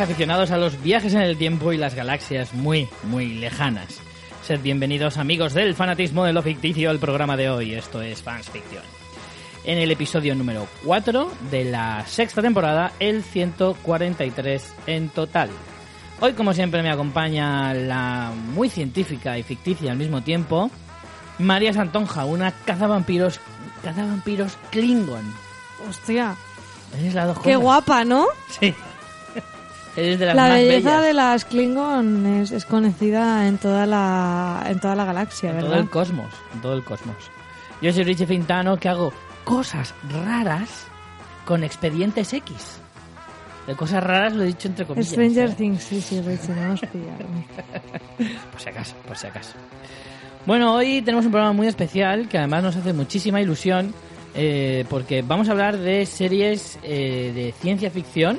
aficionados a los viajes en el tiempo y las galaxias muy, muy lejanas. Sed bienvenidos amigos del fanatismo de lo ficticio al programa de hoy. Esto es Fans Fiction. En el episodio número 4 de la sexta temporada, el 143 en total. Hoy, como siempre, me acompaña la muy científica y ficticia al mismo tiempo, María Santonja, una cazavampiros, cazavampiros Klingon. Hostia, Eres la dos qué guapa, ¿no? Sí. Eres de las La más belleza bellas. de las Klingon es, es conocida en toda la en toda la galaxia, En ¿verdad? todo el cosmos, en todo el cosmos. Yo soy Richie Fintano que hago cosas raras con expedientes X. De cosas raras lo he dicho entre comillas. Stranger ¿eh? Things, sí, sí, Richie, no nos. Por si acaso, por si acaso. Bueno, hoy tenemos un programa muy especial que además nos hace muchísima ilusión eh, porque vamos a hablar de series eh, de ciencia ficción,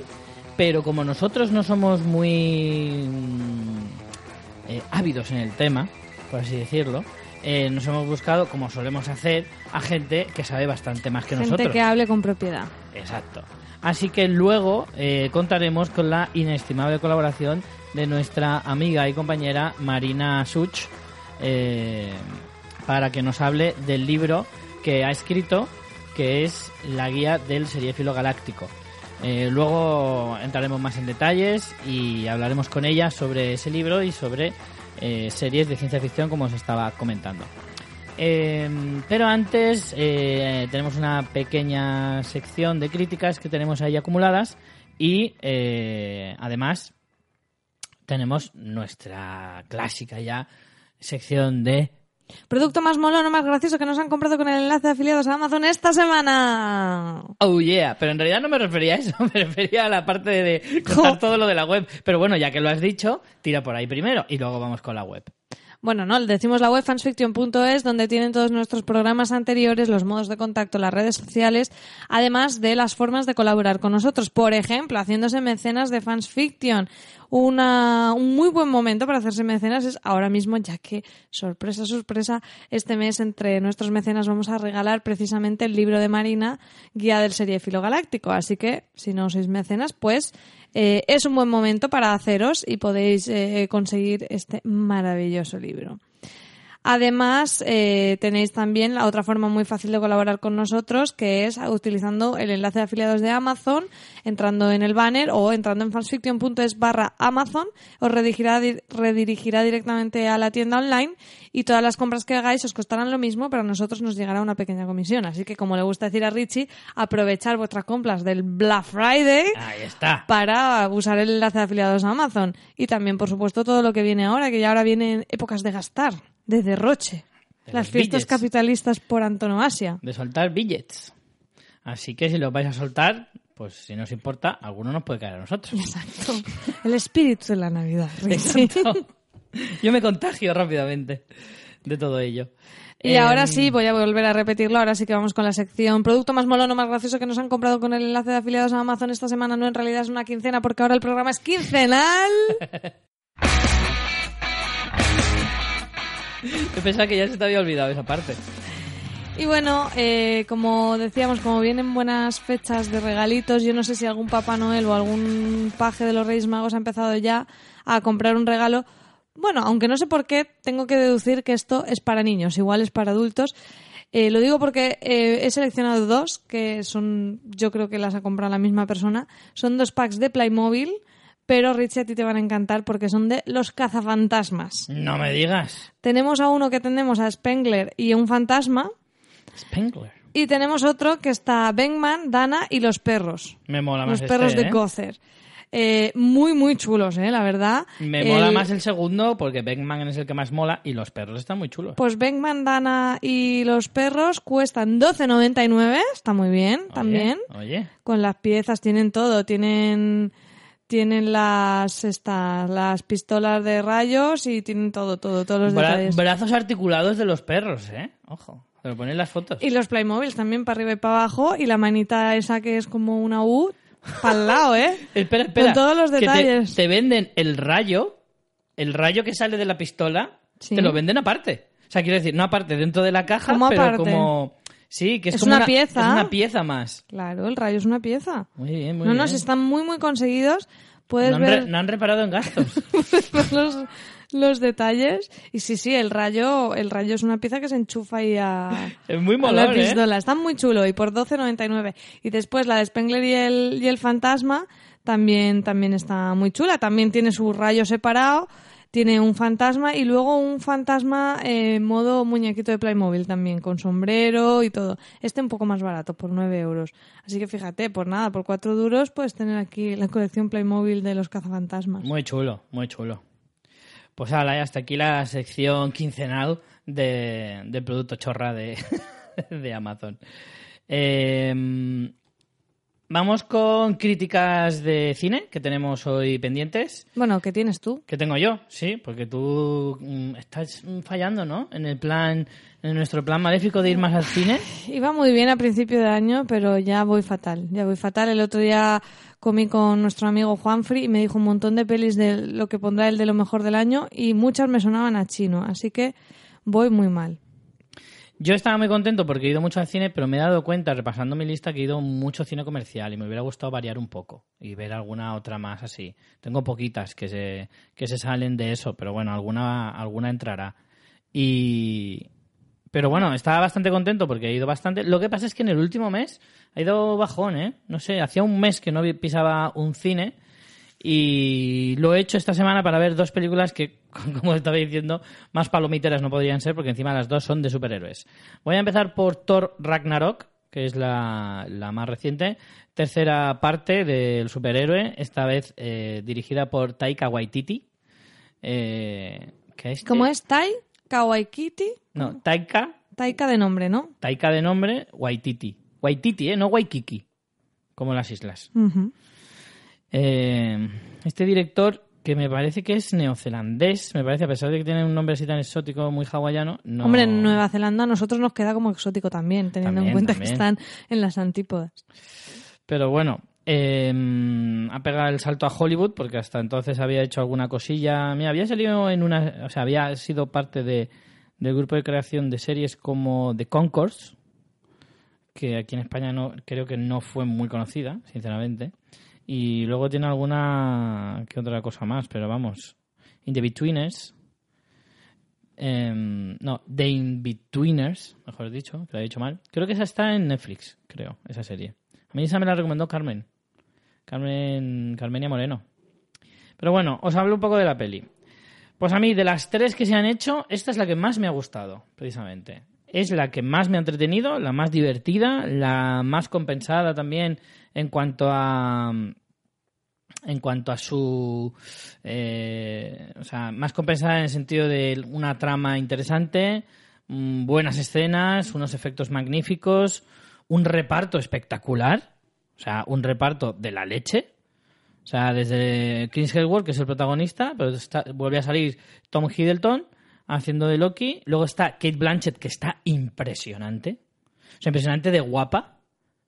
pero como nosotros no somos muy mm, eh, ávidos en el tema, por así decirlo, eh, nos hemos buscado, como solemos hacer, a gente que sabe bastante más que Gente nosotros. que hable con propiedad. Exacto. Así que luego eh, contaremos con la inestimable colaboración de nuestra amiga y compañera Marina Such eh, para que nos hable del libro que ha escrito, que es la guía del seriéfilo galáctico. Eh, luego entraremos más en detalles y hablaremos con ella sobre ese libro y sobre eh, series de ciencia ficción como os estaba comentando. Eh, pero antes eh, tenemos una pequeña sección de críticas que tenemos ahí acumuladas y además tenemos nuestra clásica ya sección de Producto más mono, más gracioso que nos han comprado con el enlace de afiliados a Amazon esta semana. Oh yeah, pero en realidad no me refería a eso, me refería a la parte de contar todo lo de la web. Pero bueno, ya que lo has dicho, tira por ahí primero y luego vamos con la web. Bueno, no, decimos la web fansfiction.es donde tienen todos nuestros programas anteriores, los modos de contacto, las redes sociales, además de las formas de colaborar con nosotros. Por ejemplo, haciéndose mecenas de Fansfiction. Una, un muy buen momento para hacerse mecenas es ahora mismo, ya que, sorpresa, sorpresa, este mes entre nuestros mecenas vamos a regalar precisamente el libro de Marina, Guía del Seriéfilo Galáctico. Así que, si no sois mecenas, pues eh, es un buen momento para haceros y podéis eh, conseguir este maravilloso libro. Además, eh, tenéis también la otra forma muy fácil de colaborar con nosotros, que es utilizando el enlace de afiliados de Amazon, entrando en el banner o entrando en fansfiction.es barra Amazon, os redirigirá, di- redirigirá directamente a la tienda online y todas las compras que hagáis os costarán lo mismo, pero a nosotros nos llegará una pequeña comisión. Así que, como le gusta decir a Richie, aprovechar vuestras compras del Black Friday Ahí está. para usar el enlace de afiliados a Amazon. Y también, por supuesto, todo lo que viene ahora, que ya ahora vienen épocas de gastar, de derroche. De Las fiestas billets. capitalistas por antonomasia. De soltar billets. Así que si los vais a soltar, pues si nos importa, alguno nos puede caer a nosotros. Exacto. El espíritu de la Navidad. Exacto. Yo me contagio rápidamente de todo ello. Y Em, ahora sí, voy a volver a repetirlo. Ahora sí que vamos con la sección Producto más molono, más gracioso que nos han comprado con el enlace de afiliados a Amazon esta semana. No, en realidad es una quincena porque ahora el programa es quincenal. Pensaba que ya se te había olvidado esa parte. Y bueno, eh, como decíamos, como vienen buenas fechas de regalitos, yo no sé si algún Papá Noel o algún paje de los Reyes Magos ha empezado ya a comprar un regalo. Bueno, aunque no sé por qué, tengo que deducir que esto es para niños, igual es para adultos. Eh, lo digo porque eh, he seleccionado dos, que son, yo creo que las ha comprado la misma persona. Son dos packs de Playmobil, pero Richie a ti te van a encantar porque son de los cazafantasmas. No me digas. Tenemos a uno que tenemos a Spengler y un fantasma. Spengler. Y tenemos otro que está Bengman, Dana y los perros. Me mola más Los perros este, de ¿eh? Gother. Eh, muy, muy chulos, ¿eh? La verdad. Me mola El- más el segundo porque Beckman es el que más mola y los perros están muy chulos. Pues Bengman, Dana y los perros cuestan 12.99. Está muy bien, Oye, también. Oye, Con las piezas tienen todo. Tienen tienen las estas, las pistolas de rayos y tienen todo, todo, todos los Bra- detalles. brazos articulados de los perros, ¿eh? Ojo, te lo ponen las fotos. Y los Playmobiles también para arriba y para abajo y la manita esa que es como una U para el lado, ¿eh? Espera, espera. Con todos los te- detalles. te, venden el rayo, el rayo que sale de la pistola, Sí. te lo venden aparte. O sea, quiero decir, no aparte dentro de la caja, ¿Cómo pero aparte? como... Sí, que es, Es como una pieza. Es una pieza más. Claro, el rayo es una pieza. Muy bien, muy no, bien. no, si están muy, muy conseguidos puedes no, han ver, no han reparado en gastos. los, los detalles. Y sí, sí, el rayo, el rayo es una pieza que se enchufa ahí a, es muy a la molón, ¿eh? pistola. Está muy chulo y por 12.99. Y después la de Spengler y el, y el fantasma también, también está muy chula. También tiene su rayo separado, tiene un fantasma y luego un fantasma en modo muñequito de Playmobil también, con sombrero y todo. Este un poco más barato, por 9 euros. Así que fíjate, por nada, por 4 duros puedes tener aquí la colección Playmobil de los cazafantasmas. Muy chulo, muy chulo. Pues ala, hasta aquí la sección quincenal de, del producto chorra de, de Amazon. Eh, vamos con críticas de cine que tenemos hoy pendientes. Bueno, ¿qué tienes tú? Que tengo yo, sí, porque tú mm, estás fallando, ¿no? En el plan, en nuestro plan maléfico de ir más al cine. Iba muy bien a principio de año, pero ya voy fatal. Ya voy fatal. El otro día comí con nuestro amigo Juanfri y me dijo un montón de pelis de lo que pondrá él de lo mejor del año y muchas me sonaban a chino. Así que voy muy mal. Yo estaba muy contento porque he ido mucho al cine, pero me he dado cuenta, repasando mi lista, que he ido mucho cine comercial y me hubiera gustado variar un poco y ver alguna otra más así. Tengo poquitas que se, que se salen de eso, pero bueno, alguna, alguna entrará. Y... Pero bueno, estaba bastante contento porque he ido bastante. Lo que pasa es que en el último mes ha ido bajón, ¿eh? No sé, hacía un mes que no pisaba un cine y lo he hecho esta semana para ver dos películas que, como estaba diciendo, más palomiteras no podrían ser porque encima las dos son de superhéroes. Voy a empezar por Thor Ragnarok, que es la, la más reciente, tercera parte del superhéroe, esta vez eh, dirigida por Taika Waititi. Eh, que este- ¿Cómo es? Tai, Kawaikiti, No, Taika, Taika de nombre, ¿no? Taika de nombre, Waititi. Waititi, ¿eh? No Waikiki, como las islas. Ujú. Eh, este director, que me parece que es neozelandés, me parece, a pesar de que tiene un nombre así tan exótico, muy hawaiano. No... Hombre, en Nueva Zelanda a nosotros nos queda como exótico también, teniendo en cuenta también. que están en las antípodas. Pero bueno, eh, ha pegado el salto a Hollywood porque hasta entonces había hecho alguna cosilla. Mira, había salido en una. O sea, había sido parte de, del grupo de creación de series como The Concourse, que aquí en España no creo que no fue muy conocida, sinceramente. Y luego tiene alguna que otra cosa más, pero vamos. In the Betweeners. em, no, The In-Betweeners, mejor dicho, que lo he dicho mal. Creo que esa está en Netflix, creo, esa serie. A mí esa me la recomendó Carmen. Carmen Carmenia Moreno. Pero bueno, os hablo un poco de la peli. Pues a mí, de las tres que se han hecho, esta es la que más me ha gustado, precisamente. Es la que más me ha entretenido, la más divertida, la más compensada también en cuanto a en cuanto a su eh, o sea más compensada en el sentido de una trama interesante mm, buenas escenas unos efectos magníficos un reparto espectacular o sea un reparto de la leche. O sea desde Chris Hemsworth que es el protagonista pero está- vuelve a salir Tom Hiddleston haciendo de Loki. Luego está Kate Blanchett que está impresionante. O sea impresionante de guapa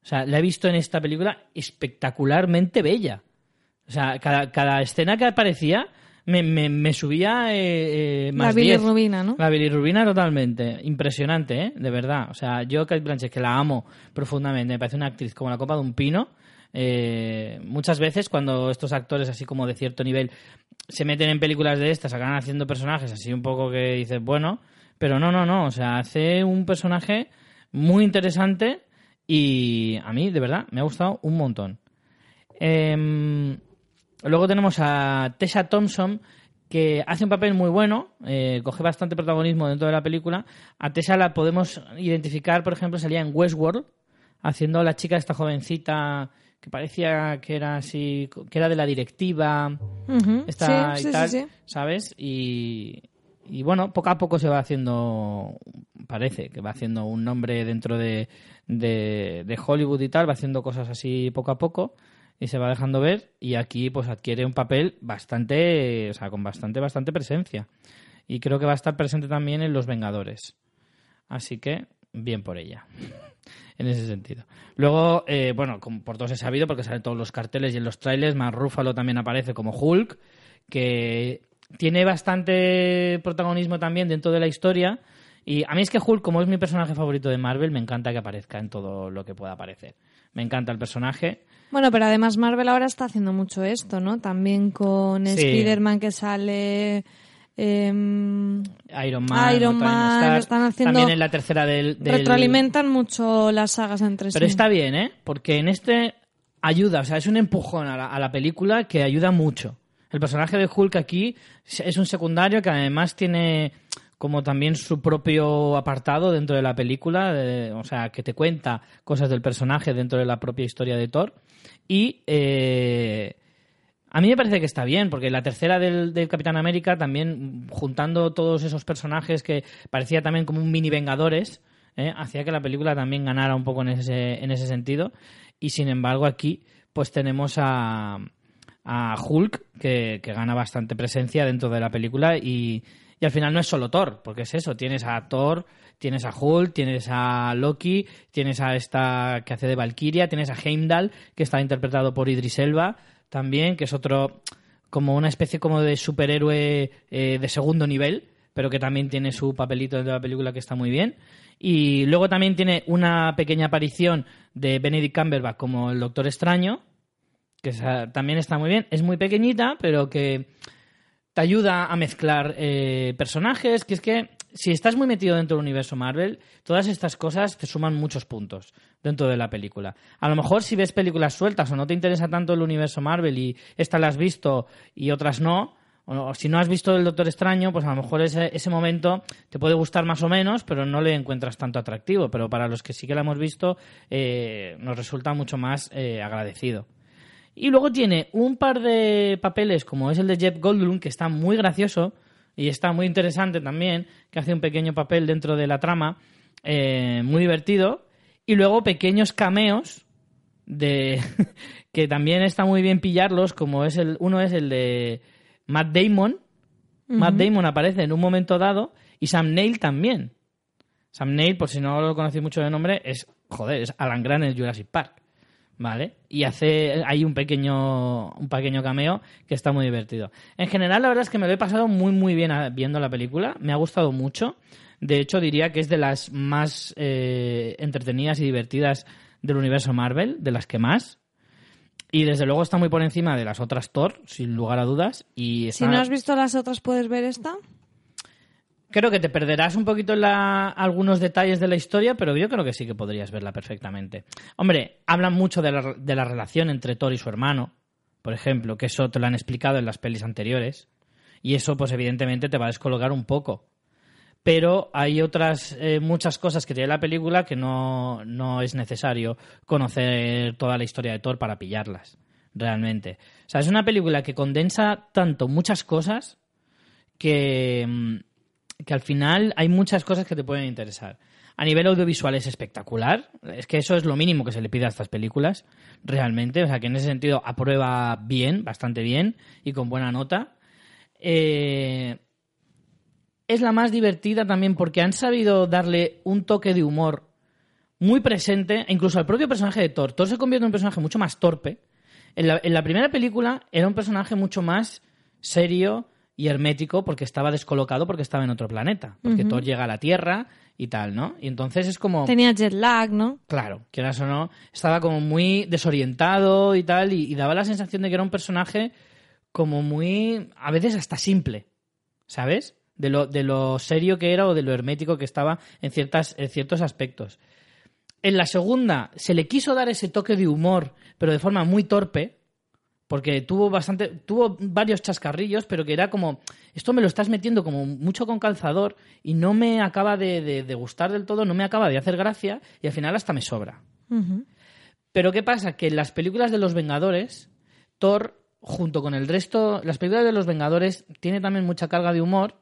o sea, la he visto en esta película espectacularmente bella. O sea, cada, cada escena que aparecía me, me, me subía eh, eh, más la 10. bilirrubina, ¿no? La bilirrubina totalmente. Impresionante, ¿eh? De verdad. O sea, yo Kate Blanchett, que la amo profundamente, me parece una actriz como la copa de un pino. eh, muchas veces cuando estos actores así como de cierto nivel se meten en películas de estas, acaban haciendo personajes así un poco que dices, bueno, pero no, no, no. O sea, hace un personaje muy interesante y a mí, de verdad, me ha gustado un montón. Em, luego tenemos a Tessa Thompson, que hace un papel muy bueno, eh, coge bastante protagonismo dentro de la película. A Tessa la podemos identificar, por ejemplo, salía en Westworld, haciendo la chica esta jovencita que parecía que era así, que era de la directiva, Ujú. esta sí, y sí, tal, sí, sí. ¿sabes? Y, y bueno, poco a poco se va haciendo, parece que va haciendo un nombre dentro de, de, de Hollywood y tal, va haciendo cosas así poco a poco y se va dejando ver y aquí pues adquiere un papel bastante, o sea, con bastante, bastante presencia. Y creo que va a estar presente también en Los Vengadores. Así que, bien por ella. en ese sentido. Luego, eh, bueno, como por todos he sabido, porque salen todos los carteles y en los trailers, más Ruffalo también aparece como Hulk, que tiene bastante protagonismo también dentro de la historia Y a mí es que Hulk, como es mi personaje favorito de Marvel, me encanta que aparezca en todo lo que pueda aparecer. Me encanta el personaje. Bueno, pero además Marvel ahora está haciendo mucho esto, ¿no? También con Sí. Spider-Man que sale... em, Iron Man, Iron Man, Stark, están haciendo- también en la tercera del, del- Retroalimentan mucho las sagas entre Pero sí. está bien, ¿eh? Porque en este ayuda, o sea, es un empujón a la, a la película que ayuda mucho. El personaje de Hulk aquí es un secundario que además tiene como también su propio apartado dentro de la película, o sea, que te cuenta cosas del personaje dentro de la propia historia de Thor. Y eh, a mí me parece que está bien, porque la tercera del, del Capitán América también, juntando todos esos personajes que parecía también como un mini Vengadores, ¿eh? hacía que la película también ganara un poco en ese, en ese sentido. Y sin embargo, aquí, pues tenemos a, a Hulk, que, que gana bastante presencia dentro de la película. Y, y al final no es solo Thor, porque es eso: tienes a Thor, tienes a Hulk, tienes a Loki, tienes a esta que hace de Valkyria, tienes a Heimdall, que está interpretado por Idris Elba también, que es otro como una especie como de superhéroe eh, de segundo nivel, pero que también tiene su papelito dentro de la película que está muy bien. Y luego también tiene una pequeña aparición de Benedict Cumberbatch como el Doctor Extraño, que también está muy bien. Es muy pequeñita, pero que te ayuda a mezclar eh, personajes, que es que si estás muy metido dentro del universo Marvel, todas estas cosas te suman muchos puntos dentro de la película. A lo mejor si ves películas sueltas o no te interesa tanto el universo Marvel y esta la has visto y otras no, o si no has visto el Doctor Extraño, pues a lo mejor ese, ese momento te puede gustar más o menos, pero no le encuentras tanto atractivo. Pero para los que sí que la hemos visto, eh, nos resulta mucho más eh, agradecido. Y luego tiene un par de papeles, como es el de Jeff Goldblum, que está muy gracioso y está muy interesante también, que hace un pequeño papel dentro de la trama, eh, muy divertido. Y luego pequeños cameos de que también está muy bien pillarlos, como es el uno es el de Matt Damon. Matt Damon aparece en un momento dado y Sam Neill también. Sam Neill, por si no lo conocéis mucho de nombre, es joder, es Alan Grant en Jurassic Park. ¿Vale? Y hace hay un pequeño un pequeño cameo que está muy divertido. En general, la verdad es que me lo he pasado muy muy bien a- viendo la película, me ha gustado mucho. De hecho, diría que es de las más eh, entretenidas y divertidas del universo Marvel, de las que más. Y desde luego está muy por encima de las otras Thor, sin lugar a dudas. Y Si no has visto las otras, ¿puedes ver esta? Creo que te perderás un poquito en la- algunos detalles de la historia, pero yo creo que sí que podrías verla perfectamente. Hombre, hablan mucho de la, de la relación entre Thor y su hermano, por ejemplo, que eso te lo han explicado en las pelis anteriores. Y eso, pues evidentemente, te va a descolocar un poco. Pero hay otras eh, muchas cosas que tiene la película que no, no es necesario conocer toda la historia de Thor para pillarlas, realmente. O sea, es una película que condensa tanto muchas cosas que, mm, que al final hay muchas cosas que te pueden interesar. A nivel audiovisual es espectacular. Es que eso es lo mínimo que se le pide a estas películas, realmente. O sea, que en ese sentido aprueba bien, bastante bien y con buena nota. Eh, es la más divertida también porque han sabido darle un toque de humor muy presente, e incluso al propio personaje de Thor. Thor se convierte en un personaje mucho más torpe. En la, en la primera película era un personaje mucho más serio y hermético porque estaba descolocado porque estaba en otro planeta. Porque Thor llega a la Tierra y tal, ¿no? Y entonces es como... Tenía jet lag, ¿no? Claro, quieras o no, estaba como muy desorientado y tal, y, y daba la sensación de que era un personaje como muy, a veces hasta simple, ¿sabes? De lo, de lo serio que era o de lo hermético que estaba en, ciertas, en ciertos aspectos. En la segunda se le quiso dar ese toque de humor, pero de forma muy torpe, porque tuvo bastante, tuvo varios chascarrillos, pero que era como, esto me lo estás metiendo como mucho con calzador y no me acaba de, de- de gustar del todo, no me acaba de hacer gracia y al final hasta me sobra. Pero ¿qué pasa? Que en las películas de los Vengadores, Thor, junto con el resto, las películas de los Vengadores tiene también mucha carga de humor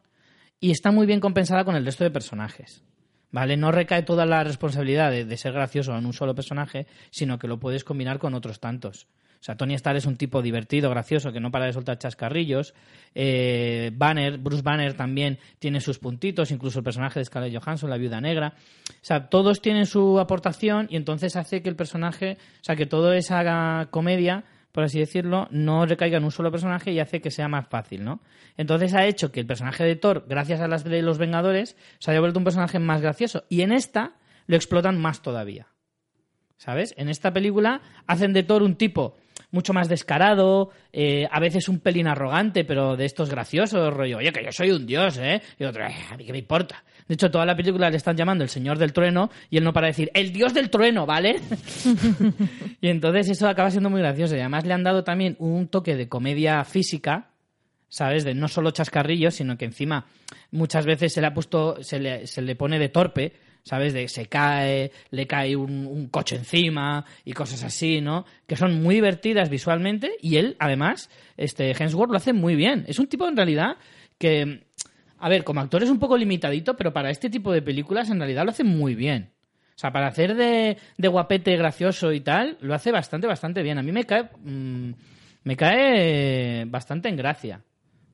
y está muy bien compensada con el resto de personajes. ¿Vale? No recae toda la responsabilidad de, de ser gracioso en un solo personaje, sino que lo puedes combinar con otros tantos. O sea, Tony Stark es un tipo divertido, gracioso, que no para de soltar chascarrillos. Eh, Banner, Bruce Banner también tiene sus puntitos, incluso el personaje de Scarlett Johansson, la viuda negra. O sea, todos tienen su aportación y entonces hace que el personaje, o sea, que toda esa comedia por así decirlo, no recaiga en un solo personaje y hace que sea más fácil, ¿no? Entonces ha hecho que el personaje de Thor, gracias a las de los Vengadores, se haya vuelto un personaje más gracioso. Y en esta lo explotan más todavía. ¿Sabes? En esta película hacen de Thor un tipo mucho más descarado, eh, a veces un pelín arrogante, pero de estos graciosos, rollo, oye, que yo soy un dios, ¿eh? Y otro, "Eh, a mí qué me importa. De hecho, toda la película le están llamando el señor del trueno y él no para de decir, el dios del trueno, ¿vale? y entonces eso acaba siendo muy gracioso. Y además le han dado también un toque de comedia física, ¿sabes? De no solo chascarrillos, sino que encima muchas veces se le ha puesto, se le, se le pone de torpe, ¿sabes? De se cae, le cae un, coche encima y cosas así, ¿no? Que son muy divertidas visualmente y él, además, este Hemsworth lo hace muy bien. Es un tipo en realidad que, a ver, como actor es un poco limitadito, pero para este tipo de películas en realidad lo hace muy bien. O sea, para hacer de, de guapete gracioso y tal, lo hace bastante, bastante bien. A mí me cae, mm, me cae bastante en gracia.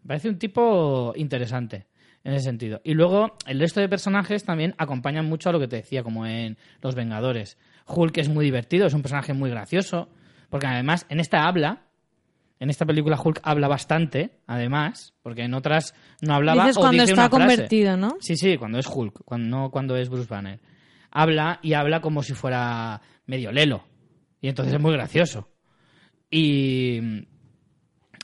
Me parece un tipo interesante en ese sentido. Y luego el resto de personajes también acompañan mucho a lo que te decía, como en Los Vengadores. Hulk es muy divertido, es un personaje muy gracioso, porque además en esta habla, en esta película Hulk habla bastante, además, porque en otras no hablaba Dices o cuando dice está una frase. convertido, ¿no? Sí, sí, cuando es Hulk, cuando, no cuando es Bruce Banner. Habla y habla como si fuera medio lelo. Y entonces es muy gracioso. Y,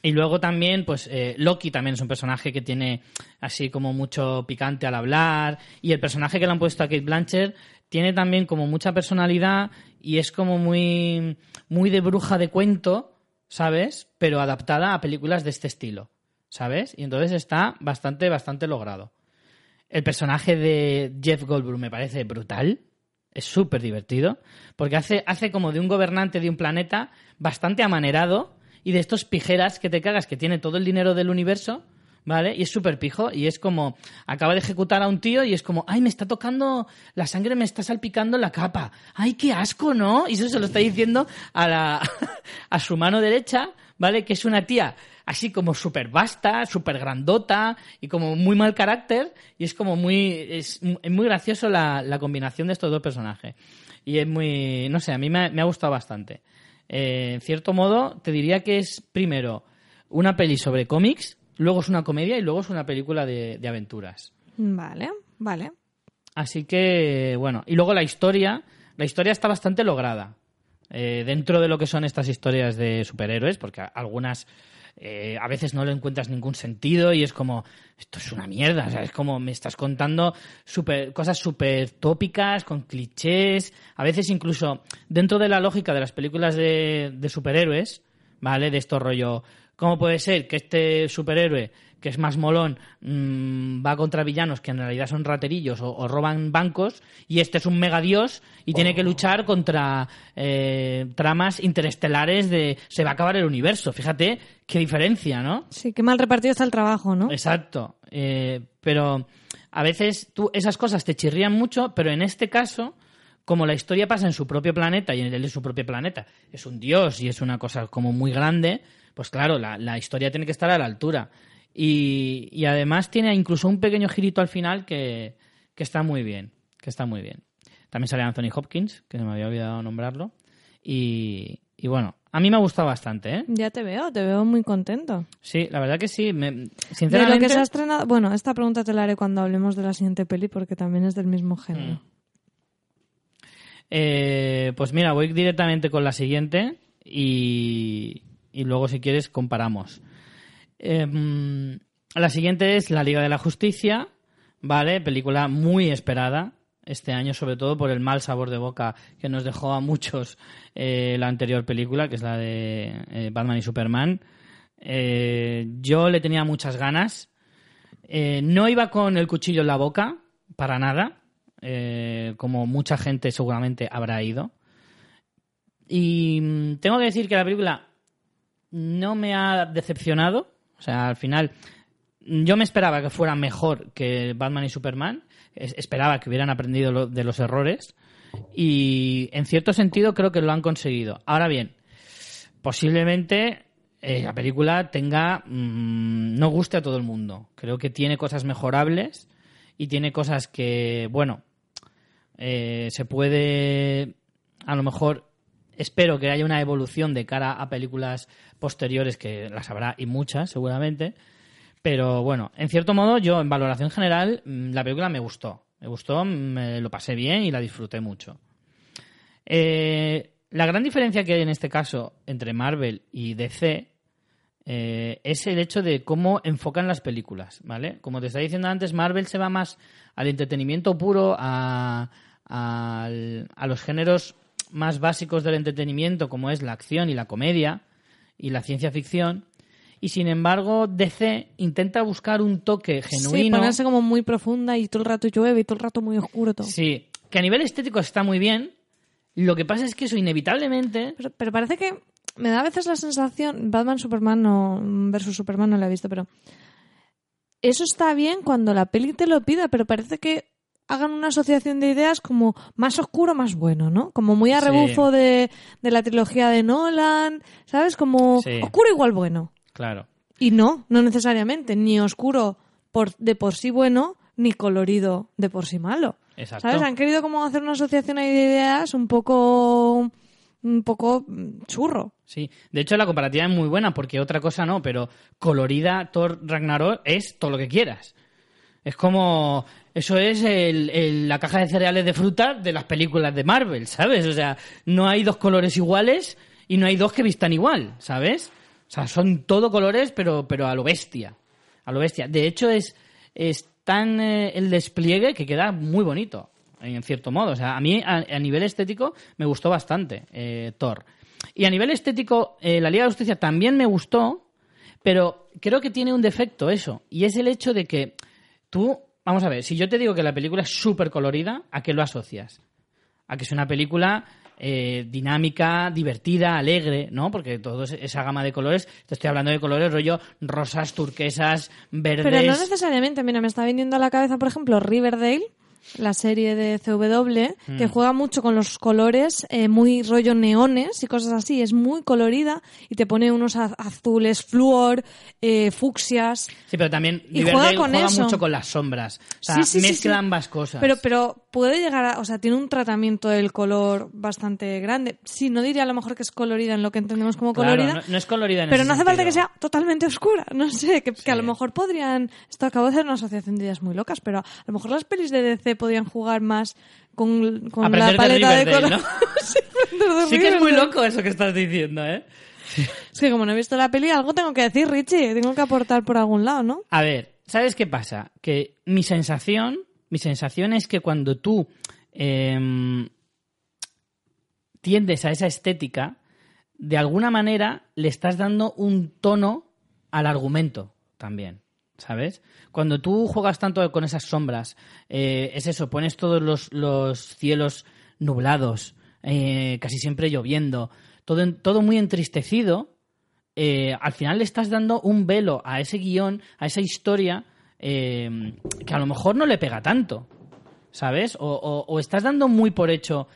y luego también, pues eh, Loki también es un personaje que tiene así como mucho picante al hablar. Y el personaje que le han puesto a Kate Blanchett tiene también como mucha personalidad y es como muy, muy de bruja de cuento, ¿sabes? Pero adaptada a películas de este estilo, ¿sabes? Y entonces está bastante, bastante logrado. El personaje de Jeff Goldblum me parece brutal. Es súper divertido. Porque hace, hace como de un gobernante de un planeta bastante amanerado y de estos pijeras que te cagas, que tiene todo el dinero del universo, ¿vale? Y es súper pijo y es como, acaba de ejecutar a un tío y es como, ay, me está tocando, la sangre me está salpicando la capa. Ay, qué asco, ¿no? Y eso se lo está diciendo a, la, a su mano derecha, ¿vale? Que es una tía así como súper vasta, súper grandota y como muy mal carácter y es como muy, es, muy gracioso la, la combinación de estos dos personajes. Y es muy, no sé, a mí me, me ha gustado bastante. Eh, en cierto modo, te diría que es primero una peli sobre cómics, luego es una comedia y luego es una película de, de aventuras. Vale, vale. Así que, bueno, y luego la historia, la historia está bastante lograda. eh, dentro de lo que son estas historias de superhéroes, porque algunas eh, a veces no le encuentras ningún sentido y es como, esto es una mierda, o sea, es como me estás contando super, cosas súper tópicas, con clichés, a veces incluso dentro de la lógica de las películas de, de superhéroes, ¿vale? De esto rollo, ¿cómo puede ser que este superhéroe que es más molón, mm, va contra villanos que en realidad son raterillos o, o roban bancos, y este es un megadios y tiene que luchar contra eh, tramas interestelares de se va a acabar el universo. Fíjate qué diferencia, ¿no? Sí, qué mal repartido está el trabajo, ¿no? Exacto. Eh, pero a veces tú esas cosas te chirrían mucho, pero en este caso, como la historia pasa en su propio planeta y en él es su propio planeta, es un dios y es una cosa como muy grande, pues claro, la, la historia tiene que estar a la altura. Y, y además tiene incluso un pequeño girito al final que, que está muy bien. Que está muy bien. También sale Anthony Hopkins, que se me había olvidado nombrarlo. Y, y bueno, a mí me ha gustado bastante, ¿eh? Ya te veo, te veo muy contento. Sí, la verdad que sí. Me, De sinceramente, lo que se ha estrenado... Bueno, esta pregunta te la haré cuando hablemos de la siguiente peli porque también es del mismo género. Eh, pues mira, voy directamente con la siguiente y, y luego si quieres comparamos. Em, la siguiente es La Liga de la Justicia, ¿vale? Película muy esperada este año, sobre todo por el mal sabor de boca que nos dejó a muchos eh, la anterior película, que es la de eh, Batman y Superman. Eh, yo le tenía muchas ganas. No iba con el cuchillo en la boca, para nada, como mucha gente seguramente habrá ido. Y mm, tengo que decir que la película no me ha decepcionado. O sea, al final yo me esperaba que fuera mejor que Batman y Superman. Es- esperaba que hubieran aprendido de los errores. Y en cierto sentido creo que lo han conseguido. Ahora bien, posiblemente eh, la película tenga mm, no guste a todo el mundo. Creo que tiene cosas mejorables y tiene cosas que, bueno, eh, se puede a lo mejor espero que haya una evolución de cara a películas posteriores, que las habrá y muchas seguramente. Pero bueno, en cierto modo, yo en valoración general, mm, la película me gustó. Me gustó, me lo pasé bien y la disfruté mucho. Eh, la gran diferencia que hay en este caso entre Marvel y DC eh, es el hecho de cómo enfocan las películas, ¿vale? Como te estaba diciendo antes, Marvel se va más al entretenimiento puro, a, a los géneros más básicos del entretenimiento, como es la acción y la comedia y la ciencia ficción. Y sin embargo, DC intenta buscar un toque genuino. Sí, ponerse como muy profunda y todo el rato llueve y todo el rato muy oscuro todo. Sí, que a nivel estético está muy bien. Lo que pasa es que eso inevitablemente. Pero, pero parece que me da a veces la sensación. Batman Superman no, versus Superman no lo he visto, pero. Eso está bien cuando la peli te lo pida, pero parece que hagan una asociación de ideas como más oscuro, más bueno, ¿no? Como muy a rebufo de, de, la trilogía de Nolan, ¿sabes? Como Sí. oscuro igual bueno. Claro. Y no, no necesariamente, ni oscuro por, de por sí bueno, ni colorido de por sí malo. Exacto. ¿Sabes? Han querido como hacer una asociación de ideas un poco un poco churro. Sí, de hecho la comparativa es muy buena porque otra cosa no, pero colorida Thor Ragnarok es todo lo que quieras. Es como. Eso es el- la caja de cereales de fruta de las películas de Marvel, ¿sabes? O sea, no hay dos colores iguales y no hay dos que vistan igual, ¿sabes? O sea, son todo colores, pero, pero a lo bestia. A lo bestia. De hecho, es, es tan eh, el despliegue que queda muy bonito, en cierto modo. O sea, a mí, a, nivel estético, me gustó bastante eh, Thor. Y a nivel estético, eh, la Liga de Justicia también me gustó, pero creo que tiene un defecto eso. Y es el hecho de que tú, vamos a ver, si yo te digo que la película es súper colorida, ¿a qué lo asocias? A que es una película eh, dinámica, divertida, alegre, ¿no? Porque toda esa gama de colores, te estoy hablando de colores rollo rosas, turquesas, verdes. Pero no necesariamente, mira, me está viniendo a la cabeza, por ejemplo, Riverdale, la serie de CW, que Mm. juega mucho con los colores, eh, muy rollo neones y cosas así. Es muy colorida y te pone unos az- azules, flúor, eh, fucsias. Sí, pero también Y juega con eso. mucho con las sombras. O sea, Sí, sí, sí, mezcla sí. ambas cosas. Pero, pero puede llegar a, o sea, tiene un tratamiento del color bastante grande. Sí, no diría a lo mejor que es colorida en lo que entendemos como Claro, colorida. no, no es colorida en Pero ese no hace falta que sea totalmente oscura. No sé, que, que a lo mejor podrían. Esto acabo de hacer una asociación de ideas muy locas, pero a lo mejor las pelis de DC podrían jugar más con, con la de paleta de, Riverdale, color. ¿no? sí, de Sí que es muy loco eso que estás diciendo, ¿eh? Es que como no he visto la peli, algo tengo que decir, Richie. Tengo que aportar por algún lado, ¿no? A ver, ¿sabes qué pasa? Que mi sensación, mi sensación es que cuando tú em, tiendes a esa estética, de alguna manera le estás dando un tono al argumento también, ¿sabes? Cuando tú juegas tanto con esas sombras, eh, es eso, pones todos los, los cielos nublados, eh, casi siempre lloviendo, todo, todo muy entristecido, eh, al final le estás dando un velo a ese guion, a esa historia, que a lo mejor no le pega tanto, ¿sabes? O, o- o estás dando muy por hecho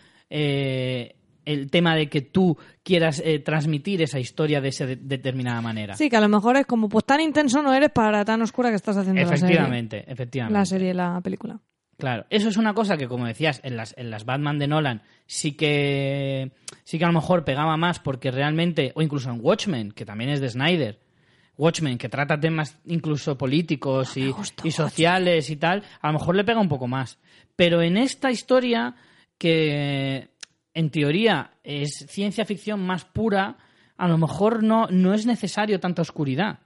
el tema de que tú quieras eh, transmitir esa historia de esa de- determinada manera. Sí, que a lo mejor es como, pues tan intenso no eres para tan oscura que estás haciendo la serie. efectivamente, efectivamente. La serie, la película. Claro, eso es una cosa que, como decías, en las, en las Batman de Nolan sí que sí que a lo mejor pegaba más porque realmente, o incluso en Watchmen, que también es de Snyder, Watchmen, que trata temas incluso políticos y, gustó y sociales y tal, a lo mejor le pega un poco más. Pero en esta historia, que en teoría es ciencia ficción más pura, a lo mejor no, no es necesario tanta oscuridad.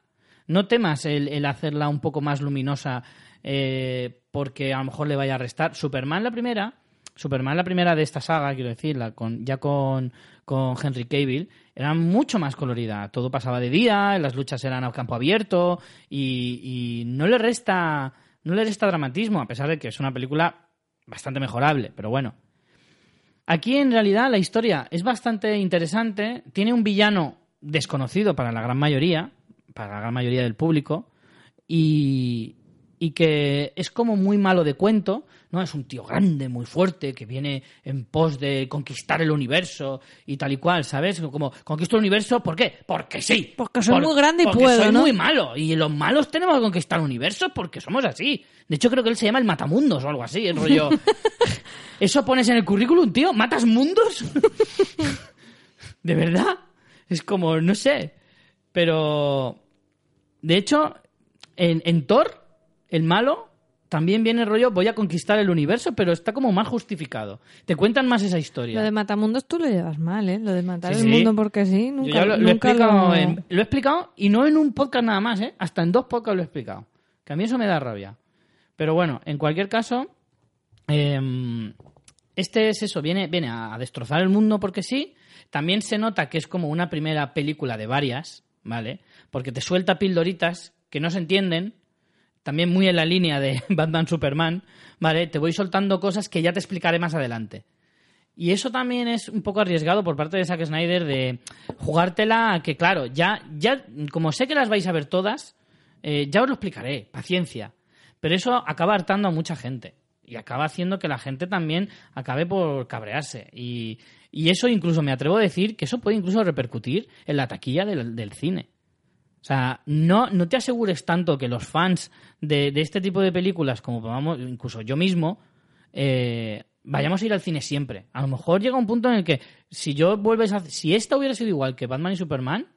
No temas el, hacerla un poco más luminosa eh, porque a lo mejor le vaya a restar. Superman la primera, Superman la primera de esta saga, quiero decir, la con, ya con, con Henry Cavill, era mucho más colorida. Todo pasaba de día, las luchas eran a campo abierto y, y no le resta no le resta dramatismo, a pesar de que es una película bastante mejorable, pero bueno. Aquí en realidad la historia es bastante interesante, tiene un villano desconocido para la gran mayoría, para la gran mayoría del público, y, y que es como muy malo de cuento, ¿no? Es un tío grande, muy fuerte, que viene en pos de conquistar el universo y tal y cual, ¿sabes? Como, conquisto el universo, ¿por qué? Porque sí. Porque soy muy grande y porque puedo, soy ¿no? muy malo. Y los malos tenemos que conquistar el universo porque somos así. De hecho, creo que él se llama el Matamundos o algo así, el rollo... ¿Eso pones en el currículum, tío? ¿Matas mundos? De verdad. Es como, no sé. Pero. De hecho, en, en Thor, el malo, también viene el rollo, voy a conquistar el universo, pero está como más justificado. Te cuentan más esa historia. Lo de Matamundos tú lo llevas mal, ¿eh? Lo de matar Sí, el sí. mundo porque sí, nunca, lo, lo he nunca explicado lo- en- lo he explicado y no en un podcast nada más, ¿eh? Hasta en dos podcasts lo he explicado. Que a mí eso me da rabia. Pero bueno, en cualquier caso, eh, este es eso, viene, viene a destrozar el mundo porque sí. También se nota que es como una primera película de varias, ¿vale? Porque te suelta pildoritas que no se entienden, también muy en la línea de Batman Superman, ¿vale? Te voy soltando cosas que ya te explicaré más adelante. Y eso también es un poco arriesgado por parte de Zack Snyder de jugártela a que, claro, ya, ya como sé que las vais a ver todas, eh, ya os lo explicaré, paciencia. Pero eso acaba hartando a mucha gente. Y acaba haciendo que la gente también acabe por cabrearse. Y, y eso incluso me atrevo a decir que eso puede incluso repercutir en la taquilla del, del cine. O sea, no, no te asegures tanto que los fans de, de este tipo de películas, como vamos, incluso yo mismo, eh, vayamos a ir al cine siempre. A lo mejor llega un punto en el que si yo vuelves a, si esta hubiera sido igual que Batman y Superman,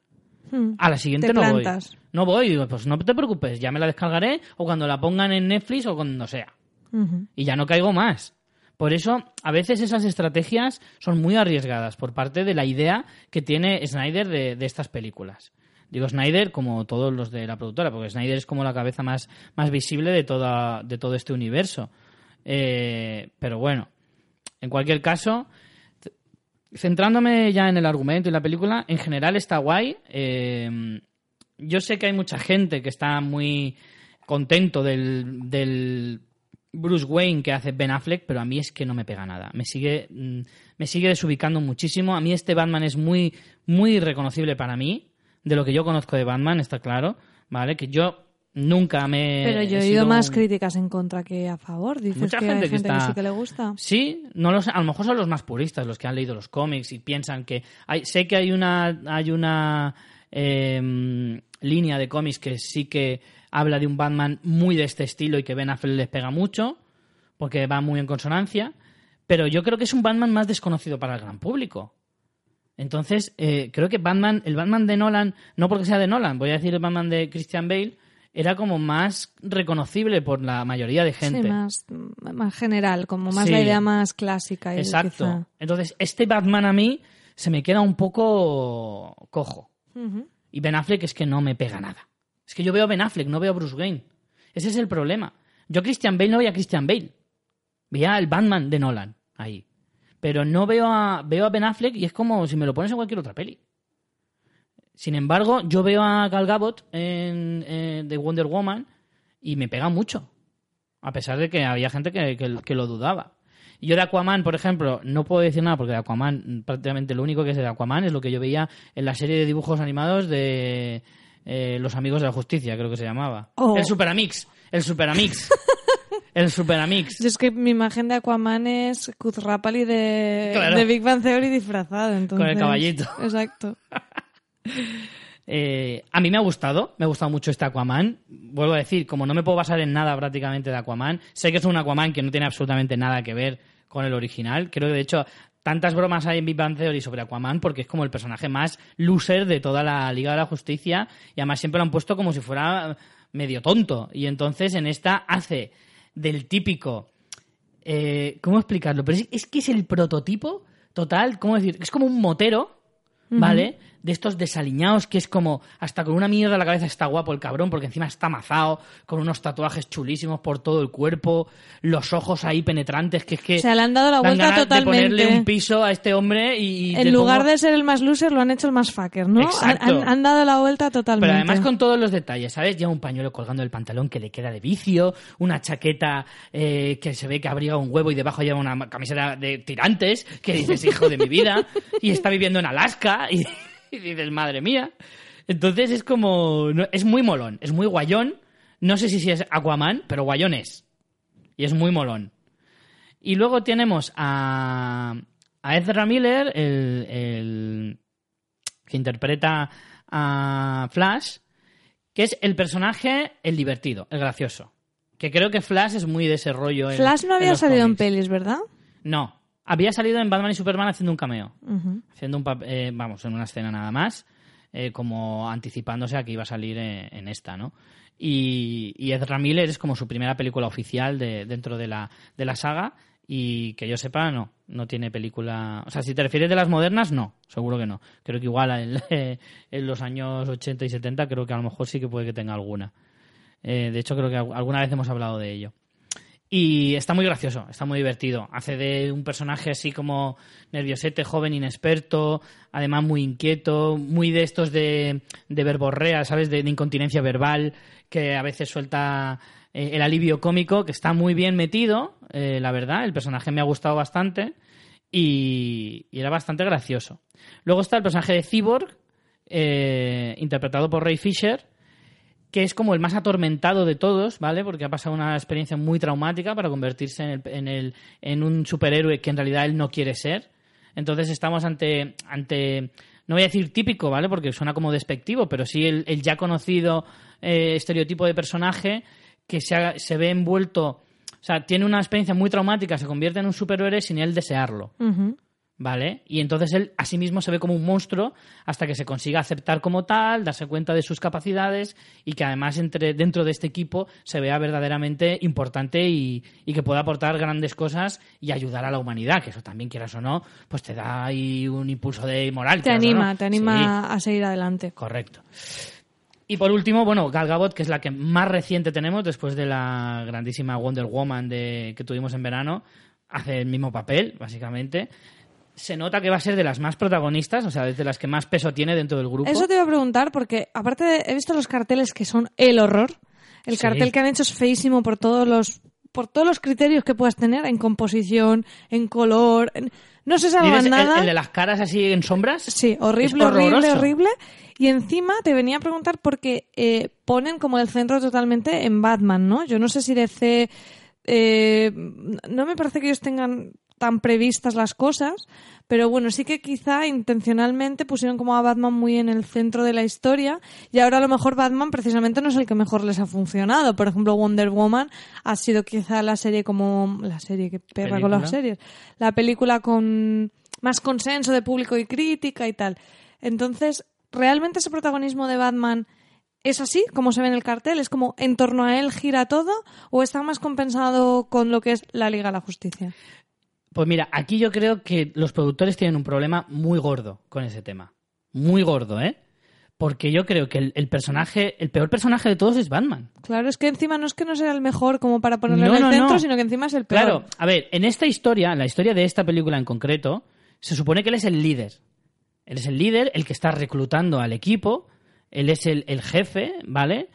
Hmm. a la siguiente Te no plantas. voy. No voy, digo, pues no te preocupes, ya me la descargaré o cuando la pongan en Netflix o cuando sea. Y ya no caigo más. Por eso, a veces esas estrategias son muy arriesgadas por parte de la idea que tiene Snyder de, de estas películas. Digo Snyder como todos los de la productora, porque Snyder es como la cabeza más, más visible de, toda, de todo este universo. Eh, pero bueno, en cualquier caso, centrándome ya en el argumento y la película, en general está guay. Eh, yo sé que hay mucha gente que está muy contento del, del Bruce Wayne que hace Ben Affleck, pero a mí es que no me pega nada. Me sigue, mm, me sigue desubicando muchísimo. A mí este Batman es muy, muy reconocible para mí. De lo que yo conozco de Batman, está claro, ¿vale? Que yo nunca me... Pero yo he oído más un- críticas en contra que a favor. Dices Mucha que gente hay que gente que, está- sí que le gusta. Sí, no lo sé. A lo mejor son los más puristas, los que han leído los cómics y piensan que hay, sé que hay una hay una em, línea de cómics que sí que habla de un Batman muy de este estilo y que Ben Affleck les pega mucho porque va muy en consonancia, pero yo creo que es un Batman más desconocido para el gran público. Entonces, eh, creo que Batman, el Batman de Nolan, no porque sea de Nolan, voy a decir el Batman de Christian Bale, era como más reconocible por la mayoría de gente. Sí, más, más general, como más Sí. la idea más clásica. y Exacto. quizá. Entonces, este Batman a mí se me queda un poco cojo. Y Ben Affleck es que no me pega nada. Es que yo veo a Ben Affleck, no veo a Bruce Wayne. Ese es el problema. Yo a Christian Bale no veía a Christian Bale. Veía al Batman de Nolan ahí. Pero no veo a, veo a Ben Affleck y es como si me lo pones en cualquier otra peli. Sin embargo, yo veo a Gal Gadot en, en The Wonder Woman y me pega mucho. A pesar de que había gente que, que- que lo dudaba. Y yo de Aquaman, por ejemplo, no puedo decir nada porque de Aquaman, prácticamente lo único que sé de Aquaman es lo que yo veía en la serie de dibujos animados de eh, Los Amigos de la Justicia, creo que se llamaba. Oh. El Superamix. El Superamix. el Superamix. Yo es que mi imagen de Aquaman es Kuzrapali de, Claro. de Big Bang Theory disfrazado. Entonces, el caballito. Exacto. Eh, a mí me ha gustado, me ha gustado mucho este Aquaman. Vuelvo a decir, como no me puedo basar en nada prácticamente de Aquaman, sé que es un Aquaman que no tiene absolutamente nada que ver con el original. Creo que de hecho tantas bromas hay en Big Bang Theory sobre Aquaman porque es como el personaje más loser de toda la Liga de la Justicia y además siempre lo han puesto como si fuera medio tonto. Y entonces en esta hace del típico eh, ¿cómo explicarlo? Pero es, es que es el prototipo total, ¿cómo decir? Es como un motero, ¿vale? De estos desaliñados que es como hasta con una mierda en la cabeza está guapo el cabrón porque encima está amazado, con unos tatuajes chulísimos por todo el cuerpo, los ojos ahí penetrantes que es que O sea, le han dado la vuelta totalmente. de ponerle un piso a este hombre y, y En lugar pongo- de ser el más loser, lo han hecho el más fucker, ¿no? Han, Exacto. han- han dado la vuelta totalmente. Pero además con todos los detalles, ¿sabes? Lleva un pañuelo colgando del pantalón que le queda de vicio, una chaqueta eh, que se ve que abriga un huevo y debajo lleva una camiseta de tirantes, que dices, hijo de mi vida, y está viviendo en Alaska, y, y dices, madre mía. Entonces es como... no- es muy molón, es muy guayón. No sé si, si es Aquaman, pero guayón es. Y es muy molón. Y luego tenemos a, a Ezra Miller, el, el que interpreta a Flash, que es el personaje, el divertido, el gracioso. Que creo que Flash es muy de ese rollo. en- Flash no había salido en pelis, ¿verdad? No, había salido en Batman y Superman haciendo un cameo. Haciendo un eh, vamos, en una escena nada más. eh, como anticipándose a que iba a salir en, en esta, ¿no? Y, y Ezra Miller es como su primera película oficial de, dentro de la, de la saga y que yo sepa, no, no tiene película... O sea, si te refieres de las modernas, no, seguro que no. Creo que igual en, en los años 80 y 70 creo que a lo mejor sí que puede que tenga alguna. Eh, de hecho, creo que al- alguna vez hemos hablado de ello. Y está muy gracioso, está muy divertido. Hace de un personaje así como nerviosete, joven, inexperto, además muy inquieto, muy de estos de, de verborrea, ¿sabes? De, incontinencia verbal, que a veces suelta eh, el alivio cómico, que está muy bien metido, eh, la verdad. El personaje me ha gustado bastante y, y era bastante gracioso. Luego está el personaje de Cyborg, eh, interpretado por Ray Fisher, que es como el más atormentado de todos, ¿vale? Porque ha pasado una experiencia muy traumática para convertirse en, el, en, el- en un superhéroe que en realidad él no quiere ser. Entonces estamos ante, ante no voy a decir típico, ¿vale? Porque suena como despectivo, pero sí el, el ya conocido eh, estereotipo de personaje que se, se ve envuelto, o sea, tiene una experiencia muy traumática, se convierte en un superhéroe sin él desearlo. Ujú. ¿Vale? Y entonces él a sí mismo se ve como un monstruo hasta que se consiga aceptar como tal, darse cuenta de sus capacidades y que además entre, dentro de este equipo se vea verdaderamente importante y, y que pueda aportar grandes cosas y ayudar a la humanidad, que eso también quieras o no, pues te da ahí un impulso de moral. Te no. anima, te anima Sí. a seguir adelante. Correcto. Y por último, bueno, Gal Gadot, que es la que más reciente tenemos después de la grandísima Wonder Woman de, que tuvimos en verano, hace el mismo papel, básicamente. Se nota que va a ser de las más protagonistas, o sea, de las que más peso tiene dentro del grupo. Eso te iba a preguntar porque aparte de- he visto los carteles que son el horror. El Sí. cartel que han hecho es feísimo por todos los por todos los criterios que puedas tener en composición, en color, en- no se sabe ¿Dices el, nada. el de las caras así en sombras? Sí, horrible, horrible, horrible. Y encima te venía a preguntar porque eh, ponen como el centro totalmente en Batman, ¿no? Yo no sé si DC... eh, no me parece que ellos tengan tan previstas las cosas, pero bueno, sí que quizá intencionalmente pusieron como a Batman muy en el centro de la historia y ahora a lo mejor Batman precisamente no es el que mejor les ha funcionado. Por ejemplo, Wonder Woman ha sido quizá la serie como... la serie que pega con las ¿Película? series. La película con más consenso de público y crítica y tal. Entonces, ¿realmente ese protagonismo de Batman es así, como se ve en el cartel? ¿Es como en torno a él gira todo? ¿O está más compensado con lo que es la Liga de la Justicia? Pues mira, aquí yo creo que los productores tienen un problema muy gordo con ese tema. Muy gordo, ¿eh? Porque yo creo que el, el personaje, el peor personaje de todos es Batman. Claro, es que encima no es que no sea el mejor como para ponerlo No, en el no, centro, no. sino que encima es el peor. Claro, a ver, en esta historia, la historia de esta película en concreto, se supone que él es el líder. Él es el líder, el que está reclutando al equipo, él es el, el jefe, ¿vale?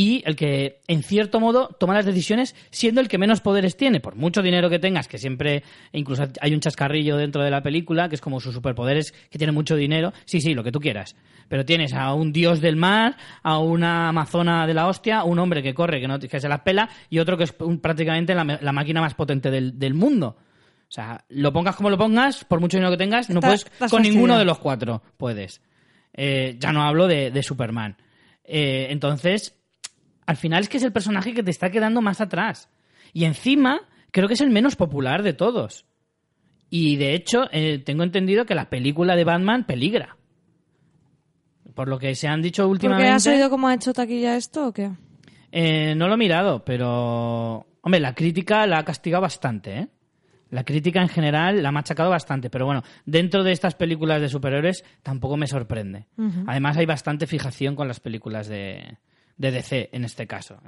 Y el que, en cierto modo, toma las decisiones siendo el que menos poderes tiene. Por mucho dinero que tengas, que siempre, incluso hay un chascarrillo dentro de la película, que es como sus superpoderes, que tiene mucho dinero. Sí, sí, lo que tú quieras. Pero tienes a un dios del mar, a una amazona de la hostia, un hombre que corre, que, no, que se las pela, y otro que es un- prácticamente la, la máquina más potente del, del mundo. O sea, lo pongas como lo pongas, por mucho dinero que tengas, no Está- puedes con ninguno de los cuatro. Puedes. Eh, ya no hablo de, de Superman. Eh, entonces, al final es que es el personaje que te está quedando más atrás. Y encima, creo que es el menos popular de todos. Y de hecho, eh, tengo entendido que la película de Batman peligra. Por lo que se han dicho ¿Porque últimamente. has oído cómo ha hecho taquilla esto o qué? Eh, no lo he mirado, pero. Hombre, la crítica la ha castigado bastante, ¿eh? La crítica en general la ha machacado bastante, pero bueno, dentro de estas películas de superhéroes tampoco me sorprende. Además, hay bastante fijación con las películas de, de DC en este caso.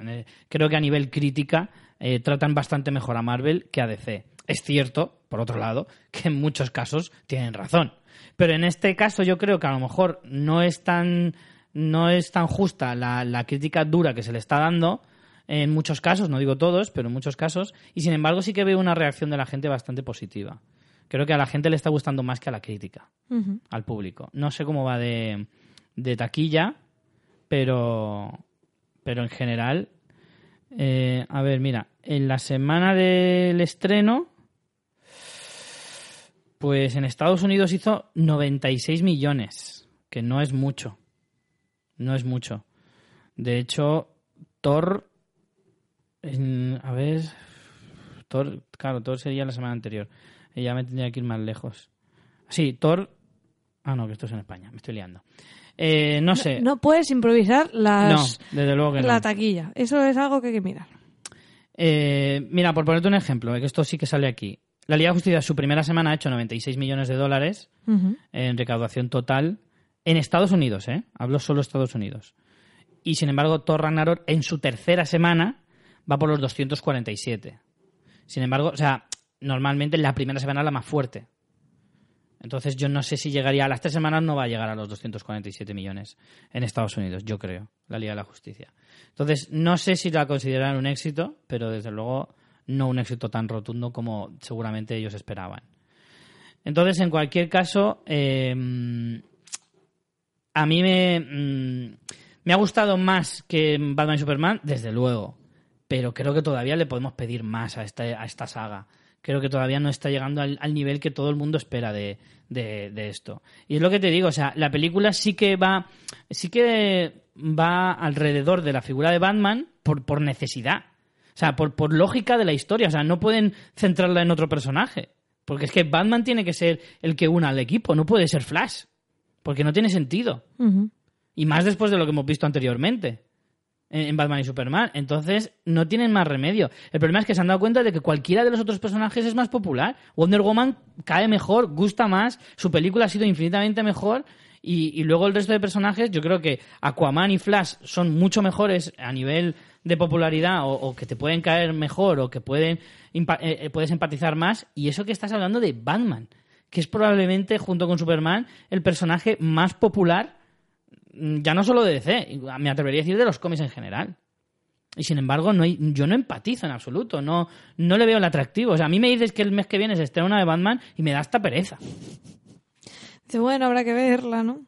Creo que a nivel crítica eh, tratan bastante mejor a Marvel que a DC. Es cierto, por otro lado, que en muchos casos tienen razón. Pero en este caso yo creo que a lo mejor no es tan, no es tan justa la, la crítica dura que se le está dando en muchos casos, no digo todos, pero en muchos casos, y sin embargo sí que veo una reacción de la gente bastante positiva. Creo que a la gente le está gustando más que a la crítica, al público. No sé cómo va de, de taquilla, pero, pero en general, eh, a ver, mira, en la semana del estreno, pues en Estados Unidos hizo 96 millones, que no es mucho. No es mucho. De hecho, Thor, en- a ver, Thor, claro, Thor sería la semana anterior. Ya me tendría que ir más lejos. Sí, Thor. Ah, no, que esto es en España, me estoy liando. Eh, no sé. No puedes improvisar las, No, desde luego que no. la taquilla. Eso es algo que hay que mirar. Eh, mira, por ponerte un ejemplo, eh, que esto sí que sale aquí. La Liga de Justicia, su primera semana ha hecho 96 millones de dólares en recaudación total en Estados Unidos, ¿eh? Hablo solo Estados Unidos. Y sin embargo, Thor Ragnarok en su tercera semana va por los 247. Sin embargo, o sea, normalmente la primera semana es la más fuerte. Entonces yo no sé si llegaría a las tres semanas, no va a llegar a los 247 millones en Estados Unidos, yo creo, la Liga de la Justicia. Entonces no sé si la consideran un éxito, pero desde luego no un éxito tan rotundo como seguramente ellos esperaban. Entonces, en cualquier caso, eh, a mí me, mm, me ha gustado más que Batman y Superman, desde luego. Pero creo que todavía le podemos pedir más a esta, a esta saga. Creo que todavía no está llegando al, al nivel que todo el mundo espera de, de- de esto. Y es lo que te digo, o sea, la película sí que va, sí que va alrededor de la figura de Batman por, por necesidad. O sea, por, por lógica de la historia. O sea, no pueden centrarla en otro personaje. Porque es que Batman tiene que ser el que una al equipo, no puede ser Flash. Porque no tiene sentido. Y más después de lo que hemos visto anteriormente en Batman y Superman. Entonces, no tienen más remedio. El problema es que se han dado cuenta de que cualquiera de los otros personajes es más popular. Wonder Woman cae mejor, gusta más, su película ha sido infinitamente mejor. Y, luego el resto de personajes, yo creo que Aquaman y Flash son mucho mejores a nivel de popularidad o, o que te pueden caer mejor o que pueden eh, eh, puedes empatizar más. Y eso que estás hablando de Batman, que es probablemente, junto con Superman, el personaje más popular ya no solo de DC, me atrevería a decir de los cómics en general. Y sin embargo, no hay- yo no empatizo en absoluto, no, no le veo el atractivo. O sea, a mí me dices que el mes que viene se estrena una de Batman y me da hasta pereza. Dice, bueno, habrá que verla, ¿no?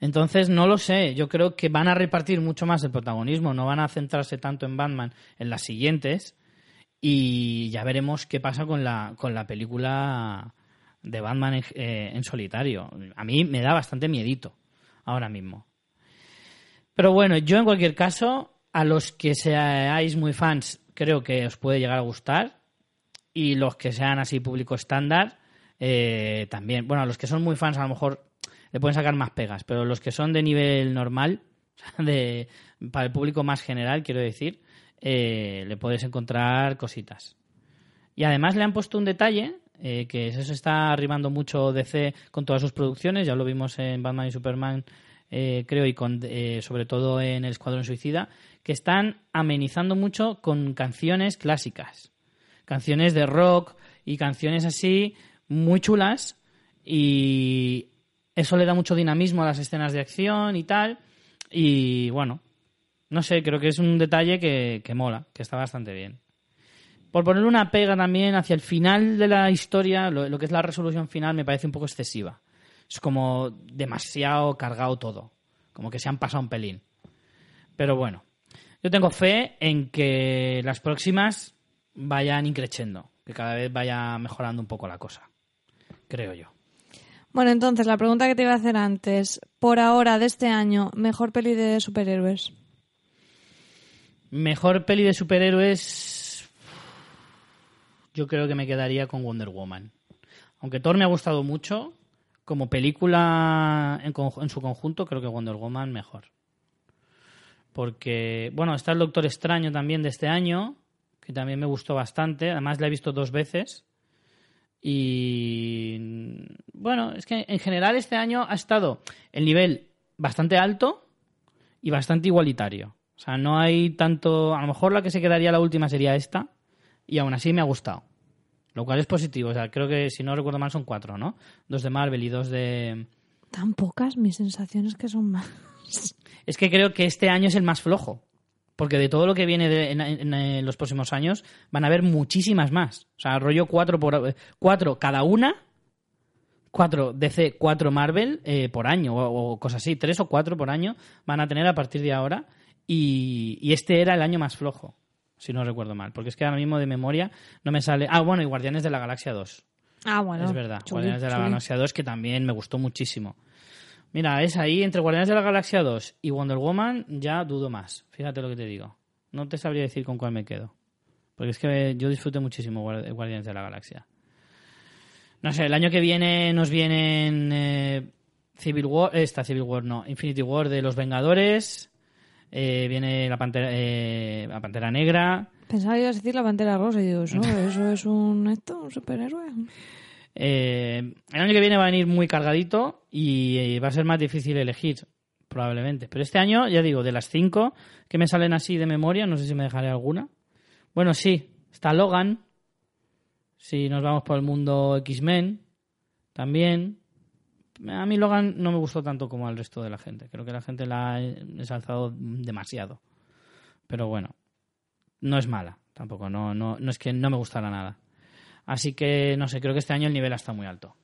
Entonces, no lo sé. Yo creo que van a repartir mucho más el protagonismo, no van a centrarse tanto en Batman en las siguientes. Y ya veremos qué pasa con la, con la película de Batman en, eh, en solitario. A mí me da bastante miedito ahora mismo. Pero bueno, yo en cualquier caso, a los que seáis muy fans, creo que os puede llegar a gustar. Y los que sean así público estándar, eh, también. Bueno, a los que son muy fans a lo mejor le pueden sacar más pegas, pero los que son de nivel normal, de, para el público más general, quiero decir, eh, le puedes encontrar cositas. Y además le han puesto un detalle, eh, que eso se está arribando mucho DC con todas sus producciones, ya lo vimos en Batman y Superman, eh, creo, y con, eh, sobre todo en El Escuadrón Suicida, que están amenizando mucho con canciones clásicas. Canciones de rock y canciones así muy chulas y eso le da mucho dinamismo a las escenas de acción y tal. Y bueno, no sé, creo que es un detalle que, que mola, que está bastante bien. Por ponerle una pega también hacia el final de la historia, lo, lo que es la resolución final me parece un poco excesiva. Es como demasiado cargado todo, como que se han pasado un pelín. Pero bueno, yo tengo fe en que las próximas vayan increciendo, que cada vez vaya mejorando un poco la cosa, creo yo. Bueno, entonces, la pregunta que te iba a hacer antes. Por ahora, de este año, mejor peli de superhéroes. Mejor peli de superhéroes. Yo creo que me quedaría con Wonder Woman. Aunque Thor me ha gustado mucho, como película en, su conjunto, creo que Wonder Woman mejor. Porque, bueno, está el Doctor Extraño también de este año, que también me gustó bastante. Además, la he visto dos veces. Y bueno, es que en general este año ha estado el nivel bastante alto y bastante igualitario. O sea, no hay tanto. A lo mejor la que se quedaría la última sería esta, y aún así me ha gustado. Lo cual es positivo. O sea, creo que si no recuerdo mal son cuatro, ¿no? Dos de Marvel y dos de. Tan pocas, mis sensaciones que son más. Es que creo que este año es el más flojo. Porque de todo lo que viene de- en, en- en los próximos años van a haber muchísimas más. O sea, rollo cuatro, por, cuatro cada una. Cuatro DC, cuatro Marvel eh, por año o, o cosas así. Tres o cuatro por año van a tener a partir de ahora. Y, y este era el año más flojo, si no recuerdo mal. Porque es que ahora mismo de memoria no me sale... Ah, bueno, y Guardianes de la Galaxia 2. Ah, bueno. Es verdad, chuli, Guardianes de la chuli. Galaxia 2 que también me gustó muchísimo. Mira, es ahí entre Guardianes de la Galaxia 2 y Wonder Woman ya dudo más. Fíjate lo que te digo. No te sabría decir con cuál me quedo. Porque es que yo disfruté muchísimo Guardianes de la Galaxia. No sé, el año que viene nos vienen eh, Civil War, esta Civil War no, Infinity War de los Vengadores, eh, viene la Pantera, eh, la Pantera Negra. Pensaba que ibas a decir la Pantera Rosa y digo, ¿eso es un, esto, un superhéroe? el año que viene va a venir muy cargadito y va a ser más difícil elegir, probablemente. Pero este año, ya digo, de las cinco que me salen así de memoria, no sé si me dejaré alguna. Bueno, sí, está Logan. Si nos vamos por el mundo X-Men, también. A mí Logan no me gustó tanto como al resto de la gente. Creo que la gente la ha ensalzado demasiado. Pero bueno, no es mala tampoco. No, no, no es que no me gustara nada. Así que, no sé, creo que este año el nivel está muy alto.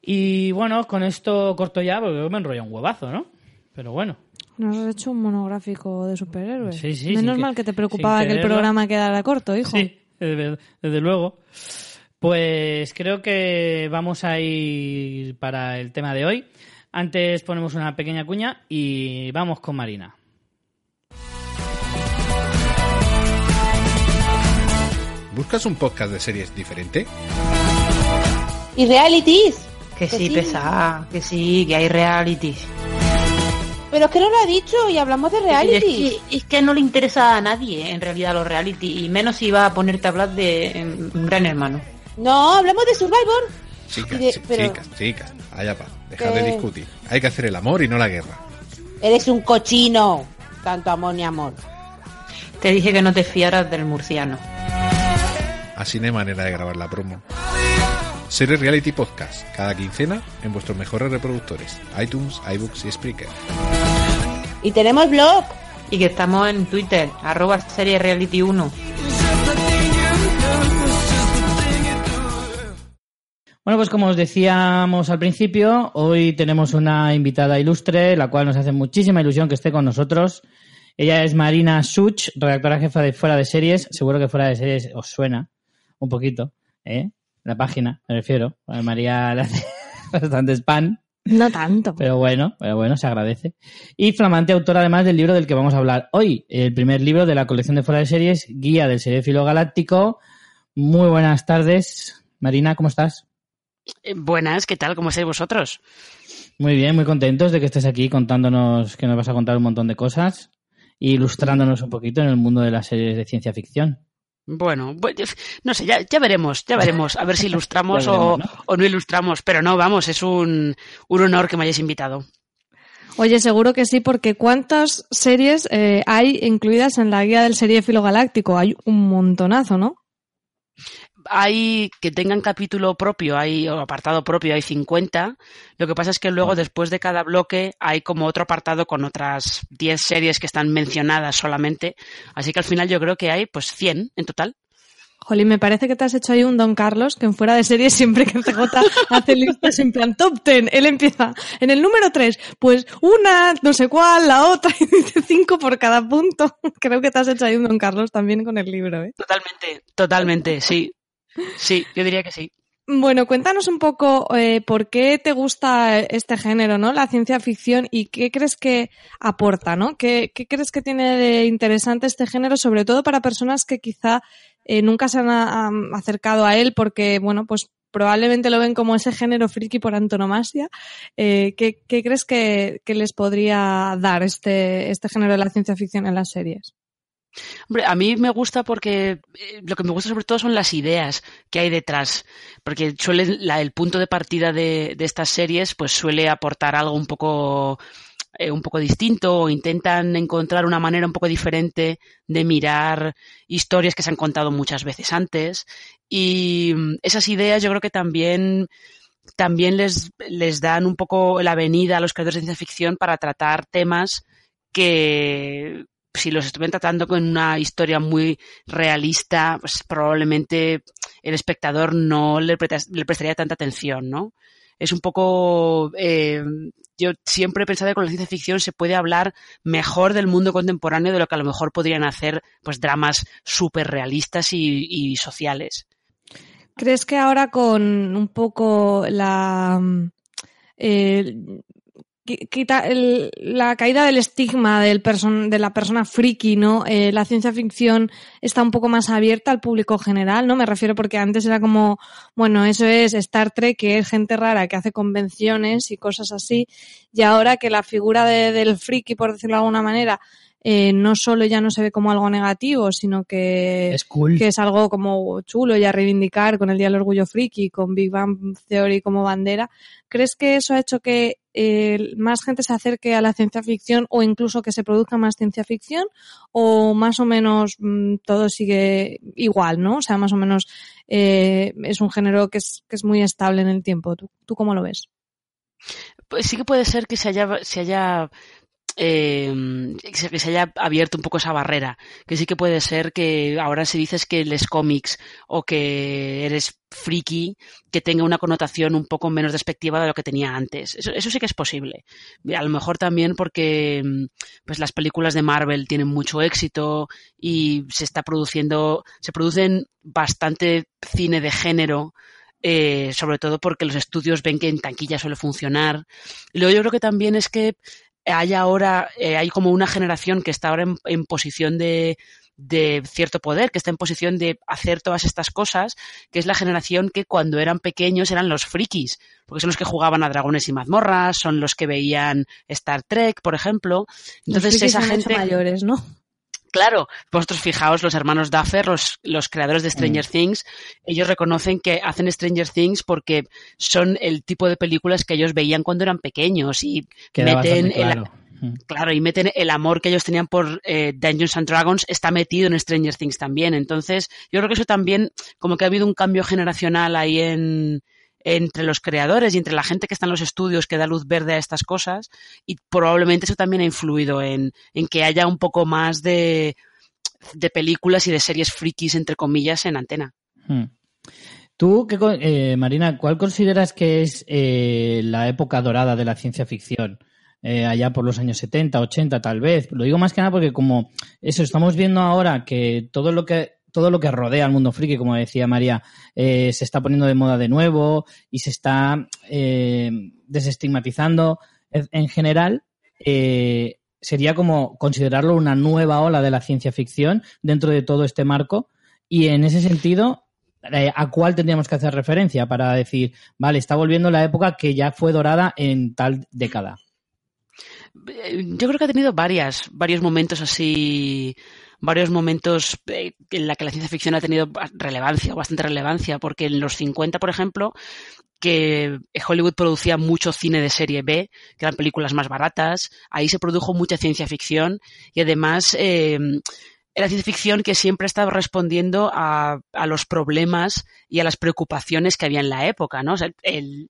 Y bueno, con esto corto ya, porque me enrolla un huevazo, ¿no? Pero bueno. Nos has hecho un monográfico de superhéroes. Sí, sí. Menos mal que te preocupaba que el programa quedara corto, hijo. Sí, desde luego. Pues creo que vamos a ir para el tema de hoy. Antes ponemos una pequeña cuña y vamos con Marina. ¿Buscas un podcast de series diferente? ¿Y realities? Que, sí, pesa, que sí, que hay realities. Pero es que no lo ha dicho y hablamos de reality. Es que, no le interesa a nadie en realidad los reality y menos si va a ponerte a hablar de un gran hermano. No, hablamos de Survivor. Chicas, chicas, chicas, allá pa, dejad de discutir. Hay que hacer el amor y no la guerra. Eres un cochino, tanto amor ni amor. Te dije que no te fiaras del murciano. Así no hay manera de grabar la promo. Series Reality Podcast, cada quincena en vuestros mejores reproductores, iTunes, iBooks y Spreaker. Y tenemos blog. Y que estamos en Twitter, arroba Series Reality 1. Bueno, pues como os decíamos al principio, hoy tenemos una invitada ilustre, la cual nos hace muchísima ilusión que esté con nosotros. Ella es Marina Such, redactora jefa de Fuera de Series. Seguro que Fuera de Series os suena un poquito, ¿eh? La página, me refiero. María le hace bastante spam. No tanto. Pero bueno, pero bueno, se agradece. Y flamante autora además del libro del que vamos a hablar hoy, el primer libro de la colección de fuera de series, Guía del Seriéfilo Galáctico. Muy buenas tardes. Marina, ¿cómo estás? Eh, buenas, ¿qué tal? ¿Cómo estáis vosotros? Muy bien, muy contentos de que estés aquí contándonos que nos vas a contar un montón de cosas e ilustrándonos un poquito en el mundo de las series de ciencia ficción. Bueno, no sé, ya, ya veremos, ya veremos, a ver si ilustramos o, ¿no? ilustramos, pero no, vamos, es un, un, honor que me hayáis invitado. Oye, seguro que sí, porque ¿cuántas series eh, hay incluidas en la guía del serie galáctico? Hay un montonazo, ¿no? Hay que tengan capítulo propio, hay o apartado propio, hay 50. Lo que pasa es que luego después de cada bloque hay como otro apartado con otras 10 series que están mencionadas solamente. Así que al final yo creo que hay pues 100 en total. Jolín, me parece que te has hecho ahí un Don Carlos, que en fuera de series siempre que CJ hace listas en plan top 10, él empieza en el número 3, pues una, no sé cuál, la otra, y dice 5 por cada punto. Creo que te has hecho ahí un Don Carlos también con el libro, ¿eh? Totalmente, totalmente, sí. Sí, yo diría que sí. Bueno, cuéntanos un poco eh, por qué te gusta este género, ¿no? La ciencia ficción y qué crees que aporta, ¿no? ¿Qué, crees que tiene de interesante este género, sobre todo para personas que quizá eh, nunca se han acercado a él porque, bueno, pues probablemente lo ven como ese género friki por antonomasia. Eh, ¿qué, crees que, que, les podría dar este, este género de la ciencia ficción en las series? Hombre, a mí me gusta porque eh, lo que me gusta sobre todo son las ideas que hay detrás, porque suele el punto de partida de, estas series pues suele aportar algo un poco eh, un poco distinto o intentan encontrar una manera un poco diferente de mirar historias que se han contado muchas veces antes. Y mm, esas ideas yo creo que también también les, les dan un poco la venida a los creadores de ciencia ficción para tratar temas que, si los estuvieran tratando con una historia muy realista, pues probablemente el espectador no le, prestaría tanta atención, ¿no? Es un poco... Eh, yo siempre he pensado que con la ciencia ficción se puede hablar mejor del mundo contemporáneo de lo que a lo mejor podrían hacer pues dramas súper realistas y, sociales. ¿Crees que ahora con un poco la... Eh, quita el- la caída del estigma del person- de la persona friki, ¿no? Eh, la ciencia ficción está un poco más abierta al público general, ¿no? Me refiero porque antes era como, bueno, eso es Star Trek, que es gente rara que hace convenciones y cosas así, y ahora que la figura de- del friki, por decirlo de alguna manera, eh, no solo ya no se ve como algo negativo, sino que Es cool. que es algo como chulo y a reivindicar con el Día del Orgullo Friki, con Big Bang Theory como bandera. ¿Crees que eso ha hecho que eh, más gente se acerque a la ciencia ficción o incluso que se produzca más ciencia ficción? ¿O más o menos mm, todo sigue igual, no? O sea, más o menos eh, es un género que es, que es muy estable en el tiempo. ¿Tú, ¿Tú cómo lo ves? Pues sí que puede ser que se haya, se haya, eh, que se haya abierto un poco esa barrera. Que sí que puede ser que ahora si dices que lees cómics o que eres friki, que tenga una connotación un poco menos despectiva de lo que tenía antes. Eso, eso sí que es posible. A lo mejor también porque mm, pues las películas de Marvel tienen mucho éxito y se está produciendo, se producen bastante cine de género eh, sobre todo porque los estudios ven que en taquilla suele funcionar. Y luego yo creo que también es que hay ahora, eh, hay como una generación que está ahora en, en posición de, de cierto poder, que está en posición de hacer todas estas cosas, que es la generación que cuando eran pequeños eran los frikis, porque son los que jugaban a dragones y mazmorras, son los que veían Star Trek, por ejemplo. Entonces Los esa gente... mayores, ¿no? Claro, vosotros fijaos, los hermanos Duffer, los, los creadores de Stranger Mm. Things, ellos reconocen que hacen Stranger Things porque son el tipo de películas que ellos veían cuando eran pequeños y Queda meten bastante el, claro. Mm. claro, y meten el amor que ellos tenían por eh, Dungeons and Dragons está metido en Stranger Things también. Entonces, yo creo que eso también, como que ha habido un cambio generacional ahí en entre los creadores y entre la gente que está en los estudios que da luz verde a estas cosas y probablemente eso también ha influido en, en que haya un poco más de, de películas y de series frikis, entre comillas, en antena. Hmm. Tú, qué eh, Marina, ¿cuál consideras que es eh, la época dorada de la ciencia ficción? Eh, allá por los años 70, 80 tal vez. Lo digo más que nada porque como eso, estamos viendo ahora que todo lo que todo lo que rodea al mundo friki, como decía María, eh, se está poniendo de moda de nuevo y se está eh, desestigmatizando en en general. eh, sería como considerarlo una nueva ola de la ciencia ficción dentro de todo este marco. Y en ese sentido, ¿a cuál tendríamos que hacer referencia para decir, vale, está volviendo la época que ya fue dorada en tal década? Yo creo que ha tenido varias, varios momentos así, varios momentos eh, en la que la ciencia ficción ha tenido relevancia, bastante relevancia, porque en los 50, por ejemplo, que Hollywood producía mucho cine de serie B, que eran películas más baratas, ahí se produjo mucha ciencia ficción y además eh, era ciencia ficción que siempre estaba respondiendo a, a los problemas y a las preocupaciones que había en la época, ¿no? O sea, el,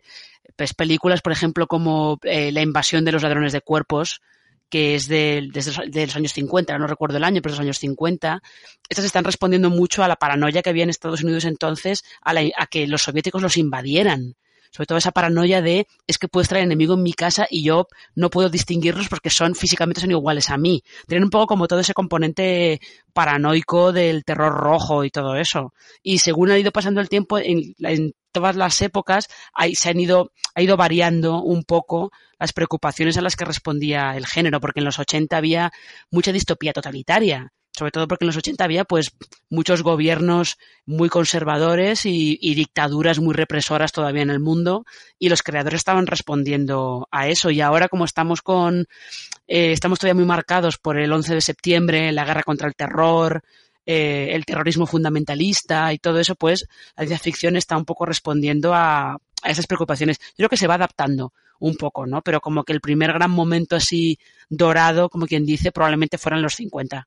pues películas, por ejemplo, como eh, La invasión de los ladrones de cuerpos, que es de, los, de los años 50, no recuerdo el año, pero de los años 50. Estas están respondiendo mucho a la paranoia que había en Estados Unidos entonces, a, la- a que los soviéticos los invadieran. Sobre todo esa paranoia de es que puedes traer enemigo en mi casa y yo no puedo distinguirlos porque son físicamente son iguales a mí. Tienen un poco como todo ese componente paranoico del terror rojo y todo eso. Y según ha ido pasando el tiempo, en, todas las épocas se han ido, ha ido variando un poco las preocupaciones a las que respondía el género, porque en los 80 había mucha distopía totalitaria, sobre todo porque en los 80 había pues muchos gobiernos muy conservadores y, y dictaduras muy represoras todavía en el mundo y los creadores estaban respondiendo a eso y ahora como estamos con eh, estamos todavía muy marcados por el 11 de septiembre, la guerra contra el terror, eh, el terrorismo fundamentalista y todo eso, pues la ciencia ficción está un poco respondiendo a, a esas preocupaciones. Yo creo que se va adaptando un poco, ¿no? Pero como que el primer gran momento así dorado, como quien dice, probablemente fueran los 50.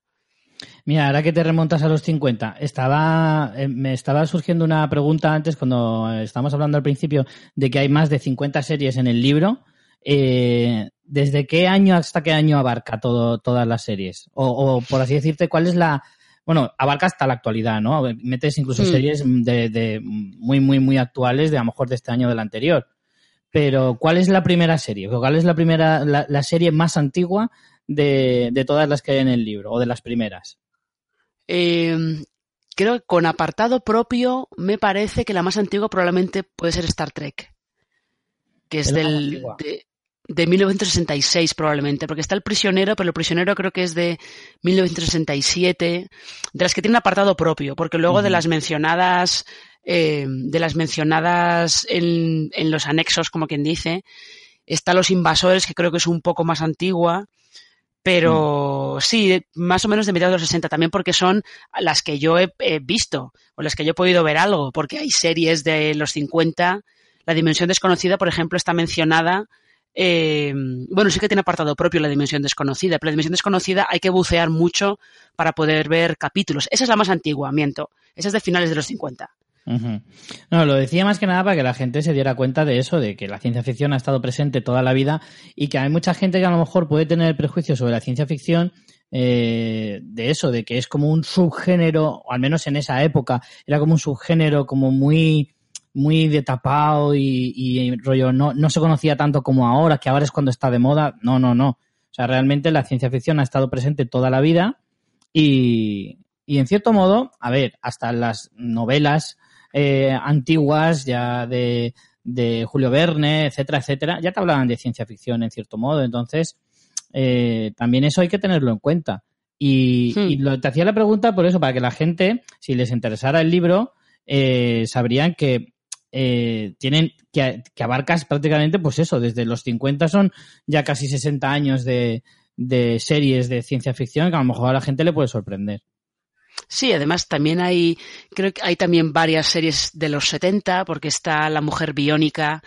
Mira, ahora que te remontas a los 50, estaba, eh, me estaba surgiendo una pregunta antes cuando estábamos hablando al principio de que hay más de 50 series en el libro. Eh, ¿Desde qué año hasta qué año abarca todo, todas las series? O, o, por así decirte, ¿cuál es la... Bueno, abarca hasta la actualidad, ¿no? Metes incluso Mm. series de, de muy, muy, muy actuales, de a lo mejor de este año o del anterior. Pero, ¿cuál es la primera serie? ¿Cuál es la primera, la, la serie más antigua de, de todas las que hay en el libro? O de las primeras. Eh, creo que con apartado propio me parece que la más antigua probablemente puede ser Star Trek. Que es, del... de- de 1966 probablemente, porque está El prisionero, pero El prisionero creo que es de 1967, de las que tienen apartado propio, porque luego de las mencionadas, eh, de las mencionadas en, en, los anexos, como quien dice, está Los invasores, que creo que es un poco más antigua, pero mm. sí, más o menos de mediados de los 60 también porque son las que yo he, he, visto o las que yo he podido ver algo, porque hay series de los 50, La Dimensión Desconocida, por ejemplo, está mencionada eh, bueno, sí que tiene apartado propio la dimensión desconocida, pero la dimensión desconocida hay que bucear mucho para poder ver capítulos. Esa es la más antigua, miento. Esa es de finales de los 50. No, lo decía más que nada para que la gente se diera cuenta de eso, de que la ciencia ficción ha estado presente toda la vida y que hay mucha gente que a lo mejor puede tener el prejuicio sobre la ciencia ficción eh, de eso, de que es como un subgénero, o al menos en esa época, era como un subgénero como muy muy de tapado y, y, rollo no, no se conocía tanto como ahora, que ahora es cuando está de moda. No, no, no. O sea, realmente la ciencia ficción ha estado presente toda la vida y, y en cierto modo, a ver, hasta las novelas eh, antiguas ya de, de Julio Verne, etcétera, etcétera, ya te hablaban de ciencia ficción en cierto modo. Entonces, eh, también eso hay que tenerlo en cuenta. Y, hmm. y lo, te hacía la pregunta por eso, para que la gente, si les interesara el libro, eh, sabrían que eh, tienen que, que, abarcas prácticamente, pues eso, desde los 50 son ya casi 60 años de, de series de ciencia ficción que a lo mejor a la gente le puede sorprender. Sí, además también hay, creo que hay también varias series de los 70, porque está La Mujer Biónica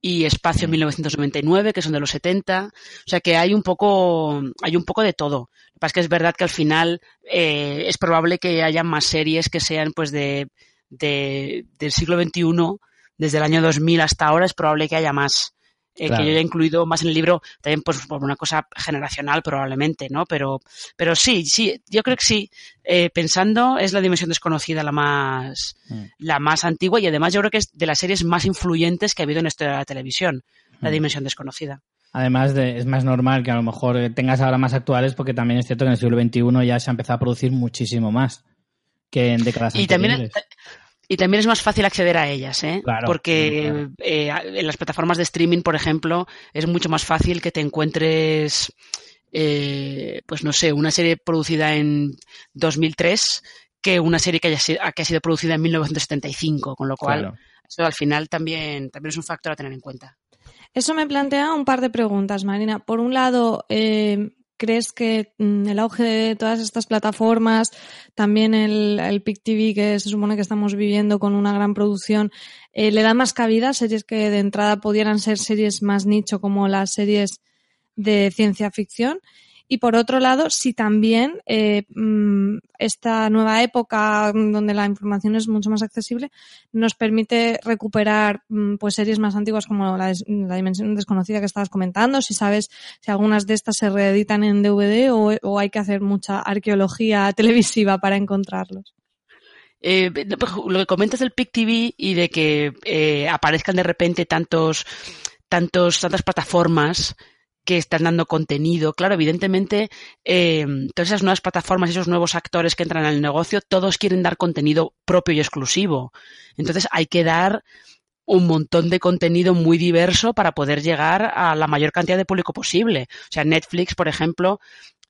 y Espacio 1999, que son de los 70. O sea que hay un poco, hay un poco de todo. Lo que pasa es que es verdad que al final eh, es probable que haya más series que sean pues de, de, del siglo XXI desde el año 2000 hasta ahora es probable que haya más. Eh, claro. que yo haya incluido más en el libro, también pues por una cosa generacional probablemente, ¿no? Pero, pero sí, sí, yo creo que sí. Eh, pensando, es la dimensión desconocida la más, mm. la más antigua y además yo creo que es de las series más influyentes que ha habido en la historia de la televisión, mm. la dimensión desconocida. Además, de, es más normal que a lo mejor tengas ahora más actuales porque también es cierto que en el siglo XXI ya se ha empezado a producir muchísimo más que en décadas y anteriores. También, y también es más fácil acceder a ellas, ¿eh? Claro, Porque claro. Eh, en las plataformas de streaming, por ejemplo, es mucho más fácil que te encuentres, eh, pues no sé, una serie producida en 2003 que una serie que, haya sido, que ha sido producida en 1975, con lo cual claro. eso al final también, también es un factor a tener en cuenta. Eso me plantea un par de preguntas, Marina. Por un lado, eh, ¿Crees que mm, el auge de todas estas plataformas, también el, el PIC TV que se supone que estamos viviendo con una gran producción, eh, le da más cabida a series que de entrada pudieran ser series más nicho como las series de ciencia ficción? Y por otro lado, si también eh, mm, esta nueva época donde la información es mucho más accesible nos permite recuperar mm, pues series más antiguas como la, Dimensión Desconocida que estabas comentando, si sabes si algunas de estas se reeditan en DVD o, hay que hacer mucha arqueología televisiva para encontrarlos. Eh, lo que comentas del PIC TV y de que eh, aparezcan de repente tantos, tantos, tantas plataformas que están dando contenido. Claro, evidentemente, eh, todas esas nuevas plataformas, esos nuevos actores que entran al negocio, todos quieren dar contenido propio y exclusivo. Entonces hay que dar un montón de contenido muy diverso para poder llegar a la mayor cantidad de público posible. O sea, Netflix, por ejemplo,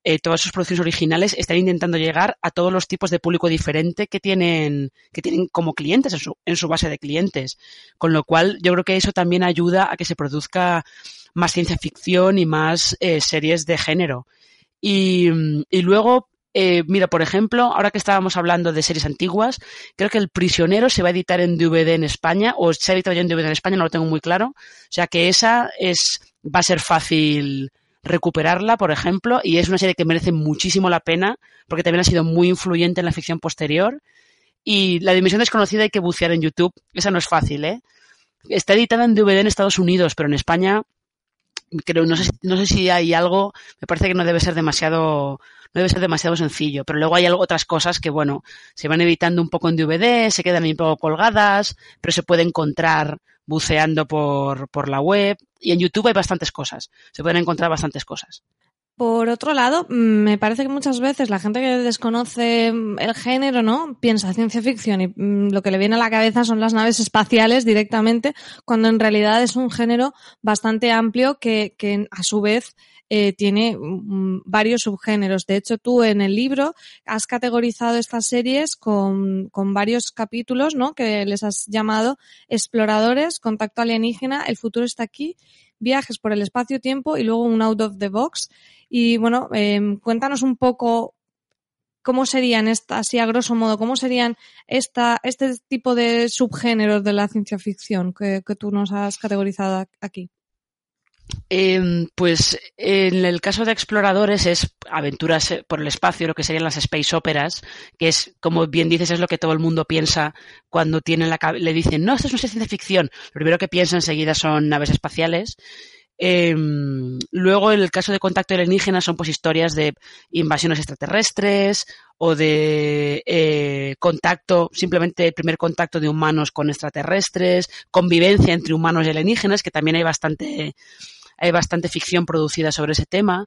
eh, todas sus producciones originales están intentando llegar a todos los tipos de público diferente que tienen, que tienen como clientes en su, base de clientes. Con lo cual, yo creo que eso también ayuda a que se produzca más ciencia ficción y más eh, series de género. Y, y luego, eh, mira, por ejemplo, ahora que estábamos hablando de series antiguas, creo que El Prisionero se va a editar en DVD en España, o se ha editado ya en DVD en España, no lo tengo muy claro. O sea que esa es, va a ser fácil recuperarla, por ejemplo, y es una serie que merece muchísimo la pena, porque también ha sido muy influyente en la ficción posterior. Y La Dimensión Desconocida hay que bucear en YouTube, esa no es fácil, ¿eh? Está editada en DVD en Estados Unidos, pero en España creo, no sé, no sé si hay algo, me parece que no debe ser demasiado, no debe ser demasiado sencillo, pero luego hay algo, otras cosas que, bueno, se van editando un poco en DVD, se quedan un poco colgadas, pero se puede encontrar buceando por, por la web y en YouTube hay bastantes cosas, se pueden encontrar bastantes cosas. Por otro lado, mm, me parece que muchas veces la gente que desconoce mm, el género, ¿no? Piensa ciencia ficción y mm, lo que le viene a la cabeza son las naves espaciales directamente, cuando en realidad es un género bastante amplio que, que a su vez eh, tiene mm, varios subgéneros. De hecho, tú en el libro has categorizado estas series con, con varios capítulos, ¿no? Que les has llamado exploradores, contacto alienígena, el futuro está aquí viajes por el espacio-tiempo y luego un out of the box. Y bueno, eh, cuéntanos un poco cómo serían estas, así a grosso modo, cómo serían esta, este tipo de subgéneros de la ciencia ficción que, que tú nos has categorizado aquí. Eh, pues en el caso de exploradores es aventuras eh, por el espacio, lo que serían las space operas, que es, como bien dices, es lo que todo el mundo piensa cuando tienen la, le dicen, no, esto es una ciencia ficción. Lo primero que piensa enseguida son naves espaciales. Eh, luego, en el caso de contacto alienígena, son pues historias de invasiones extraterrestres o de eh, contacto, simplemente el primer contacto de humanos con extraterrestres, convivencia entre humanos y alienígenas, que también hay bastante hay bastante ficción producida sobre ese tema.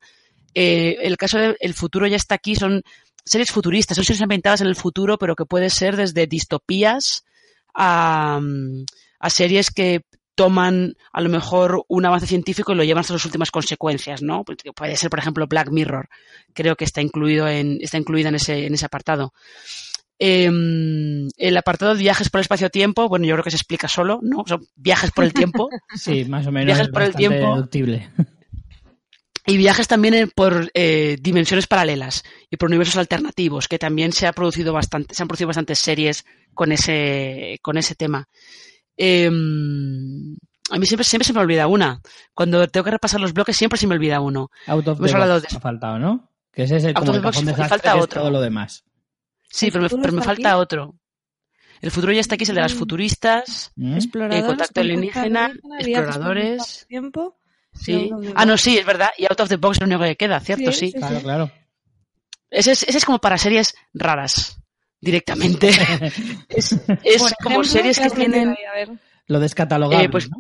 Eh, el caso de El futuro ya está aquí son series futuristas, son series ambientadas en el futuro, pero que puede ser desde distopías a, series que toman a lo mejor un avance científico y lo llevan hasta las últimas consecuencias, ¿no? Pues, puede ser, por ejemplo, Black Mirror. Creo que está incluido en, está incluida en ese, en ese apartado. Eh, el apartado de viajes por el espacio-tiempo, bueno, yo creo que se explica solo, ¿no? Son viajes por el tiempo. Sí, más o menos. Viajes por el tiempo. Deductible. Y viajes también por eh, dimensiones paralelas y por universos alternativos, que también se ha producido bastante, se han producido bastantes series con ese, con ese tema. Eh, a mí siempre, siempre se me olvida una. Cuando tengo que repasar los bloques, siempre se me olvida uno. Out of Hemos the hablado box de- ha faltado, ¿no? Que ese es el, como el box desastre, falta otro. todo lo demás. Sí, ¿El pero pero me falta aquí? otro. El futuro ya está aquí, es el de las Mm. futuristas. ¿Mm? Exploradores, Eh, contacto alienígena, exploradores. Tiempo. Sí. Ah, no, sí, es verdad. Y Out of the Box es lo único que queda, ¿cierto? Sí, Sí. sí. Claro, claro. Ese, es, ese es como para series raras, directamente. es como ejemplo, series ¿qué que tienen... Lo descatalogable, Eh, pues, ¿no?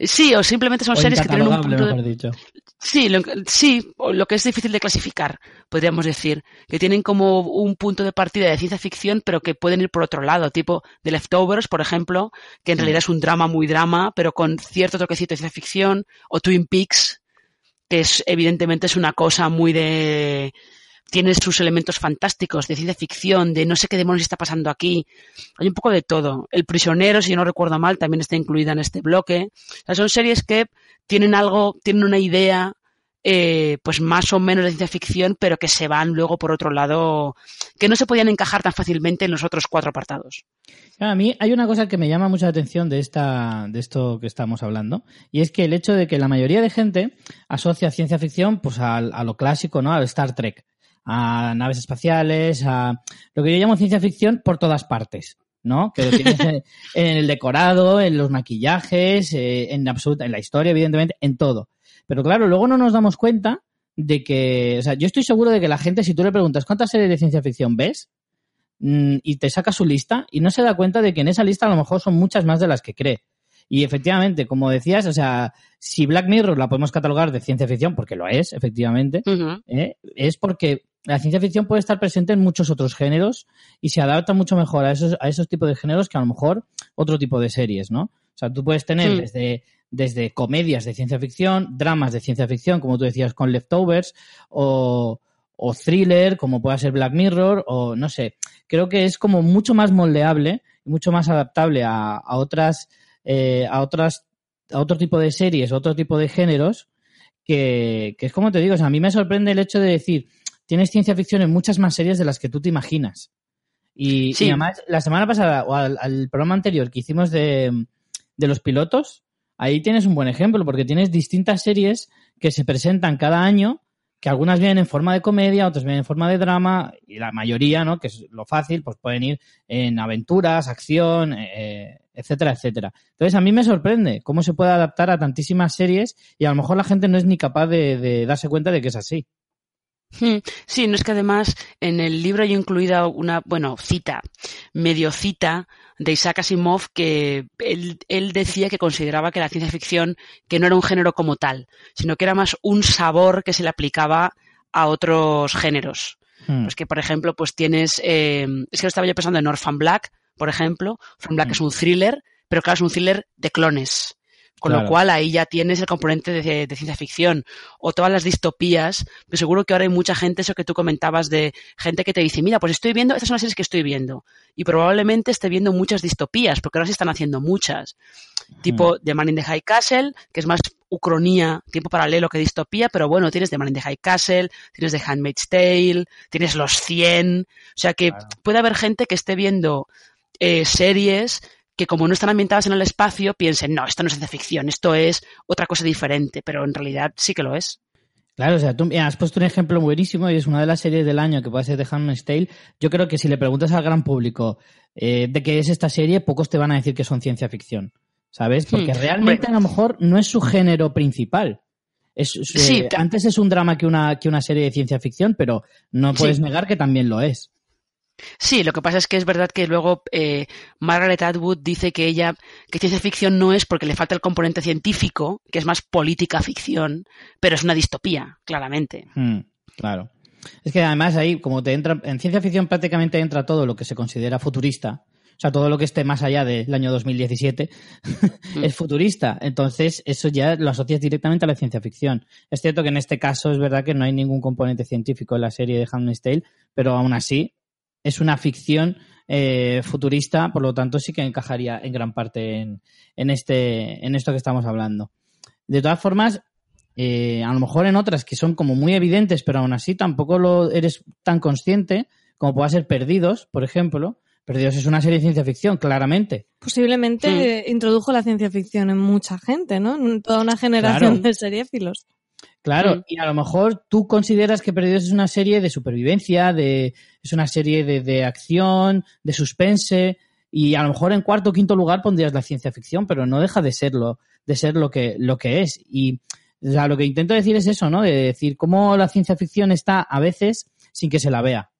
Sí, o simplemente son O series que tienen un punto de... dicho. Sí, lo, sí, lo que es difícil de clasificar, podríamos decir, que tienen como un punto de partida de ciencia ficción, pero que pueden ir por otro lado, tipo The Leftovers, por ejemplo, que en realidad es un drama muy drama, pero con cierto toquecito de ciencia ficción, o Twin Peaks, que es evidentemente es una cosa muy de tiene sus elementos fantásticos de ciencia ficción, de no sé qué demonios está pasando aquí. Hay un poco de todo. El prisionero, si yo no recuerdo mal, también está incluida en este bloque. O sea, son series que tienen algo, tienen una idea, eh, pues más o menos de ciencia ficción, pero que se van luego por otro lado, que no se podían encajar tan fácilmente en los otros cuatro apartados. A mí hay una cosa que me llama mucha atención de esta, de esto que estamos hablando, y es que el hecho de que la mayoría de gente asocia ciencia ficción pues a, a lo clásico, ¿no? Al Star Trek, a naves espaciales, a lo que yo llamo ciencia ficción por todas partes. ¿no? Que lo tienes en, en el decorado, en los maquillajes, eh, en absoluta, en la historia, evidentemente, en todo. Pero claro, luego no nos damos cuenta de que, o sea, yo estoy seguro de que la gente, si tú le preguntas cuántas series de ciencia ficción ves, mm, y te saca su lista, y no se da cuenta de que en esa lista a lo mejor son muchas más de las que cree. Y efectivamente, como decías, o sea, si Black Mirror la podemos catalogar de ciencia ficción, porque lo es, efectivamente. ¿eh? es porque la ciencia ficción puede estar presente en muchos otros géneros y se adapta mucho mejor a esos, a esos tipos de géneros que a lo mejor otro tipo de series, ¿no? O sea, tú puedes tener Sí. desde, desde comedias de ciencia ficción, dramas de ciencia ficción, como tú decías con Leftovers, o, o thriller, como pueda ser Black Mirror, o no sé. Creo que es como mucho más moldeable y mucho más adaptable a, a otras, eh, a otras, a otro tipo de series, otro tipo de géneros, que, que es como te digo, o sea, a mí me sorprende el hecho de decir, tienes ciencia ficción en muchas más series de las que tú te imaginas. Y, Sí. y además, la semana pasada, o al, al programa anterior que hicimos de, de los pilotos, ahí tienes un buen ejemplo, porque tienes distintas series que se presentan cada año, que algunas vienen en forma de comedia, otras vienen en forma de drama, y la mayoría, ¿no? Que es lo fácil, pues pueden ir en aventuras, acción, eh, etcétera, etcétera. Entonces, a mí me sorprende cómo se puede adaptar a tantísimas series y a lo mejor la gente no es ni capaz de, de darse cuenta de que es así. Hmm, Sí, no es que además en el libro hay incluida una, bueno, cita, medio cita de Isaac Asimov que él, él decía que consideraba que la ciencia ficción que no era un género como tal, sino que era más un sabor que se le aplicaba a otros géneros. Hmm. Pues que, por ejemplo, pues tienes, eh, es que lo estaba yo pensando en Orphan Black, por ejemplo. Orphan Black Mm. es un thriller, pero claro, es un thriller de clones. Con Claro. lo cual ahí ya tienes el componente de, de ciencia ficción. O todas las distopías, que seguro que ahora hay mucha gente, eso que tú comentabas de gente que te dice, mira, pues estoy viendo, estas son las series que estoy viendo. Y probablemente esté viendo muchas distopías, porque ahora se están haciendo muchas. Tipo The Man in the High Castle, que es más ucronía, tiempo paralelo que distopía, pero bueno, tienes The Man in the High Castle, tienes The Handmaid's Tale, tienes Los 100, o sea que puede haber gente que esté viendo eh, series que como no están ambientadas en el espacio, piensen, no, esto no es ciencia ficción, esto es otra cosa diferente, pero en realidad sí que lo es. Claro, o sea, tú has puesto un ejemplo buenísimo y es una de las series del año que puede ser The Handmaid's Tale. Yo creo que si le preguntas al gran público eh, de qué es esta serie, pocos te van a decir que son ciencia ficción, ¿sabes? Porque Hmm, realmente a lo mejor no es su género principal. Es, es, eh, Sí. antes es un drama que una, que una serie de ciencia ficción, pero no Sí. puedes negar que también lo es. Sí, lo que pasa es que es verdad que luego eh, Margaret Atwood dice que ella, que ciencia ficción no es porque le falta el componente científico, que es más política ficción, pero es una distopía, claramente. Hmm, claro. Es que además ahí, como te entra, en ciencia ficción prácticamente entra todo lo que se considera futurista. O sea, todo lo que esté más allá del año 2017 es futurista. Entonces, eso ya lo asocias directamente a la ciencia ficción. Es cierto que en este caso es verdad que no hay ningún componente científico en la serie de Handmaid's Tale, pero aún así es una ficción eh, futurista, por lo tanto sí que encajaría en gran parte en, en, este, en esto que estamos hablando. De todas formas, eh, a lo mejor en otras que son como muy evidentes, pero aún así tampoco lo eres tan consciente, como pueda ser Perdidos, por ejemplo. Perdidos es una serie de ciencia ficción, claramente. Posiblemente Sí. introdujo la ciencia ficción en mucha gente, ¿no? En toda una generación Claro. de seriéfilos. Claro, Mm. y a lo mejor tú consideras que Perdidos es una serie de supervivencia, de, es una serie de, de acción, de suspense, y a lo mejor en cuarto o quinto lugar pondrías la ciencia ficción, pero no deja de serlo, de ser lo que, lo que es. Y o sea, lo que intento decir es eso, ¿no? De decir cómo la ciencia ficción está a veces sin que se la vea.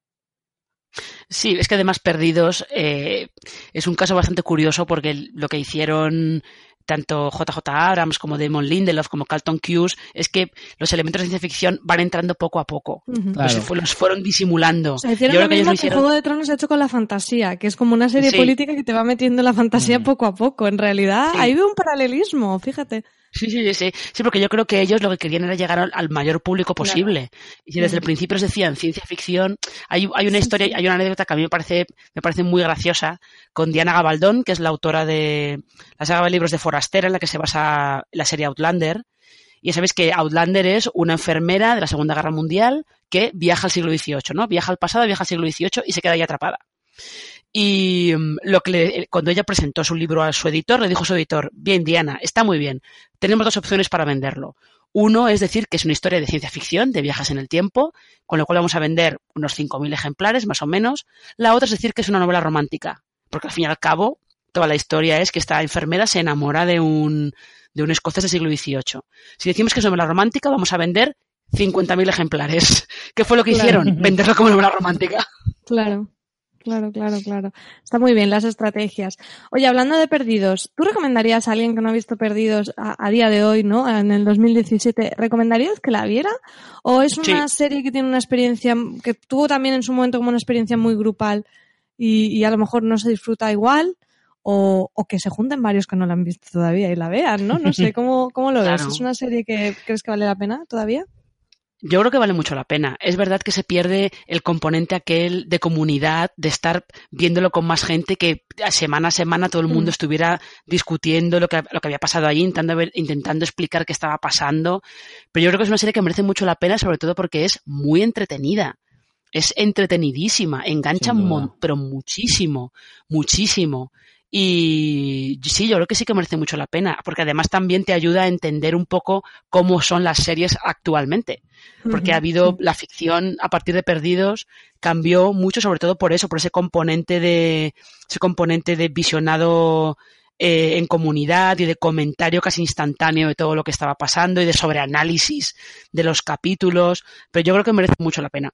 Sí, es que además Perdidos eh, es un caso bastante curioso porque lo que hicieron tanto JJ Abrams como Damon Lindelof como Carlton Cuse es que los elementos de ciencia ficción van entrando poco a poco. Claro. Los, fu- los fueron disimulando. O sea, hicieron Yo lo creo que ellos mismo que hicieron. Juego de Tronos hecho con la fantasía, que es como una serie Sí. política que te va metiendo la fantasía Mm. poco a poco. En realidad, Sí. ahí veo un paralelismo, fíjate. Sí, sí, sí, sí. Porque yo creo que ellos lo que querían era llegar al, al mayor público posible. Y si desde el principio les decían ciencia ficción, hay, hay una historia, hay una anécdota que a mí me parece, me parece muy graciosa con Diana Gabaldón, que es la autora de la saga de libros de Forastera, en la que se basa la serie Outlander. Y ya sabéis que Outlander es una enfermera de la Segunda Guerra Mundial que viaja al siglo XVIII, ¿no? Viaja al pasado, viaja al siglo XVIII y se queda ahí atrapada. Y mm, lo que le- cuando ella presentó su libro a su editor, le dijo a su editor, bien, Diana, está muy bien, tenemos dos opciones para venderlo. Uno es decir que es una historia de ciencia ficción, de viajes en el tiempo, con lo cual vamos a vender unos 5.000 ejemplares, más o menos. La otra es decir que es una novela romántica, porque al fin y al cabo toda la historia es que esta enfermera se enamora de un, de un escocés del siglo XVIII. Si decimos que es novela romántica, vamos a vender 50.000 ejemplares. ¿Qué fue lo que Claro. hicieron? Venderlo como novela romántica. Claro, claro, claro, claro. Está muy bien las estrategias. Oye, hablando de perdidos, ¿tú recomendarías a alguien que no ha visto perdidos a, a día de hoy, ¿no? En el 2017, ¿recomendarías que la viera? ¿O es una serie que tiene una experiencia, que tuvo también en su momento como una experiencia muy grupal y, y a lo mejor no se disfruta igual? O, o que se junten varios que no la han visto todavía y la vean, ¿no? No sé, ¿cómo, cómo lo ves? ¿Es una serie que crees que vale la pena todavía? Yo creo que vale mucho la pena. Es verdad que se pierde el componente aquel de comunidad, de estar viéndolo con más gente, que semana a semana todo el mundo Mm. estuviera discutiendo lo que, lo que había pasado allí, intentando, ver- intentando explicar qué estaba pasando. Pero yo creo que es una serie que merece mucho la pena, sobre todo porque es muy entretenida. Es entretenidísima, engancha, mon- pero muchísimo, muchísimo. Y sí, yo creo que sí que merece mucho la pena, porque además también te ayuda a entender un poco cómo son las series actualmente porque ha habido la ficción a partir de Perdidos cambió mucho sobre todo por eso por ese componente de ese componente de visionado eh, en comunidad y de comentario casi instantáneo de todo lo que estaba pasando y de sobreanálisis de los capítulos, pero yo creo que merece mucho la pena.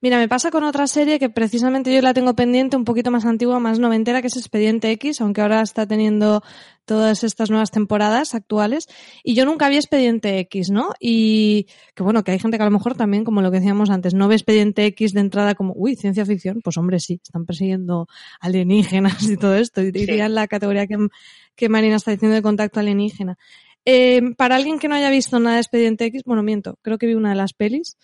Mira, me pasa con otra serie que precisamente yo la tengo pendiente, un poquito más antigua, más noventera, que es Expediente X, aunque ahora está teniendo todas estas nuevas temporadas actuales. Y yo nunca vi Expediente X, ¿no? Y que bueno, que hay gente que a lo mejor también, como lo que decíamos antes, no ve Expediente X de entrada como, uy, ciencia ficción. Pues hombre, sí, están persiguiendo alienígenas y todo esto. Y diría la categoría que, que Marina está diciendo de contacto alienígena. Eh, para alguien que no haya visto nada de Expediente X, bueno, miento, creo que vi una de las pelis.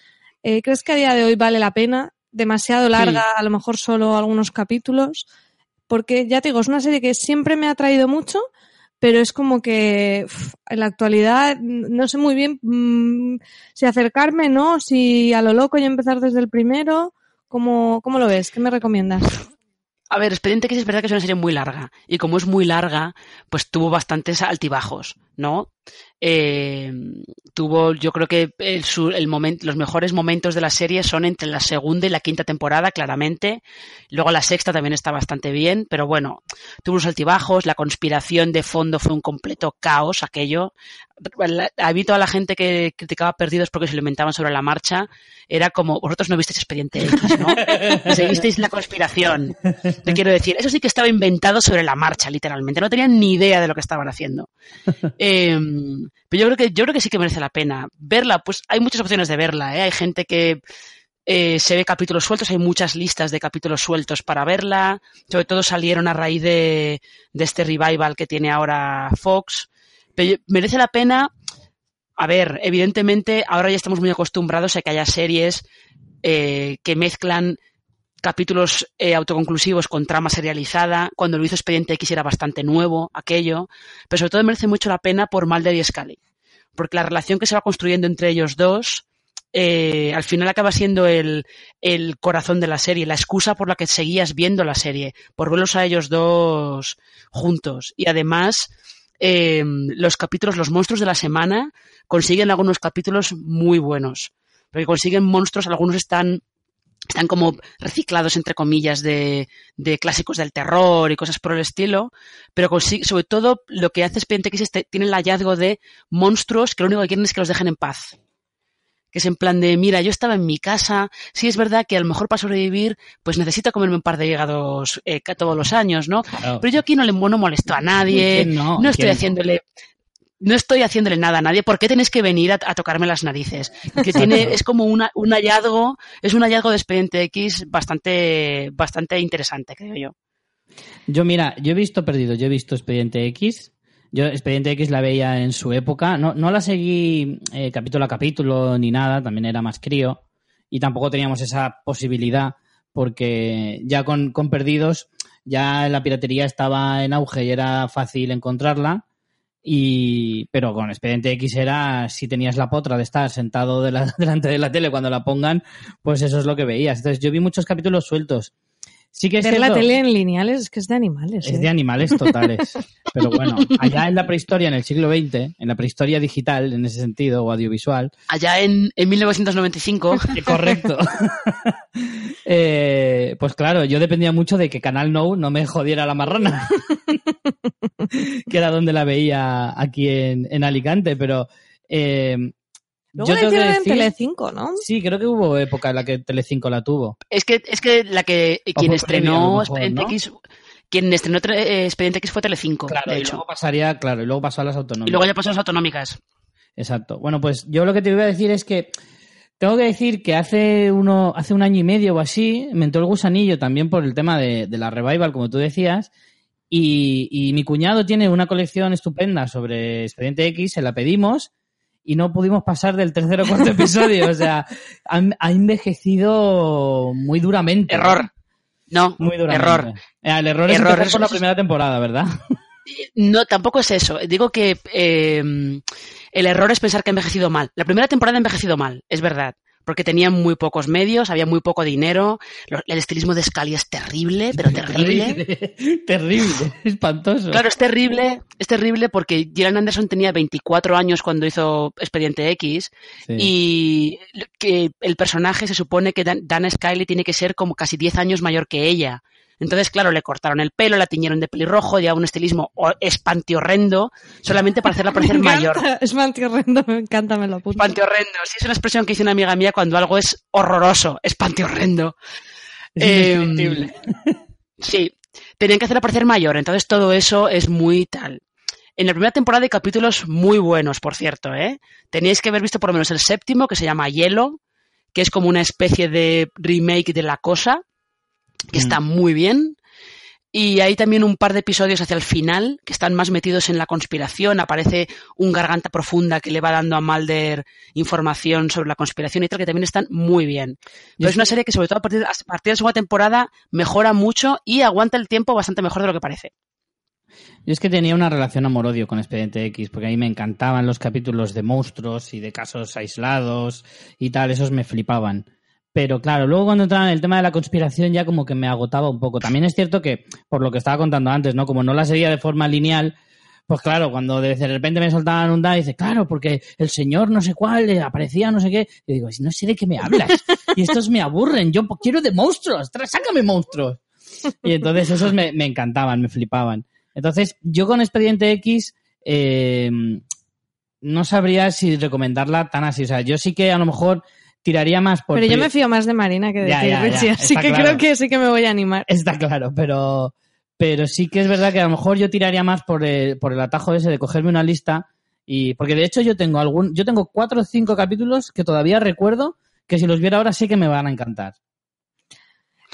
Eh, ¿Crees que a día de hoy vale la pena? Demasiado larga, a lo mejor solo algunos capítulos. Porque ya te digo, es una serie que siempre me ha atraído mucho, pero es como que uf, en la actualidad no sé muy bien mm, si acercarme, ¿no? Si a lo loco y empezar desde el primero. ¿Cómo, cómo lo ves? ¿Qué me recomiendas? A ver, Expediente X es verdad que es una serie muy larga. Y como es muy larga, pues tuvo bastantes altibajos, ¿no? Eh, tuvo, yo creo que el, el los mejores momentos de la serie son entre la segunda y la quinta temporada, claramente. Luego la sexta también está bastante bien, pero bueno, tuvo unos altibajos. La conspiración de fondo fue un completo caos, aquello. Mí toda la gente que criticaba Perdidos porque se lo inventaban sobre la marcha, era como, vosotros no visteis Expediente X, ¿no? Seguisteis la conspiración. Te quiero decir, eso sí que estaba inventado sobre la marcha, literalmente. No tenían ni idea de lo que estaban haciendo. Eh, pero yo creo que yo creo que sí que merece la pena verla. Pues hay muchas opciones de verla. ¿eh? Hay gente que eh, se ve capítulos sueltos, hay muchas listas de capítulos sueltos para verla. Sobre todo salieron a raíz de, de este revival que tiene ahora Fox. Pero merece la pena. A ver, evidentemente ahora ya estamos muy acostumbrados a que haya series eh, que mezclan capítulos eh, autoconclusivos con trama serializada. Cuando lo hizo Expediente X era bastante nuevo aquello, pero sobre todo merece mucho la pena por Mulder y Scully, porque la relación que se va construyendo entre ellos dos eh, al final acaba siendo el, el corazón de la serie, la excusa por la que seguías viendo la serie, por verlos a ellos dos juntos. Y además, eh, los capítulos, los monstruos de la semana, consiguen algunos capítulos muy buenos, porque consiguen monstruos, algunos están están como reciclados entre comillas de, de clásicos del terror y cosas por el estilo, pero consigue, sobre todo lo que hace Expediente X es que tiene el hallazgo de monstruos que lo único que quieren es que los dejen en paz. Que es en plan de, mira, yo estaba en mi casa, sí es verdad que a lo mejor para sobrevivir, pues necesito comerme un par de hígados eh, todos los años, ¿no? Claro. Pero yo aquí no le no molesto a nadie, ¿Quién no? no estoy haciéndole no estoy haciéndole nada a nadie. ¿Por qué tenéis que venir a, a tocarme las narices? Que tiene, es como una, un hallazgo, es un hallazgo de Expediente X bastante, bastante interesante, creo yo. Yo, mira, yo he visto Perdido, yo he visto Expediente X. Yo Expediente X la veía en su época. No, no la seguí eh, capítulo a capítulo ni nada, también era más crío. Y tampoco teníamos esa posibilidad, porque ya con, con Perdidos, ya la piratería estaba en auge y era fácil encontrarla. Y, pero con Expediente X era si tenías la potra de estar sentado de la- delante de la tele cuando la pongan, pues eso es lo que veías. Entonces yo vi muchos capítulos sueltos. Sí que es Ver la tele en lineales es que es de animales. es ¿eh? de animales totales. Pero bueno, allá en la prehistoria, en el siglo XX, en la prehistoria digital, en ese sentido, o audiovisual, Allá en, en 1995, eh, correcto. Eh, pues claro, yo dependía mucho de que Canal No no me jodiera la marrana. que era donde la veía aquí en, en Alicante, pero... eh, Luego yo la hicieron en Telecinco, ¿no? Sí, creo que hubo época en la que Telecinco la tuvo. es que, es que la que, quien estrenó Expediente ¿no? X, quien estrenó eh, Expediente X fue Telecinco, Claro, de y hecho. luego pasaría, claro, y luego pasó a las autonómicas. Y luego ya pasó a las autonómicas. Exacto. Bueno, pues yo lo que te iba a decir es que tengo que decir que hace uno, hace un año y medio o así, me entró el gusanillo también por el tema de, de la revival, como tú decías, y, y mi cuñado tiene una colección estupenda sobre Expediente X, se la pedimos y no pudimos pasar del tercer o cuarto episodio. O sea, ha, ha envejecido muy duramente. Error. No, Muy duramente. error. Eh, El error es Error, por la primera temporada, ¿verdad? No, tampoco es eso. Digo que eh, el error es pensar que ha envejecido mal. La primera temporada ha envejecido mal, es verdad. Porque tenían muy pocos medios, había muy poco dinero. El estilismo de Scully es terrible, pero terrible. Terrible, terrible, espantoso. Claro, es terrible, es terrible porque Gillian Anderson tenía 24 años cuando hizo Expediente X Sí. y que el personaje se supone que Dan, Dana Scully tiene que ser como casi 10 años mayor que ella. Entonces, claro, le cortaron el pelo, la tiñeron de pelirrojo, llevaba un estilismo o- espantiorrendo, solamente para hacerla parecer mayor. Es horrendo, me encanta, me lo apunto. Espantiorrendo, sí, es una expresión que dice una amiga mía cuando algo es horroroso, espantiorrendo. Es Eh. Sí, tenían que hacerla parecer mayor, entonces todo eso es muy tal. En la primera temporada hay capítulos muy buenos, por cierto, ¿eh? Teníais que haber visto por lo menos el séptimo, que se llama Hielo, que es como una especie de remake de La Cosa, que está muy bien. Y hay también un par de episodios hacia el final que están más metidos en la conspiración. Aparece un garganta profunda que le va dando a Mulder información sobre la conspiración y tal, que también están muy bien. Pero es una serie que, sobre todo a partir, a partir de la segunda temporada, mejora mucho y aguanta el tiempo bastante mejor de lo que parece. Yo es que tenía una relación amor-odio con Expediente X, porque a mí me encantaban los capítulos de monstruos y de casos aislados y tal, esos me flipaban. Pero claro, luego cuando entraba en el tema de la conspiración ya como que me agotaba un poco. También es cierto que, por lo que estaba contando antes, ¿no? Como no la seguía de forma lineal, pues claro, cuando de repente me soltaban un da, dice, claro, porque el señor no sé cuál eh, aparecía no sé qué. Y digo, no sé de qué me hablas. Y estos me aburren. Yo pues, quiero de monstruos. Sácame monstruos. Y entonces esos me, me encantaban, me flipaban. Entonces, yo con Expediente X eh, no sabría si recomendarla tan así. O sea, yo sí que a lo mejor tiraría más por... Pero yo me fío más de Marina que de Ya, ti, ya, así que claro. creo que sí que me voy a animar. Está claro, pero, pero sí que es verdad que a lo mejor yo tiraría más por el, por el atajo ese de cogerme una lista y porque de hecho yo tengo algún, yo tengo cuatro o cinco capítulos que todavía recuerdo que si los viera ahora sí que me van a encantar.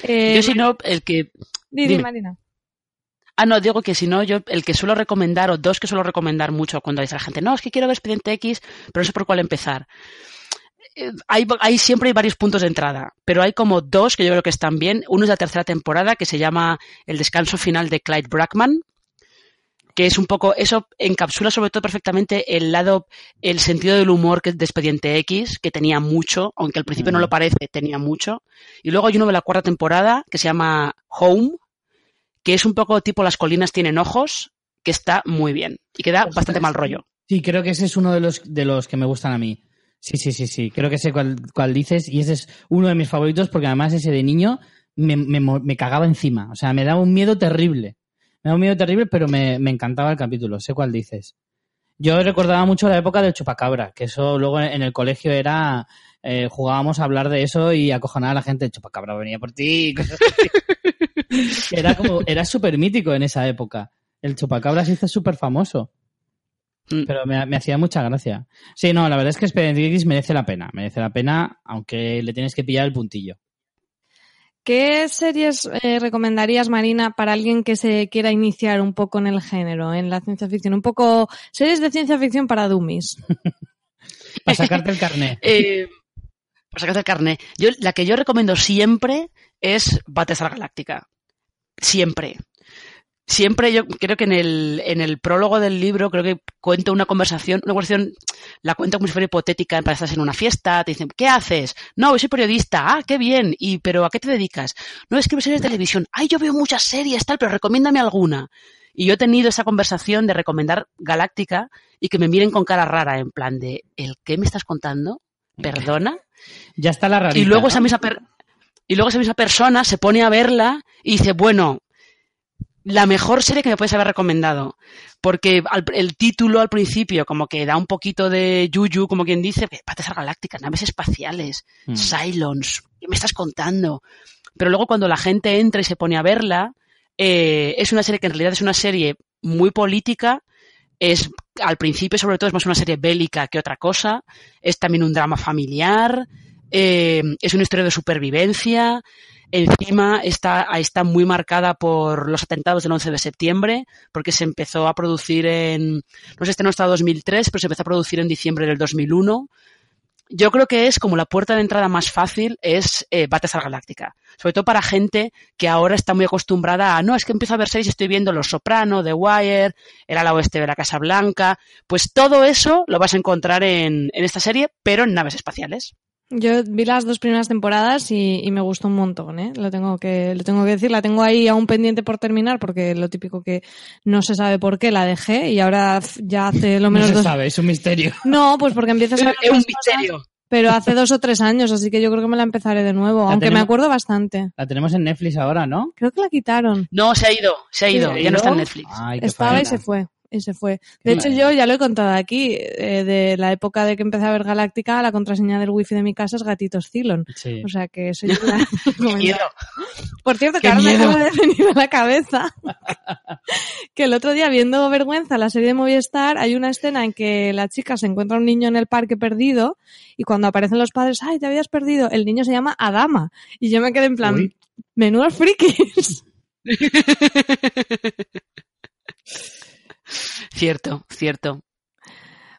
Eh, Yo si no, el que... di, di, dime. Marina. Ah, no, digo que si no, yo el que suelo recomendar, o dos que suelo recomendar mucho cuando dice la gente, no, es que quiero ver Expediente X, pero no sé por cuál empezar. Eh, Hay, hay siempre hay varios puntos de entrada, pero hay como dos que yo creo que están bien. Uno es la tercera temporada, que se llama El descanso final de Clyde Brackman, que es un poco, eso encapsula sobre todo perfectamente el lado, el sentido del humor que de Expediente X, que tenía mucho, aunque al principio no Mm. lo parece, tenía mucho. Y luego hay uno de la cuarta temporada, que se llama Home, que es un poco tipo Las colinas tienen ojos, que está muy bien y que da Ostras, bastante mal rollo. Sí, creo que ese es uno de los, de los que me gustan a mí. Sí, sí, sí, sí. Creo que sé cuál, cuál dices y ese es uno de mis favoritos porque además ese de niño me, me, me cagaba encima. O sea, me daba un miedo terrible. Me daba un miedo terrible, pero me, me encantaba el capítulo. Sé cuál dices. Yo recordaba mucho la época del chupacabra, que eso luego en el colegio era... eh, jugábamos a hablar de eso y acojonar a la gente. Chupacabra venía por ti. y cosas así. era como... Era súper mítico en esa época. El chupacabra se hizo súper famoso. Mm. Pero me, me hacía mucha gracia. Sí, no, la verdad es que Expediente X merece la pena. Merece la pena, aunque le tienes que pillar el puntillo. ¿Qué series eh, recomendarías, Marina, para alguien que se quiera iniciar un poco en el género, en la ciencia ficción? Un poco series de ciencia ficción para dummies. Para sacarte el carnet. Eh, por sacarte el carnet. Yo, la que yo recomiendo siempre es Battlestar Galáctica. Siempre. Siempre yo creo que en el, en el prólogo del libro creo que cuento una conversación, una conversación, la cuento como si fuera hipotética, para estás en una fiesta, te dicen, ¿qué haces? No, soy periodista, ah, qué bien, y pero ¿a qué te dedicas? No, escribo series de televisión, ay, yo veo muchas series, tal, pero recomiéndame alguna. Y yo he tenido esa conversación de recomendar Galáctica y que me miren con cara rara, en plan de, ¿el qué me estás contando? ¿Perdona? Ya está la rarita. Y luego esa misma per- y luego esa misma persona se pone a verla y dice, bueno, la mejor serie que me puedes haber recomendado. Porque al- el título al principio como que da un poquito de yuyu, como quien dice, Battlestar Galáctica, naves espaciales, Mm. Cylons, ¿qué me estás contando? Pero luego cuando la gente entra y se pone a verla, eh, es una serie que en realidad es una serie muy política, es al principio sobre todo es más una serie bélica que otra cosa, es también un drama familiar, eh, es una historia de supervivencia, encima está, está muy marcada por los atentados del 11 de septiembre, porque se empezó a producir en, no sé, este no hasta 2003, pero se empezó a producir en diciembre del 2001. Yo creo que es como la puerta de entrada más fácil es eh, Battlestar Galáctica. Sobre todo para gente que ahora está muy acostumbrada a, no, es que empiezo a ver series y estoy viendo Los Soprano, The Wire, El ala oeste de la Casa Blanca. Pues todo eso lo vas a encontrar en, en esta serie, pero en naves espaciales. Yo vi las dos primeras temporadas y, y me gustó un montón, ¿eh? Lo tengo que, lo tengo que decir. La tengo ahí aún pendiente por terminar porque lo típico que no se sabe por qué la dejé y ahora ya hace lo No menos se dos. sabe, es un misterio. No, pues porque empiezas a ver Es un cosas. misterio. pero hace dos o tres años, así que yo creo que me la empezaré de nuevo, La aunque me acuerdo bastante. La tenemos en Netflix ahora, ¿no? Creo que la quitaron. No, se ha ido, se ha ido, ¿Se ya no está en? Netflix. Ay, qué Estaba y se fue. Y se fue. De hecho, yo ya lo he contado aquí, eh, de la época de que empecé a ver Galáctica, la contraseña del wifi de mi casa es gatitos Cylon. Sí. O sea que eso ya miedo. Por cierto, ¡Qué que ahora me acaba de venir a la cabeza que el otro día viendo Vergüenza, la serie de Movistar, hay una escena en que la chica se encuentra un niño en el parque perdido y cuando aparecen los padres, ¡ay, te habías perdido! El niño se llama Adama. Y yo me quedé en plan, Uy. menudos frikis. Cierto, cierto.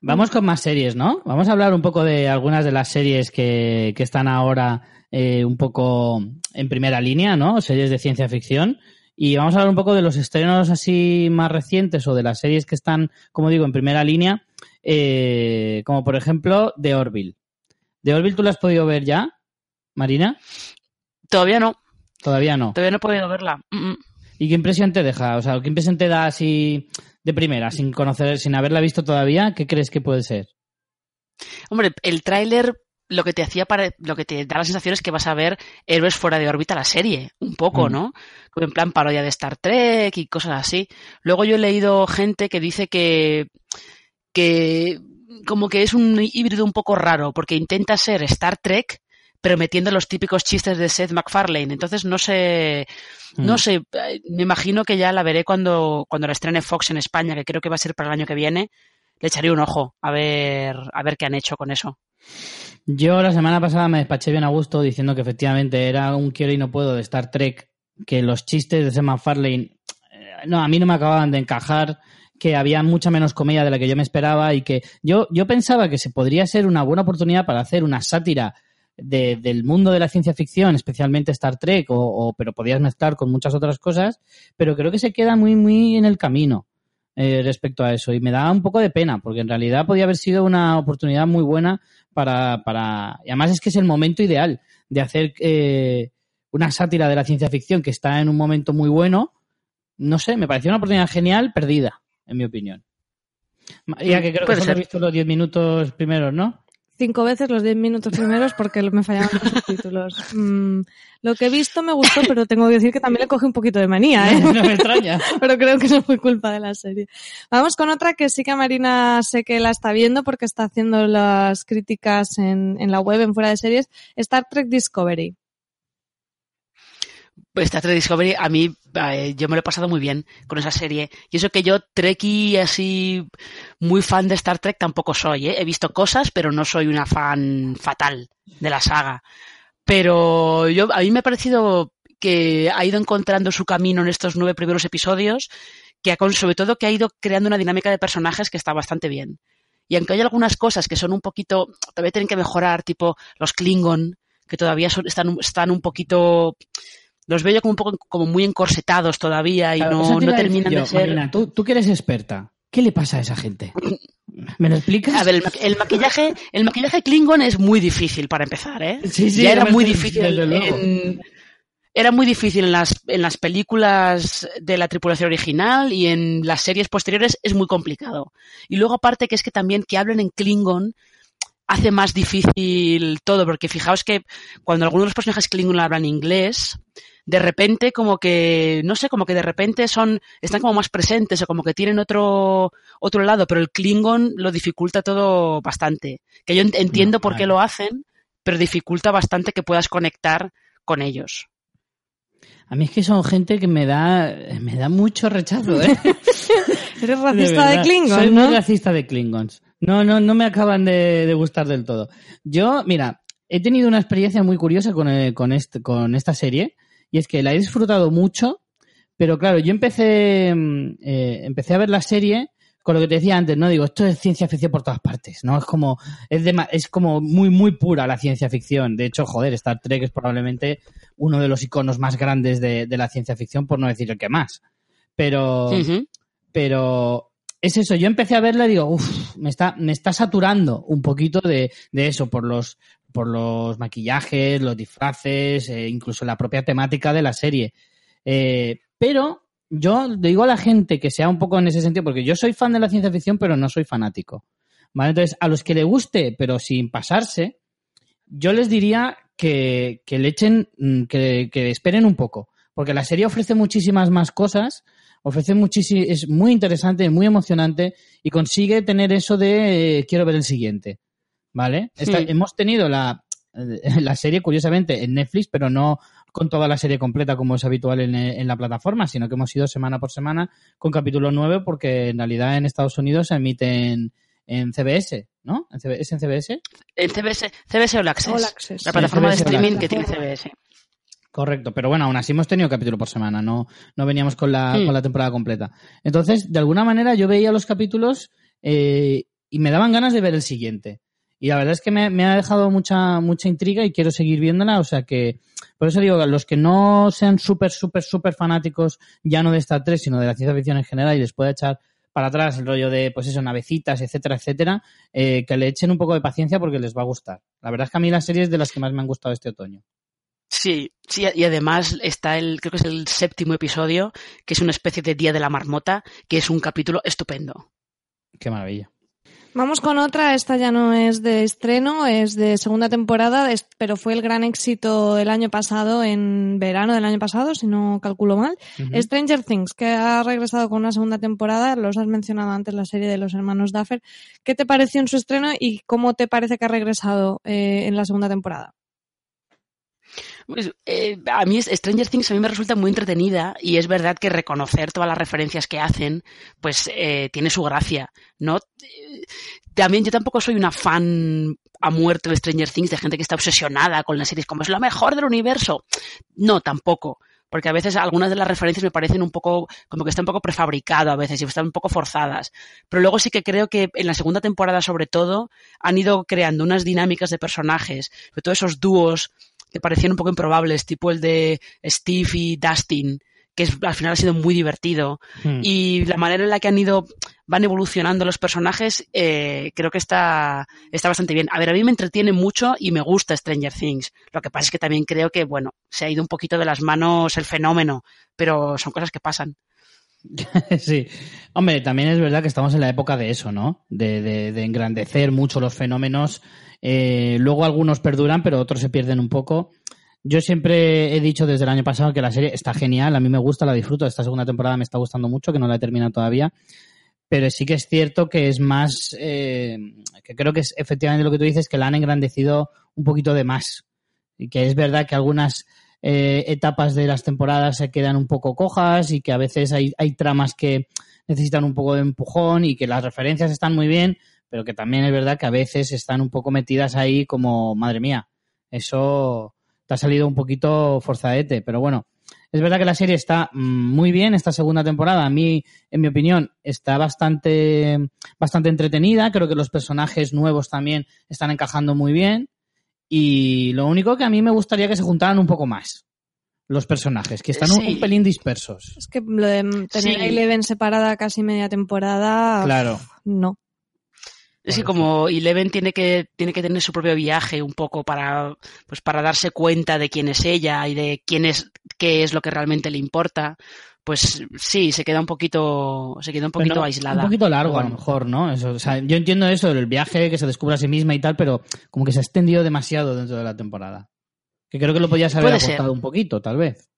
Vamos con más series, ¿no? Vamos a hablar un poco de algunas de las series que, que están ahora eh, un poco en primera línea, ¿no? Series de ciencia ficción. Y vamos a hablar un poco de los estrenos así más recientes o de las series que están, como digo, en primera línea, eh, como por ejemplo The Orville. ¿The Orville tú la has podido ver ya, Marina? Todavía no, Todavía no. todavía no he podido verla. Mm, mm. ¿Y qué impresión te deja? O sea, ¿qué impresión te da así de primera, sin conocer, sin haberla visto todavía? ¿Qué crees que puede ser? Hombre, el tráiler lo que te hacía lo que te da la sensación es que vas a ver héroes fuera de órbita la serie, un poco, Mm. ¿no? Como en plan parodia de Star Trek y cosas así. Luego yo he leído gente que dice que que como que es un híbrido un poco raro porque intenta ser Star Trek pero metiendo los típicos chistes de Seth MacFarlane. Entonces no sé, no Mm. sé, eh, me imagino que ya la veré cuando, cuando la estrene Fox en España, que creo que va a ser para el año que viene. Le echaré un ojo a ver, a ver qué han hecho con eso. Yo la semana pasada me despaché bien a gusto diciendo que efectivamente era un quiero y no puedo de Star Trek, que los chistes de Seth MacFarlane, eh, no, a mí no me acababan de encajar, que había mucha menos comedia de la que yo me esperaba y que yo, yo pensaba que se podría ser una buena oportunidad para hacer una sátira de- del mundo de la ciencia ficción, especialmente Star Trek, o, o- pero podías mezclar con muchas otras cosas, pero creo que se queda muy, muy en el camino eh, respecto a eso. Y me da un poco de pena, porque en realidad podía haber sido una oportunidad muy buena para, para... Y además es que es el momento ideal de hacer eh, una sátira de la ciencia ficción que está en un momento muy bueno. No sé, me pareció una oportunidad genial, perdida, en mi opinión. Ya que creo que solo he visto los 10 minutos primeros, ¿no? Cinco veces los diez minutos primeros porque me fallaban los subtítulos. Mm, lo que he visto me gustó, pero tengo que decir que también le coge un poquito de manía, ¿eh? No me extraña. pero creo que no fue culpa de la serie. Vamos con otra que sí que Marina sé que la está viendo porque está haciendo las críticas en, en la web, en fuera de series, Star Trek Discovery. Pues Star Trek Discovery, a mí, eh, yo me lo he pasado muy bien con esa serie. Y eso que yo, Trekkie, así, muy fan de Star Trek, tampoco soy, ¿eh? He visto cosas, pero no soy una fan fatal de la saga. Pero yo, a mí me ha parecido que ha ido encontrando su camino en estos nueve primeros episodios, que ha, sobre todo que ha ido creando una dinámica de personajes que está bastante bien. Y aunque hay algunas cosas que son un poquito, todavía tienen que mejorar, tipo los Klingon, que todavía están, están un poquito los veo yo como un poco como muy encorsetados todavía y Claro, no, no terminan yo, de ser. Marina, tú, tú que eres experta, ¿qué le pasa a esa gente? ¿Me lo explicas? A ver, el, ma- el maquillaje, el maquillaje Klingon es muy difícil para empezar, ¿eh? Sí, sí, ya era muy difícil. en- era muy difícil en las, en las películas de la tripulación original y en las series posteriores es muy complicado. Y luego aparte que es que también que hablen en Klingon hace más difícil todo, porque fijaos que cuando algunos de los personajes Klingon hablan inglés, de repente como que, no sé, como que de repente son, están como más presentes o como que tienen otro, otro lado, pero el Klingon lo dificulta todo bastante. Que yo en- entiendo por qué lo hacen, pero dificulta bastante que puedas conectar con ellos. A mí es que son gente que me da, me da mucho rechazo, ¿eh? Eres racista de, verdad. Klingon, Soy ¿no? muy racista de Klingons. No, no, no me acaban de, de gustar del todo. Yo, mira, he tenido una experiencia muy curiosa con, eh, con, este, con esta serie y es que la he disfrutado mucho, pero claro, yo empecé, mm, eh, empecé a ver la serie con lo que te decía antes, ¿no? Digo, esto es ciencia ficción por todas partes, ¿no? Es como, es, de, es como muy, muy pura la ciencia ficción. De hecho, joder, Star Trek es probablemente uno de los iconos más grandes de, de la ciencia ficción, por no decir el que más. Pero, pero es eso, yo empecé a verla y digo, uff, me está, me está saturando un poquito de, de eso, por los, por los maquillajes, los disfraces, eh, incluso la propia temática de la serie. Eh, pero yo digo a la gente que sea un poco en ese sentido, porque yo soy fan de la ciencia ficción, pero no soy fanático. ¿Vale? Entonces, a los que le guste, pero sin pasarse, yo les diría que, le echen, mm, que, esperen un poco, porque la serie ofrece muchísimas más cosas, ofrece muchísimo, es muy interesante, muy emocionante y consigue tener eso de eh, quiero ver el siguiente, ¿vale? Esta-. Hemos tenido la, la serie, curiosamente, en Netflix, pero no con toda la serie completa como es habitual en, en la plataforma, sino que hemos ido semana por semana con capítulo 9 porque en realidad en Estados Unidos se emiten en CBS, ¿no? ¿En CB- ¿Es en CBS? En CBS, CBS All Access. All Access. La plataforma de streaming que tiene CBS. Correcto, pero bueno, aún así hemos tenido capítulo por semana, no, no veníamos con la, con la temporada completa. Entonces, de alguna manera yo veía los capítulos eh, y me daban ganas de ver el siguiente. Y la verdad es que me, me ha dejado mucha, mucha intriga y quiero seguir viéndola, o sea que, por eso digo, los que no sean súper, súper, súper fanáticos, ya no de Star Trek, sino de la ciencia ficción en general, y les pueda echar para atrás el rollo de, pues eso, navecitas, etcétera, etcétera, eh, que le echen un poco de paciencia porque les va a gustar. La verdad es que a mí las series de las que más me han gustado este otoño. Sí, sí, y además está el, creo que es el séptimo episodio, que es una especie de Día de la Marmota, que es un capítulo estupendo. Qué maravilla. Vamos con otra, esta ya no es de estreno, es de segunda temporada, pero fue el gran éxito el año pasado, en verano del año pasado, si no calculo mal. Stranger Things, que ha regresado con una segunda temporada, los has mencionado antes, la serie de los hermanos Duffer. ¿Qué te pareció en su estreno y cómo te parece que ha regresado eh, en la segunda temporada? Pues, eh, a mí Stranger Things a mí me resulta muy entretenida y es verdad que reconocer todas las referencias que hacen, pues eh, tiene su gracia, ¿no? Eh, También yo tampoco soy una fan a muerte de Stranger Things, de gente que está obsesionada con las series como es lo mejor del universo. No, tampoco. Porque a veces algunas de las referencias me parecen un poco, como que está un poco prefabricado a veces y están un poco forzadas. Pero luego sí que creo que en la segunda temporada, sobre todo, han ido creando unas dinámicas de personajes, sobre todo esos dúos que parecían un poco improbables, tipo el de Steve y Dustin, que es, al final ha sido muy divertido. Hmm. Y la manera en la que han ido, van evolucionando los personajes, eh, creo que está, está bastante bien. A ver, a mí me entretiene mucho y me gusta Stranger Things. Lo que pasa es que también creo que, bueno, se ha ido un poquito de las manos el fenómeno, pero son cosas que pasan. Sí. Hombre, también es verdad que estamos en la época de eso, ¿no? De, de- de engrandecer mucho los fenómenos. Eh, luego algunos perduran, pero otros se pierden un poco. Yo siempre he dicho desde el año pasado que la serie está genial, a mí me gusta, la disfruto. Esta segunda temporada me está gustando mucho, que no la he terminado todavía. Pero sí que es cierto que es más, eh, que creo que es efectivamente lo que tú dices, que la han engrandecido un poquito de más. Y que es verdad que algunas eh, etapas de las temporadas se quedan un poco cojas y que a veces hay, hay tramas que necesitan un poco de empujón y que las referencias están muy bien, pero que también es verdad que a veces están un poco metidas ahí como, madre mía, eso te ha salido un poquito forzadete, pero bueno, es verdad que la serie está mm, muy bien esta segunda temporada. A mí, en mi opinión, está bastante, bastante entretenida. Creo que los personajes nuevos también están encajando muy bien. Y lo único que a mí me gustaría que se juntaran un poco más los personajes, que están un- Sí. un pelín dispersos. Es que lo de tener Sí. a Eleven separada casi media temporada, Claro. no. Es que como Eleven tiene que, tiene que tener su propio viaje un poco para, pues para darse cuenta de quién es ella y de quién es, qué es lo que realmente le importa, pues sí, se queda un poquito, se queda un poquito Pero aislada. Un poquito largo, a lo mejor, ¿no? Eso, o sea, yo entiendo eso, el viaje, que se descubra a sí misma y tal, pero como que se ha extendido demasiado dentro de la temporada. Que creo que lo podías haber acortado un poquito, tal vez.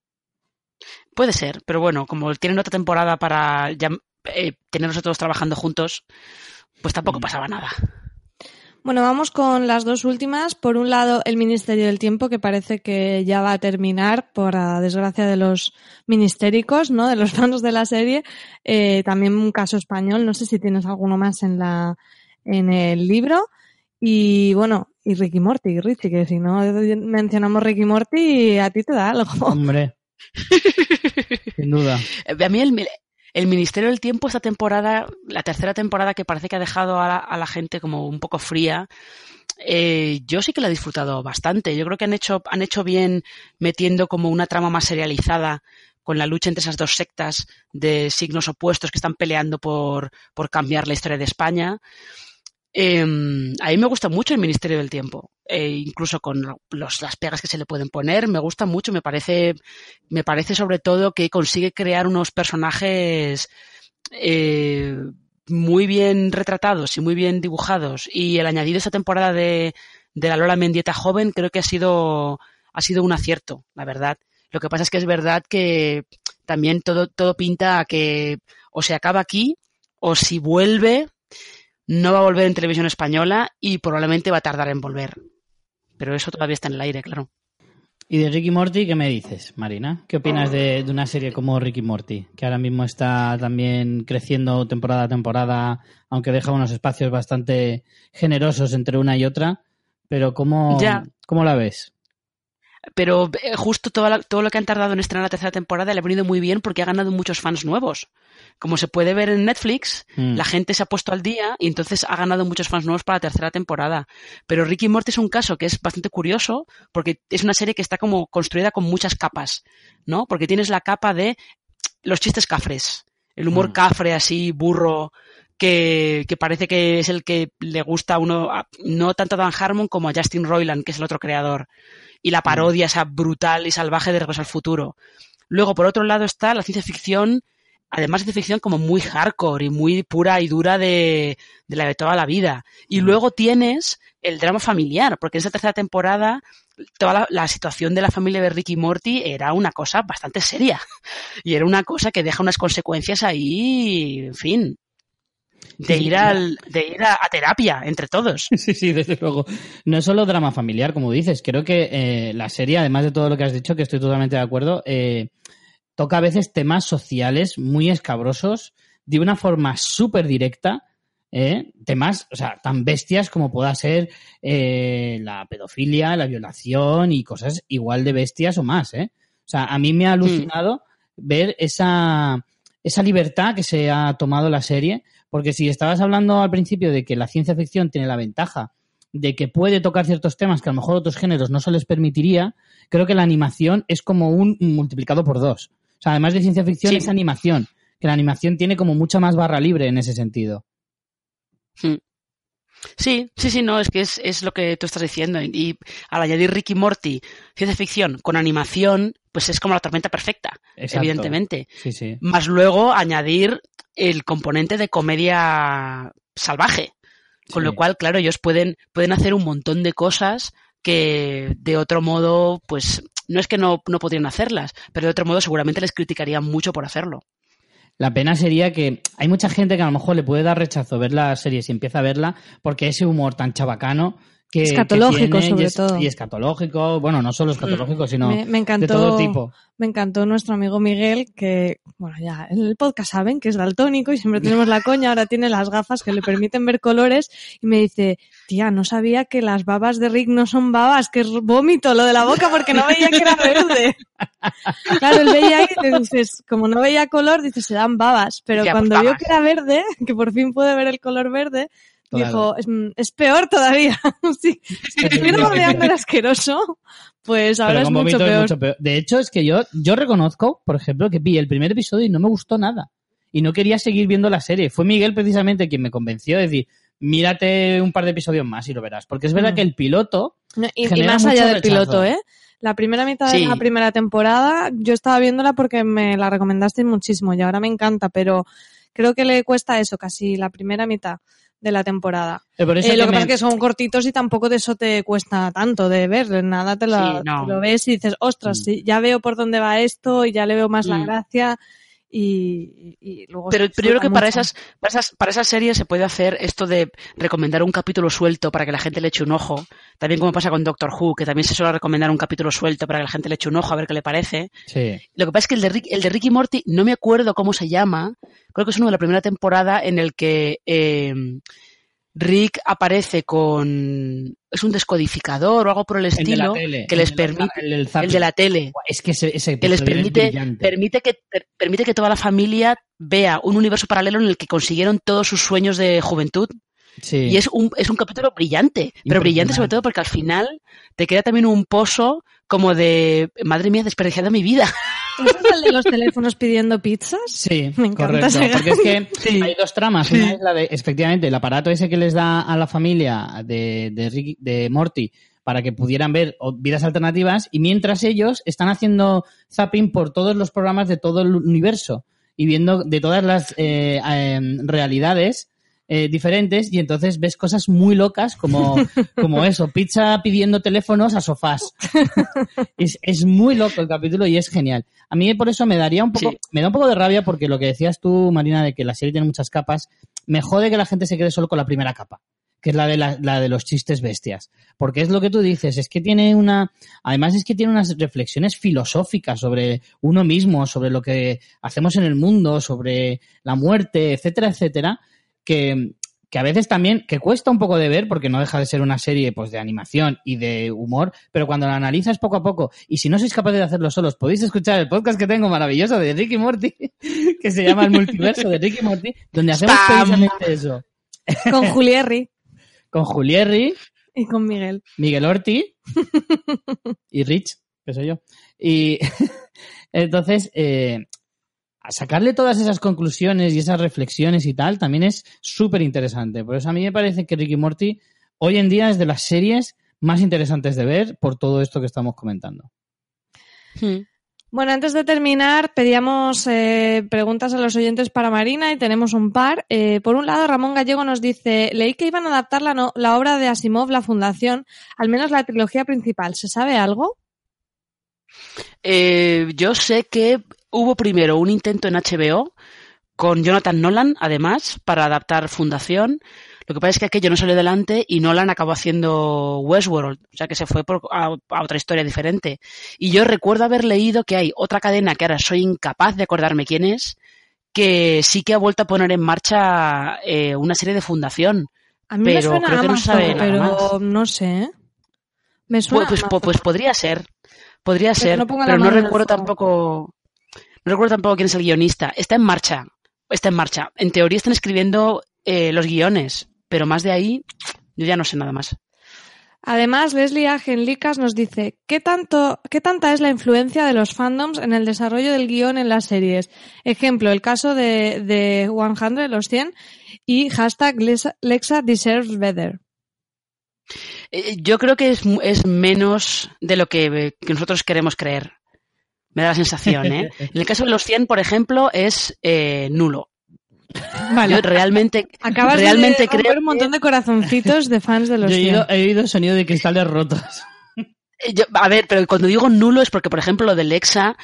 Puede ser, pero bueno, como tienen otra temporada para ya, eh, tenernos a todos trabajando juntos, pues tampoco pasaba nada. Bueno, vamos con las dos últimas. Por un lado, el Ministerio del Tiempo, que parece que ya va a terminar, por la desgracia de los ministéricos, ¿no? De los fans de la serie. Eh, también un caso español. No sé si tienes alguno más en la, en el libro. Y bueno, y Ricky Morty, Richie, que si no mencionamos Ricky Morty, a ti te da algo. Hombre. Sin duda. A mí el, el Ministerio del Tiempo esta temporada, la tercera temporada que parece que ha dejado a la, gente como un poco fría, eh, yo sí que la he disfrutado bastante. Yo creo que han hecho, han hecho bien metiendo como una trama más serializada con la lucha entre esas dos sectas de signos opuestos que están peleando por, por cambiar la historia de España. Eh, a me gusta mucho el Ministerio del Tiempo, eh, incluso con las pegas que se le pueden poner, me gusta mucho, me parece, me parece sobre todo que consigue crear unos personajes eh, muy bien retratados y muy bien dibujados y el añadido esta temporada de, de la Lola Mendieta joven, creo que ha sido, ha sido un acierto, la verdad. Lo que pasa es que es verdad que también todo, todo pinta a que o se acaba aquí, o si vuelve, no va a volver en televisión española y probablemente va a tardar en volver. Pero eso todavía está en el aire, claro. ¿Y de Ricky Morty qué me dices, Marina? ¿Qué opinas de, de una serie como Ricky Morty? Que ahora mismo está también creciendo temporada a temporada, aunque deja unos espacios bastante generosos entre una y otra. Pero ¿cómo, Ya. ¿cómo la ves? Pero eh, justo todo, la- todo lo que han tardado en estrenar la tercera temporada le ha venido muy bien porque ha ganado muchos fans nuevos. Como se puede ver en Netflix, Mm. la gente se ha puesto al día y entonces ha ganado muchos fans nuevos para la tercera temporada. Pero Ricky Morty es un caso que es bastante curioso porque es una serie que está como construida con muchas capas, ¿no? Porque tienes la capa de los chistes cafres, el humor Mm. cafre así, burro, que, que parece que es el que le gusta a uno, a- no tanto a Dan Harmon como a Justin Roiland, que es el otro creador. Y la parodia esa brutal y salvaje de Regreso al Futuro. Luego, por otro lado, está la ciencia ficción, además de ciencia ficción como muy hardcore y muy pura y dura de, de la de toda la vida. Y luego tienes el drama familiar, porque en esa tercera temporada toda la, la situación de la familia de Ricky Morty era una cosa bastante seria. Y era una cosa que deja unas consecuencias ahí, en fin, de ir, al, de ir a, a terapia entre todos. Sí, sí, desde luego. No es solo drama familiar, como dices. Creo que eh, la serie, además de todo lo que has dicho, que estoy totalmente de acuerdo, eh, toca a veces temas sociales muy escabrosos de una forma súper directa. ¿eh? Temas, o sea, tan bestias como pueda ser la pedofilia, la violación y cosas igual de bestias o más. ¿eh? O sea, a mí me ha alucinado ver esa, esa libertad que se ha tomado la serie, porque si estabas hablando al principio de que la ciencia ficción tiene la ventaja de que puede tocar ciertos temas que a lo mejor otros géneros no se les permitiría, creo que la animación es como un multiplicado por dos. O sea, además de ciencia ficción Sí. es animación, que la animación tiene como mucha más barra libre en ese sentido. Mm. Sí, sí, sí, no, es que es, es lo que tú estás diciendo. Y, y al añadir Ricky Morty, ciencia ficción con animación, pues es como la tormenta perfecta, Exacto. evidentemente. Sí, sí. Más luego añadir el componente de comedia salvaje. Con Sí. lo cual, claro, ellos pueden, pueden hacer un montón de cosas que de otro modo, pues, no es que no, no podrían hacerlas, pero de otro modo seguramente les criticarían mucho por hacerlo. La pena sería que hay mucha gente que a lo mejor le puede dar rechazo ver la serie si empieza a verla, porque ese humor tan chabacano que. Escatológico, que tiene, sobre y es- todo. Y escatológico, bueno, no solo escatológico, sino me, me encantó, de todo tipo. me encantó nuestro amigo Miguel, que, bueno, ya en el podcast saben que es daltónico y siempre tenemos la coña, ahora tiene las gafas que le permiten ver colores y me dice, tía, no sabía que las babas de Rick no son babas, que es vómito lo de la boca porque no veía que era verde. Claro, él veía ahí y dices, como no veía color, dices, se dan babas, pero Ya, pues cuando vio que era verde, que por fin puede ver el color verde. Dijo, es, es peor todavía. sí, si estuviera babeando era asqueroso, pues ahora es mucho peor. es mucho peor. De hecho, es que yo, yo reconozco, por ejemplo, que vi el primer episodio y no me gustó nada. Y no quería seguir viendo la serie. Fue Miguel precisamente quien me convenció de decir, mírate un par de episodios más y lo verás. Porque es verdad Mm. que el piloto, No, y, y más allá del rechazo. piloto, ¿eh? La primera mitad Sí. de la primera temporada, yo estaba viéndola porque me la recomendaste muchísimo y ahora me encanta, pero creo que le cuesta eso, casi la primera mitad de la temporada. eh, por eso Eh, lo que me- pasa es que son cortitos y tampoco de eso te cuesta tanto de ver, nada te, la- Sí, no. te lo ves y dices, ostras, Mm. sí, ya veo por dónde va esto y ya le veo más la Mm. gracia y, luego Pero, yo creo que para esas, para esas, para esas series se puede hacer esto de recomendar un capítulo suelto para que la gente le eche un ojo. También como pasa con Doctor Who, que también se suele recomendar un capítulo suelto para que la gente le eche un ojo a ver qué le parece. Sí. Lo que pasa es que el de, Rick, el de Ricky Morty, no me acuerdo cómo se llama. Creo que es uno de la primera temporada en el que eh, Rick aparece con. Es un descodificador o algo por el El estilo tele, que les el permite. el El de la tele. Es que ese, ese que les permite, permite, que, per- permite que toda la familia vea un universo paralelo en el que consiguieron todos sus sueños de juventud. Sí. Y es un, es un capítulo brillante, pero brillante sobre todo porque al final te queda también un pozo como de, madre mía, desperdiciada mi vida. ¿Ese es el de los teléfonos pidiendo pizzas? Sí, Me encanta correcto. ese Porque es que Sí. hay dos tramas. Sí. Una es la de, efectivamente, el aparato ese que les da a la familia de, de, Ricky- de Morty para que pudieran ver vidas alternativas y mientras ellos están haciendo zapping por todos los programas de todo el universo y viendo de todas las eh, em, realidades eh, diferentes y entonces ves cosas muy locas como, como eso, pizza pidiendo teléfonos a sofás. es, es muy loco el capítulo y es genial. A mí por eso me daría un poco, Sí. me da un poco de rabia porque lo que decías tú, Marina, de que la serie tiene muchas capas, me jode que la gente se quede solo con la primera capa que es la de, la, la de los chistes bestias. Porque es lo que tú dices, es que tiene una, además es que tiene unas reflexiones filosóficas sobre uno mismo, sobre lo que hacemos en el mundo, sobre la muerte, etcétera, etcétera, que, que a veces también, que cuesta un poco de ver, porque no deja de ser una serie pues de animación y de humor, pero cuando la analizas poco a poco, y si no sois capaces de hacerlo solos, podéis escuchar el podcast que tengo maravilloso de Ricky Morty, que se llama El Multiverso de Ricky Morty, donde hacemos eso. Con Julierri Con Julierri, y con Miguel. Miguel Orti y Rich, que soy yo. Y entonces, eh, a sacarle todas esas conclusiones y esas reflexiones y tal, también es súper interesante. Por eso a mí me parece que Ricky Morty hoy en día es de las series más interesantes de ver por todo esto que estamos comentando. Hmm. Bueno, antes de terminar, pedíamos eh, preguntas a los oyentes para Marina y tenemos un par. Eh, por un lado, Ramón Gallego nos dice, leí que iban a adaptar la, no- la obra de Asimov, La Fundación, al menos la trilogía principal. ¿Se sabe algo? Eh, yo sé que hubo primero un intento en HBO con Jonathan Nolan, además, para adaptar Fundación. Lo que pasa es que aquello no salió adelante y Nolan acabó haciendo Westworld, o sea que se fue por- a, a otra historia diferente. Y yo recuerdo haber leído que hay otra cadena que ahora soy incapaz de acordarme quién es, que sí que ha vuelto a poner en marcha eh, una serie de Fundación. A mí me Pero suena creo que no sabe nada pero no sé. ¿eh? Me Pues, suena pues, Amazon. pues podría ser, podría ser, no pero no recuerdo tampoco, no recuerdo tampoco quién es el guionista. Está en marcha, está en marcha. En teoría están escribiendo eh, los guiones, pero más de ahí yo ya no sé nada más. Además, Leslie Agenlicas nos dice, ¿qué, tanto, ¿qué tanta es la influencia de los fandoms en el desarrollo del guion en las series? Ejemplo, el caso de, de 100, los 100, y hashtag Lexa deserves better. Eh, yo creo que es, es menos de lo que, eh, que nosotros queremos creer. Me da la sensación, ¿eh? En el caso de los 100, por ejemplo, es eh, nulo. Vale, Yo realmente, acabas realmente de romper creo un montón de corazoncitos de fans de los Yo he 100. oído, he oído sonido de cristales rotos. Eh, yo- a ver, pero cuando digo nulo es porque, por ejemplo, lo del Lexa,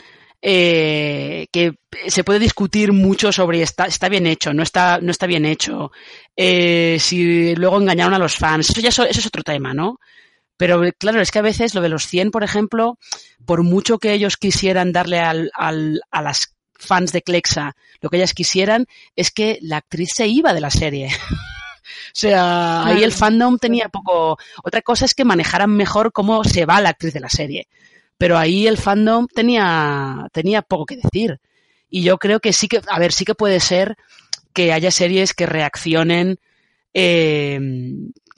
eh, que se puede discutir mucho sobre está, está bien hecho, no está, no está bien hecho, eh, si luego engañaron a los fans, eso ya so- eso es otro tema, ¿no? Pero claro, es que a veces lo de los 100, por ejemplo, por mucho que ellos quisieran darle al, al- a las fans de Clexa lo que ellas quisieran, es que la actriz se iba de la serie. O sea, ahí el fandom tenía poco. Otra cosa es que manejaran mejor cómo se va la actriz de la serie. Pero ahí el fandom tenía, tenía poco que decir. Y yo creo que sí que, a ver, sí que puede ser que haya series que reaccionen eh,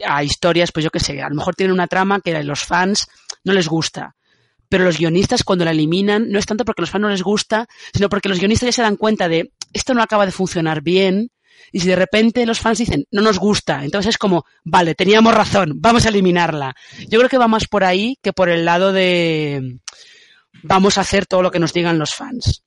a historias, pues yo qué sé, a lo mejor tienen una trama que a los fans no les gusta. Pero los guionistas cuando la eliminan no es tanto porque los fans no les gusta, sino porque los guionistas ya se dan cuenta de esto no acaba de funcionar bien. Y si de repente los fans dicen, no nos gusta, entonces es como, vale, teníamos razón, vamos a eliminarla. Yo creo que va más por ahí que por el lado de vamos a hacer todo lo que nos digan los fans.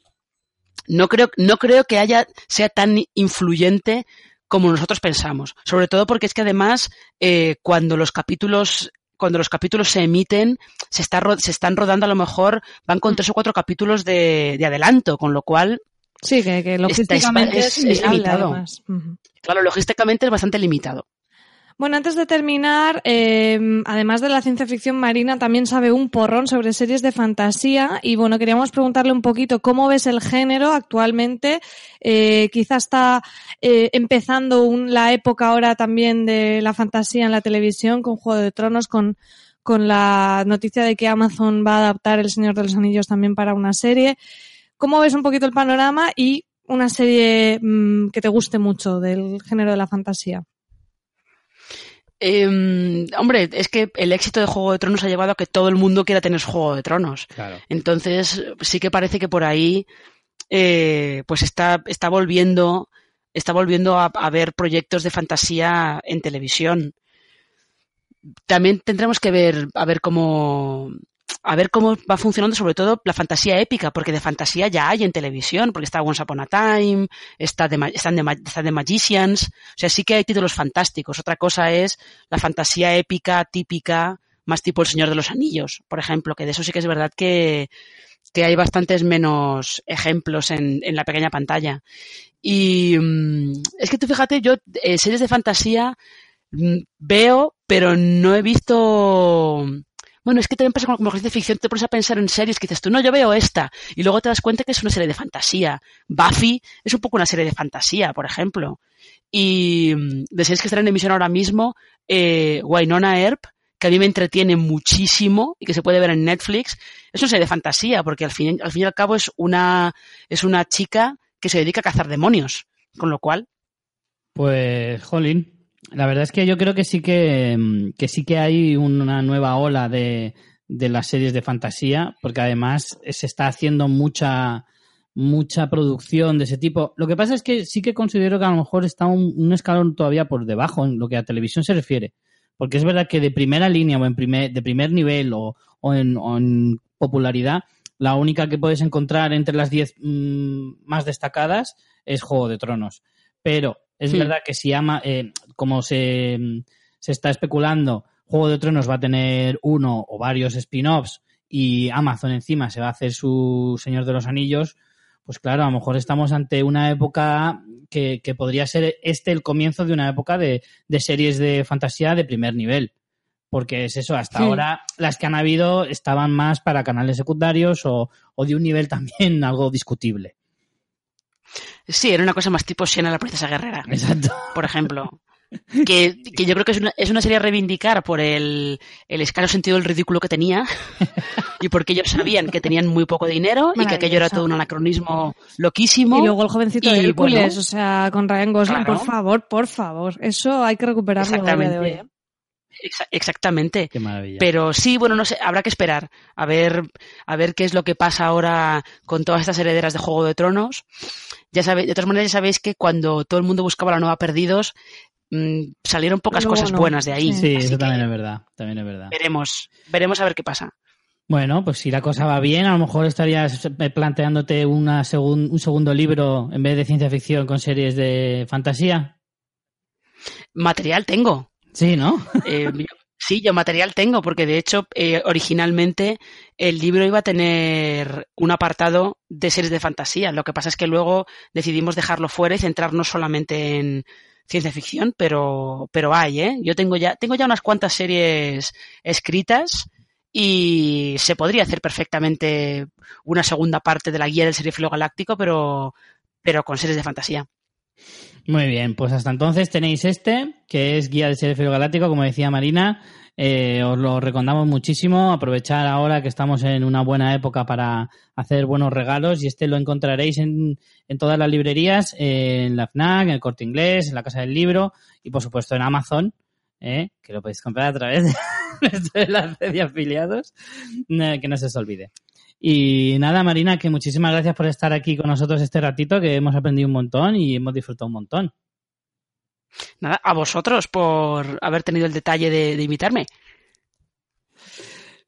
No creo, no creo que haya, sea tan influyente como nosotros pensamos. Sobre todo porque es que además, eh, cuando los capítulos cuando los capítulos se emiten, se, está, se están rodando a lo mejor, van con tres o cuatro capítulos de, de adelanto, con lo cual, Sí, que, que logísticamente es- es, es inviable, limitado. claro, logísticamente es bastante limitado. Bueno, antes de terminar, eh, además de la ciencia ficción marina, también sabe un porrón sobre series de fantasía y bueno, queríamos preguntarle un poquito cómo ves el género actualmente. Eh, quizá está eh, empezando un- la época ahora también de la fantasía en la televisión con Juego de Tronos, con, con la noticia de que Amazon va a adaptar El Señor de los Anillos también para una serie. ¿Cómo ves un poquito el panorama y una serie mm, que te guste mucho del género de la fantasía? Eh, hombre, es que el éxito de Juego de Tronos ha llevado a que todo el mundo quiera tener Juego de Tronos. Claro. Entonces, sí que parece que por ahí, eh, pues está, está volviendo, está volviendo a, a ver proyectos de fantasía en televisión. También tendremos que ver, a ver cómo, a ver cómo va funcionando sobre todo la fantasía épica, porque de fantasía ya hay en televisión, porque está Once Upon a Time, está de, están, de, está de Magicians, o sea, sí que hay títulos fantásticos. Otra cosa es la fantasía épica típica, más tipo El Señor de los Anillos, por ejemplo, que de eso sí que es verdad que, que hay bastantes menos ejemplos en, en la pequeña pantalla. Y mm, es que tú fíjate, yo eh, series de fantasía mm, veo, pero no he visto bueno, es que también pasa como de ficción, te pones a pensar en series que dices tú, no, yo veo esta, y luego te das cuenta que es una serie de fantasía. Buffy es un poco una serie de fantasía, por ejemplo. Y mm, de series que están en emisión ahora mismo, eh, Wynonna Earp, que a mí me entretiene muchísimo y que se puede ver en Netflix, es una serie de fantasía, porque al fin, al fin y al cabo es una, es una chica que se dedica a cazar demonios, con lo cual. Pues, jolín, la verdad es que yo creo que sí que, mm, que sí que hay una nueva ola de, de las series de fantasía, porque además se está haciendo mucha mucha producción de ese tipo. Lo que pasa es que sí que considero que a lo mejor está un, un, escalón todavía por debajo en lo que a televisión se refiere. Porque es verdad que de primera línea o en primer, de primer nivel o, o, en, o en, popularidad, la única que puedes encontrar entre las diez mmm, más destacadas es Juego de Tronos. Pero es sí. verdad que si ama, eh, como se, se está especulando, Juego de Tronos va a tener uno o varios spin-offs y Amazon encima se va a hacer su Señor de los Anillos, pues claro, a lo mejor estamos ante una época que, que podría ser este el comienzo de una época de, de, series de fantasía de primer nivel. Porque es eso, hasta sí. ahora las que han habido estaban más para canales secundarios o, o de un nivel también algo discutible. Sí, era una cosa más tipo Siena la princesa guerrera. Exacto. Por ejemplo. Que, que, yo creo que es una, es una serie a reivindicar por el, el escaso sentido del ridículo que tenía y porque ellos sabían que tenían muy poco dinero y que aquello era todo un anacronismo loquísimo. Y luego el jovencito y, de Hércules, bueno, o sea, con Ryan Gosling, claro. por favor, por favor. Eso hay que recuperarlo a día de hoy. ¿eh? Exactamente. Qué maravilla. Pero sí, bueno, no sé, habrá que esperar a ver, a ver qué es lo que pasa ahora con todas estas herederas de Juego de Tronos. Ya sabéis, de todas maneras ya sabéis que cuando todo el mundo buscaba la nueva Perdidos, mmm, salieron pocas no, cosas no. buenas de ahí. Sí, eso también es verdad, también es verdad. Veremos, veremos a ver qué pasa. Bueno, pues si la cosa va bien, a lo mejor estarías planteándote una segun, un segundo libro en vez de ciencia ficción con series de fantasía. Material tengo. Sí, ¿no? eh, sí, yo material tengo, porque de hecho, eh, originalmente el libro iba a tener un apartado de series de fantasía. Lo que pasa es que luego decidimos dejarlo fuera y centrarnos solamente en ciencia ficción, pero, pero hay, ¿eh? Yo tengo ya, tengo ya unas cuantas series escritas y se podría hacer perfectamente una segunda parte de la guía del seriefilo galáctico, pero, pero con series de fantasía. Muy bien, pues hasta entonces tenéis este, que es Guía del Seriefilo Galáctico, como decía Marina. Eh, os lo recomendamos muchísimo. Aprovechar ahora que estamos en una buena época para hacer buenos regalos y este lo encontraréis en, en todas las librerías, en la FNAC, en el Corte Inglés, en la Casa del Libro y por supuesto en Amazon, eh, que lo podéis comprar a través de la red de afiliados, eh, que no se os olvide. Y nada, Marina, que muchísimas gracias por estar aquí con nosotros este ratito, que hemos aprendido un montón y hemos disfrutado un montón. Nada, a vosotros por haber tenido el detalle de, de invitarme.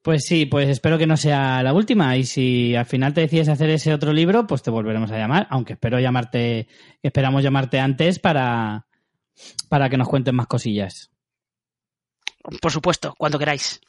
Pues sí, pues espero que no sea la última. Y si al final te decides hacer ese otro libro, pues te volveremos a llamar. Aunque espero llamarte, esperamos llamarte antes para, para que nos cuentes más cosillas. Por supuesto, cuando queráis.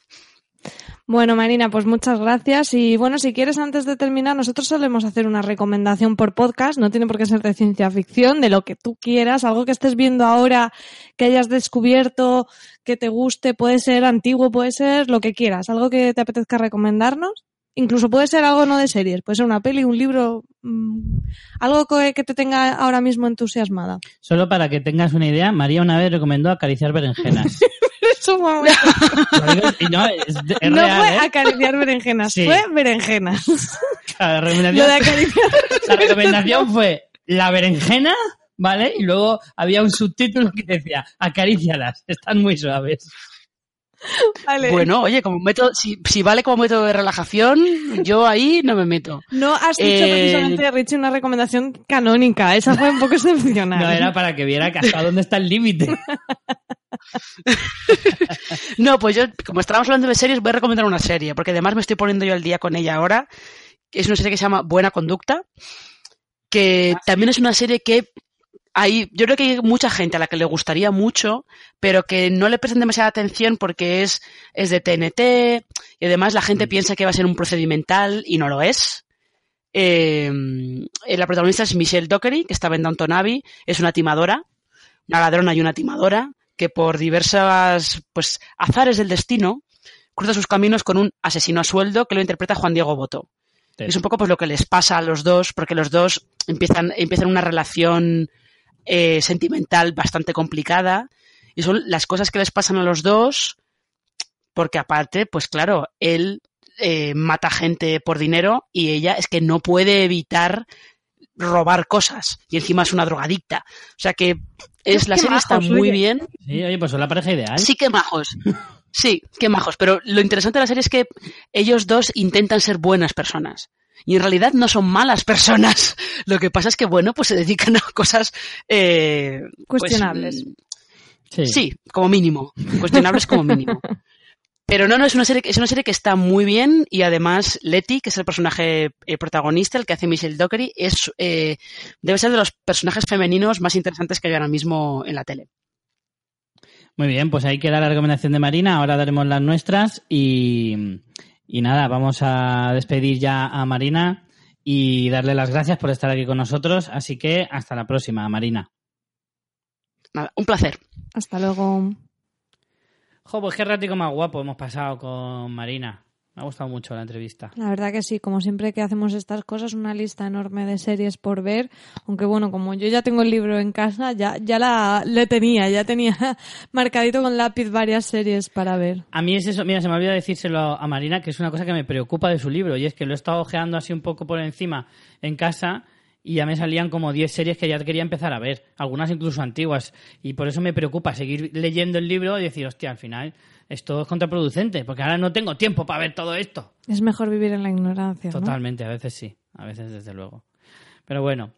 Bueno, Marina, pues muchas gracias. Y bueno, si quieres, antes de terminar, nosotros solemos hacer una recomendación por podcast. No tiene por qué ser de ciencia ficción, de lo que tú quieras, algo que estés viendo ahora, que hayas descubierto, que te guste, puede ser antiguo, puede ser lo que quieras, algo que te apetezca recomendarnos. Incluso puede ser algo no de series, puede ser una peli, un libro, mmm, algo que, que te tenga ahora mismo entusiasmada. Solo para que tengas una idea, María una vez recomendó acariciar berenjenas. No, es, es no real, fue ¿eh? acariciar berenjenas, Sí. fue berenjenas. La Lo recomendación, de acariciar la recomendación fue la berenjena, ¿vale? Y luego había un subtítulo que decía acarícialas, están muy suaves. Vale. Bueno, oye, como método, si, si vale como método de relajación, yo ahí no me meto. No has dicho Eh, precisamente, Richie, una recomendación canónica. Esa fue un poco excepcional. No era para que viera que hasta dónde está el límite. no, pues yo, como estábamos hablando de series, voy a recomendar una serie, porque además me estoy poniendo yo al día con ella ahora. Es una serie que se llama Buena Conducta, que también es una serie que hay, yo creo que hay mucha gente a la que le gustaría mucho, pero que no le prestan demasiada atención porque es, es de TNT y además la gente piensa que va a ser un procedimental y no lo es. Eh, la protagonista es Michelle Dockery, que estaba en Downton Abbey, es una timadora, una ladrona y una timadora, que por diversas pues azares del destino cruza sus caminos con un asesino a sueldo que lo interpreta Juan Diego Boto. Es un poco pues lo que les pasa a los dos, porque los dos empiezan, empiezan una relación eh, sentimental bastante complicada. Y son las cosas que les pasan a los dos, porque aparte, pues claro, él eh, mata gente por dinero y ella es que no puede evitar robar cosas y encima es una drogadicta. O sea que es la serie está muy bien. Sí, oye, pues son la pareja ideal. Sí, que majos. Sí, qué majos. Pero lo interesante de la serie es que ellos dos intentan ser buenas personas. Y en realidad no son malas personas. Lo que pasa es que, bueno, pues se dedican a cosas... Eh, pues, Cuestionables. sí. sí, como mínimo. Cuestionables como mínimo. Pero no, no, es una serie, es una serie que está muy bien y además Letty, que es el personaje eh, protagonista, el que hace Michelle Dockery, es, eh, debe ser de los personajes femeninos más interesantes que hay ahora mismo en la tele. Muy bien, pues ahí queda la recomendación de Marina, ahora daremos las nuestras y, y nada, vamos a despedir ya a Marina y darle las gracias por estar aquí con nosotros, así que hasta la próxima, Marina. Nada, un placer. Hasta luego. Jo, pues qué ratico más guapo hemos pasado con Marina. Me ha gustado mucho la entrevista. La verdad que sí, como siempre que hacemos estas cosas, una lista enorme de series por ver, aunque bueno, como yo ya tengo el libro en casa, ya, ya la le tenía, ya tenía marcadito con lápiz varias series para ver. A mí es eso, mira, se me olvidó decírselo a Marina, que es una cosa que me preocupa de su libro, y es que lo he estado ojeando así un poco por encima en casa y ya me salían como 10 series que ya quería empezar a ver, algunas incluso antiguas, y por eso me preocupa seguir leyendo el libro y decir, hostia, al final esto es contraproducente, porque ahora no tengo tiempo para ver todo esto. Es mejor vivir en la ignorancia. ¿no? Totalmente, a veces sí, a veces desde luego. Pero bueno,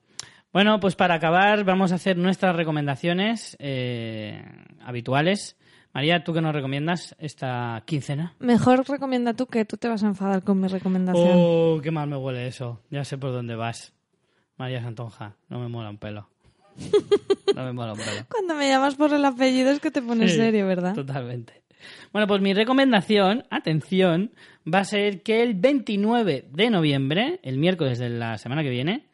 bueno, pues para acabar vamos a hacer nuestras recomendaciones eh, habituales. María, ¿tú qué nos recomiendas esta quincena? Mejor recomienda tú que tú te vas a enfadar con mi recomendación. Oh, qué mal me huele eso. Ya sé por dónde vas. María Santonja, no me mola un pelo. No me mola un pelo. Cuando me llamas por el apellido es que te pones Sí, serio, ¿verdad? Totalmente. Bueno, pues mi recomendación, atención, va a ser que el 29 de noviembre, el miércoles de la semana que viene,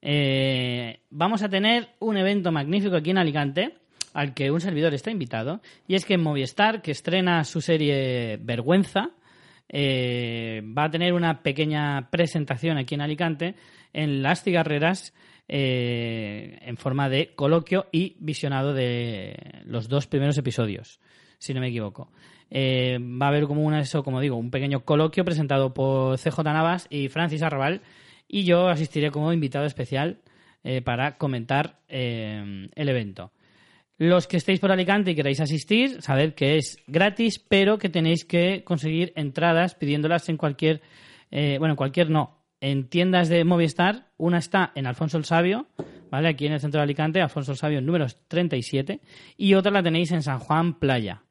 eh, vamos a tener un evento magnífico aquí en Alicante al que un servidor está invitado y es que Movistar, que estrena su serie Vergüenza, eh, va a tener una pequeña presentación aquí en Alicante en las cigarreras eh, en forma de coloquio y visionado de los dos primeros episodios, si no me equivoco. Eh, va a haber como una, eso, como digo, un pequeño coloquio presentado por CJ Navas y Francis Arrabal y yo asistiré como invitado especial eh, para comentar eh, el evento. Los que estéis por Alicante y queráis asistir, sabed que es gratis, pero que tenéis que conseguir entradas pidiéndolas en cualquier, bueno, en cualquier no, en tiendas de Movistar. Una está en Alfonso el Sabio, ¿vale? Aquí en el centro de Alicante, Alfonso el Sabio número 37, y otra la tenéis en San Juan Playa,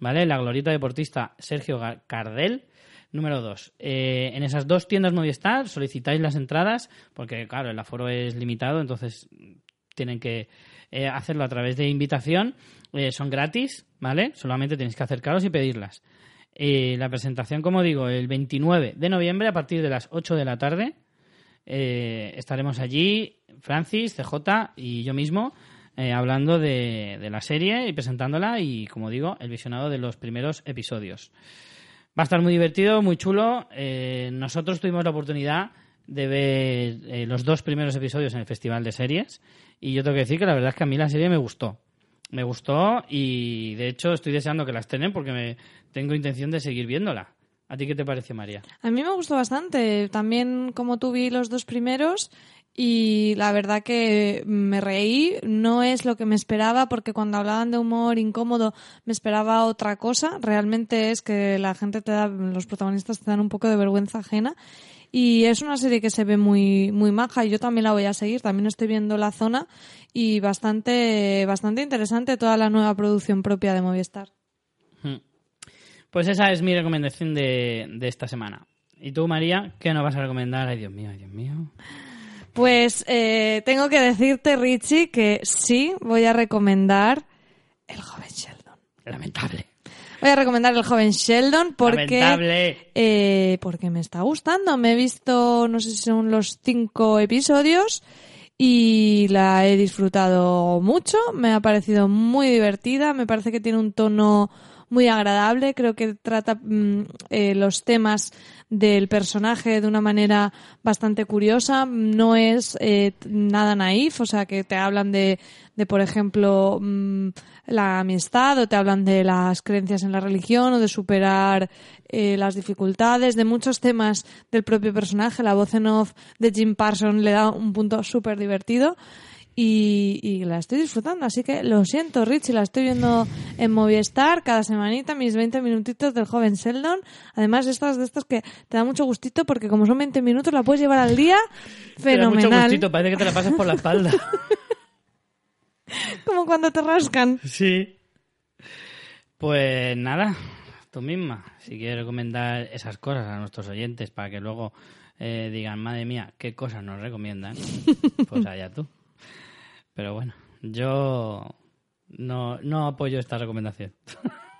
¿vale? La glorieta deportista Sergio Cardel, número 2. en esas dos tiendas Movistar solicitáis las entradas, porque claro, el aforo es limitado, entonces tienen que eh, hacerlo a través de invitación. Eh, son gratis, ¿vale? Solamente tenéis que acercaros y pedirlas. Eh, la presentación, como digo, el 29 de noviembre a partir de las 8 de la tarde. Eh, estaremos allí, Francis, CJ y yo mismo, eh, hablando de, la serie y presentándola y, como digo, el visionado de los primeros episodios. Va a estar muy divertido, muy chulo. Eh, nosotros tuvimos la oportunidad de ver eh, los dos primeros episodios en el Festival de Series y yo tengo que decir que la verdad es que a mí la serie me gustó. Me gustó y de hecho estoy deseando que la estrenen porque me tengo intención de seguir viéndola. ¿A ti qué te parece, María? A mí me gustó bastante. También, como tú, vi los dos primeros y la verdad que me reí. No es lo que me esperaba porque cuando hablaban de humor incómodo me esperaba otra cosa. Realmente es que la gente te da, los protagonistas te dan un poco de vergüenza ajena. Y es una serie que se ve muy, muy maja y yo también la voy a seguir. También estoy viendo La Zona y bastante, bastante interesante toda la nueva producción propia de Movistar. Hmm. Pues esa es mi recomendación de, de esta semana. ¿Y tú, María, qué nos vas a recomendar? Ay, Dios mío, ay, Dios mío. Pues eh, tengo que decirte, Richie, que sí voy a recomendar El joven Sheldon. Lamentable. Voy a recomendar El joven Sheldon porque, eh, porque me está gustando. Me he visto, no sé si son los cinco episodios y la he disfrutado mucho. Me ha parecido muy divertida. Me parece que tiene un tono muy agradable. Creo que trata mm, eh, los temas del personaje de una manera bastante curiosa. No es eh, nada naif, o sea, que te hablan de, de por ejemplo, mm, la amistad o te hablan de las creencias en la religión o de superar eh, las dificultades, de muchos temas del propio personaje. La voz en off de Jim Parsons le da un punto súper divertido. Y, y la estoy disfrutando, así que lo siento, Richie, la estoy viendo en Movistar cada semanita, mis 20 minutitos del joven Sheldon. Además, estas de estas que te da mucho gustito porque como son 20 minutos la puedes llevar al día Te da mucho fenomenal. gustito, parece que te la pasas por la espalda. Como cuando te rascan. sí. Pues nada, tú misma, si quieres recomendar esas cosas a nuestros oyentes para que luego eh, digan, madre mía, qué cosas nos recomiendan, pues allá tú. Pero bueno, yo no, no apoyo esta recomendación.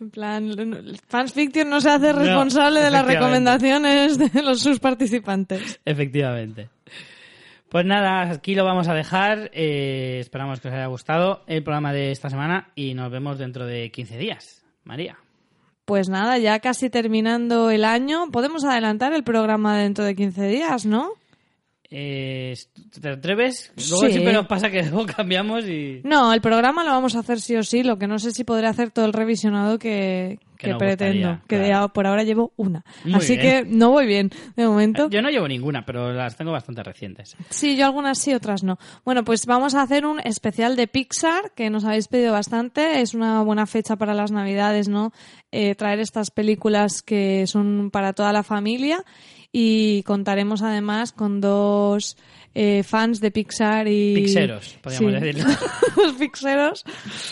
En plan, Fans Fiction no se hace responsable de las recomendaciones de los, sus participantes. Efectivamente. Pues nada, aquí lo vamos a dejar. Eh, esperamos que os haya gustado el programa de esta semana y nos vemos dentro de 15 días. María. Pues nada, ya casi terminando el año, podemos adelantar el programa dentro de 15 días, ¿no? Eh, ¿Te atreves? Luego Sí. siempre nos pasa que luego cambiamos y... No, el programa lo vamos a hacer sí o sí, lo que no sé si podré hacer todo el revisionado que, Que que pretendo, gustaría, que de claro. por ahora llevo una. Muy Así bien. que no voy bien de momento. Yo no llevo ninguna, pero las tengo bastante recientes. Sí, yo algunas sí, otras no. Bueno, pues vamos a hacer un especial de Pixar que nos habéis pedido bastante. Es una buena fecha para las Navidades, ¿no? Eh, traer estas películas que son para toda la familia y contaremos además con dos eh, fans de Pixar y... Pixeros, podríamos Sí. decirlo. Los pixeros,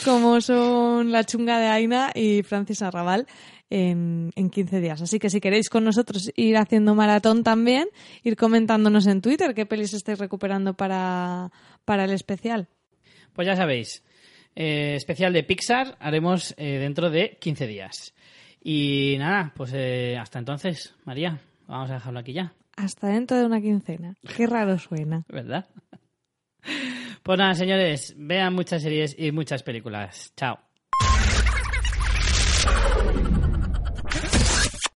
como son la chunga de Aina y Francis Arrabal. En, en 15 días. Así que si queréis con nosotros ir haciendo maratón también, ir comentándonos en Twitter qué pelis estáis recuperando para, para el especial. Pues ya sabéis, eh, especial de Pixar haremos eh, dentro de 15 días. Y nada, pues eh, hasta entonces, María, vamos a dejarlo aquí ya, Hasta dentro de una quincena. Qué raro suena. ¿verdad? Pues nada, señores, vean muchas series y muchas películas. Chao.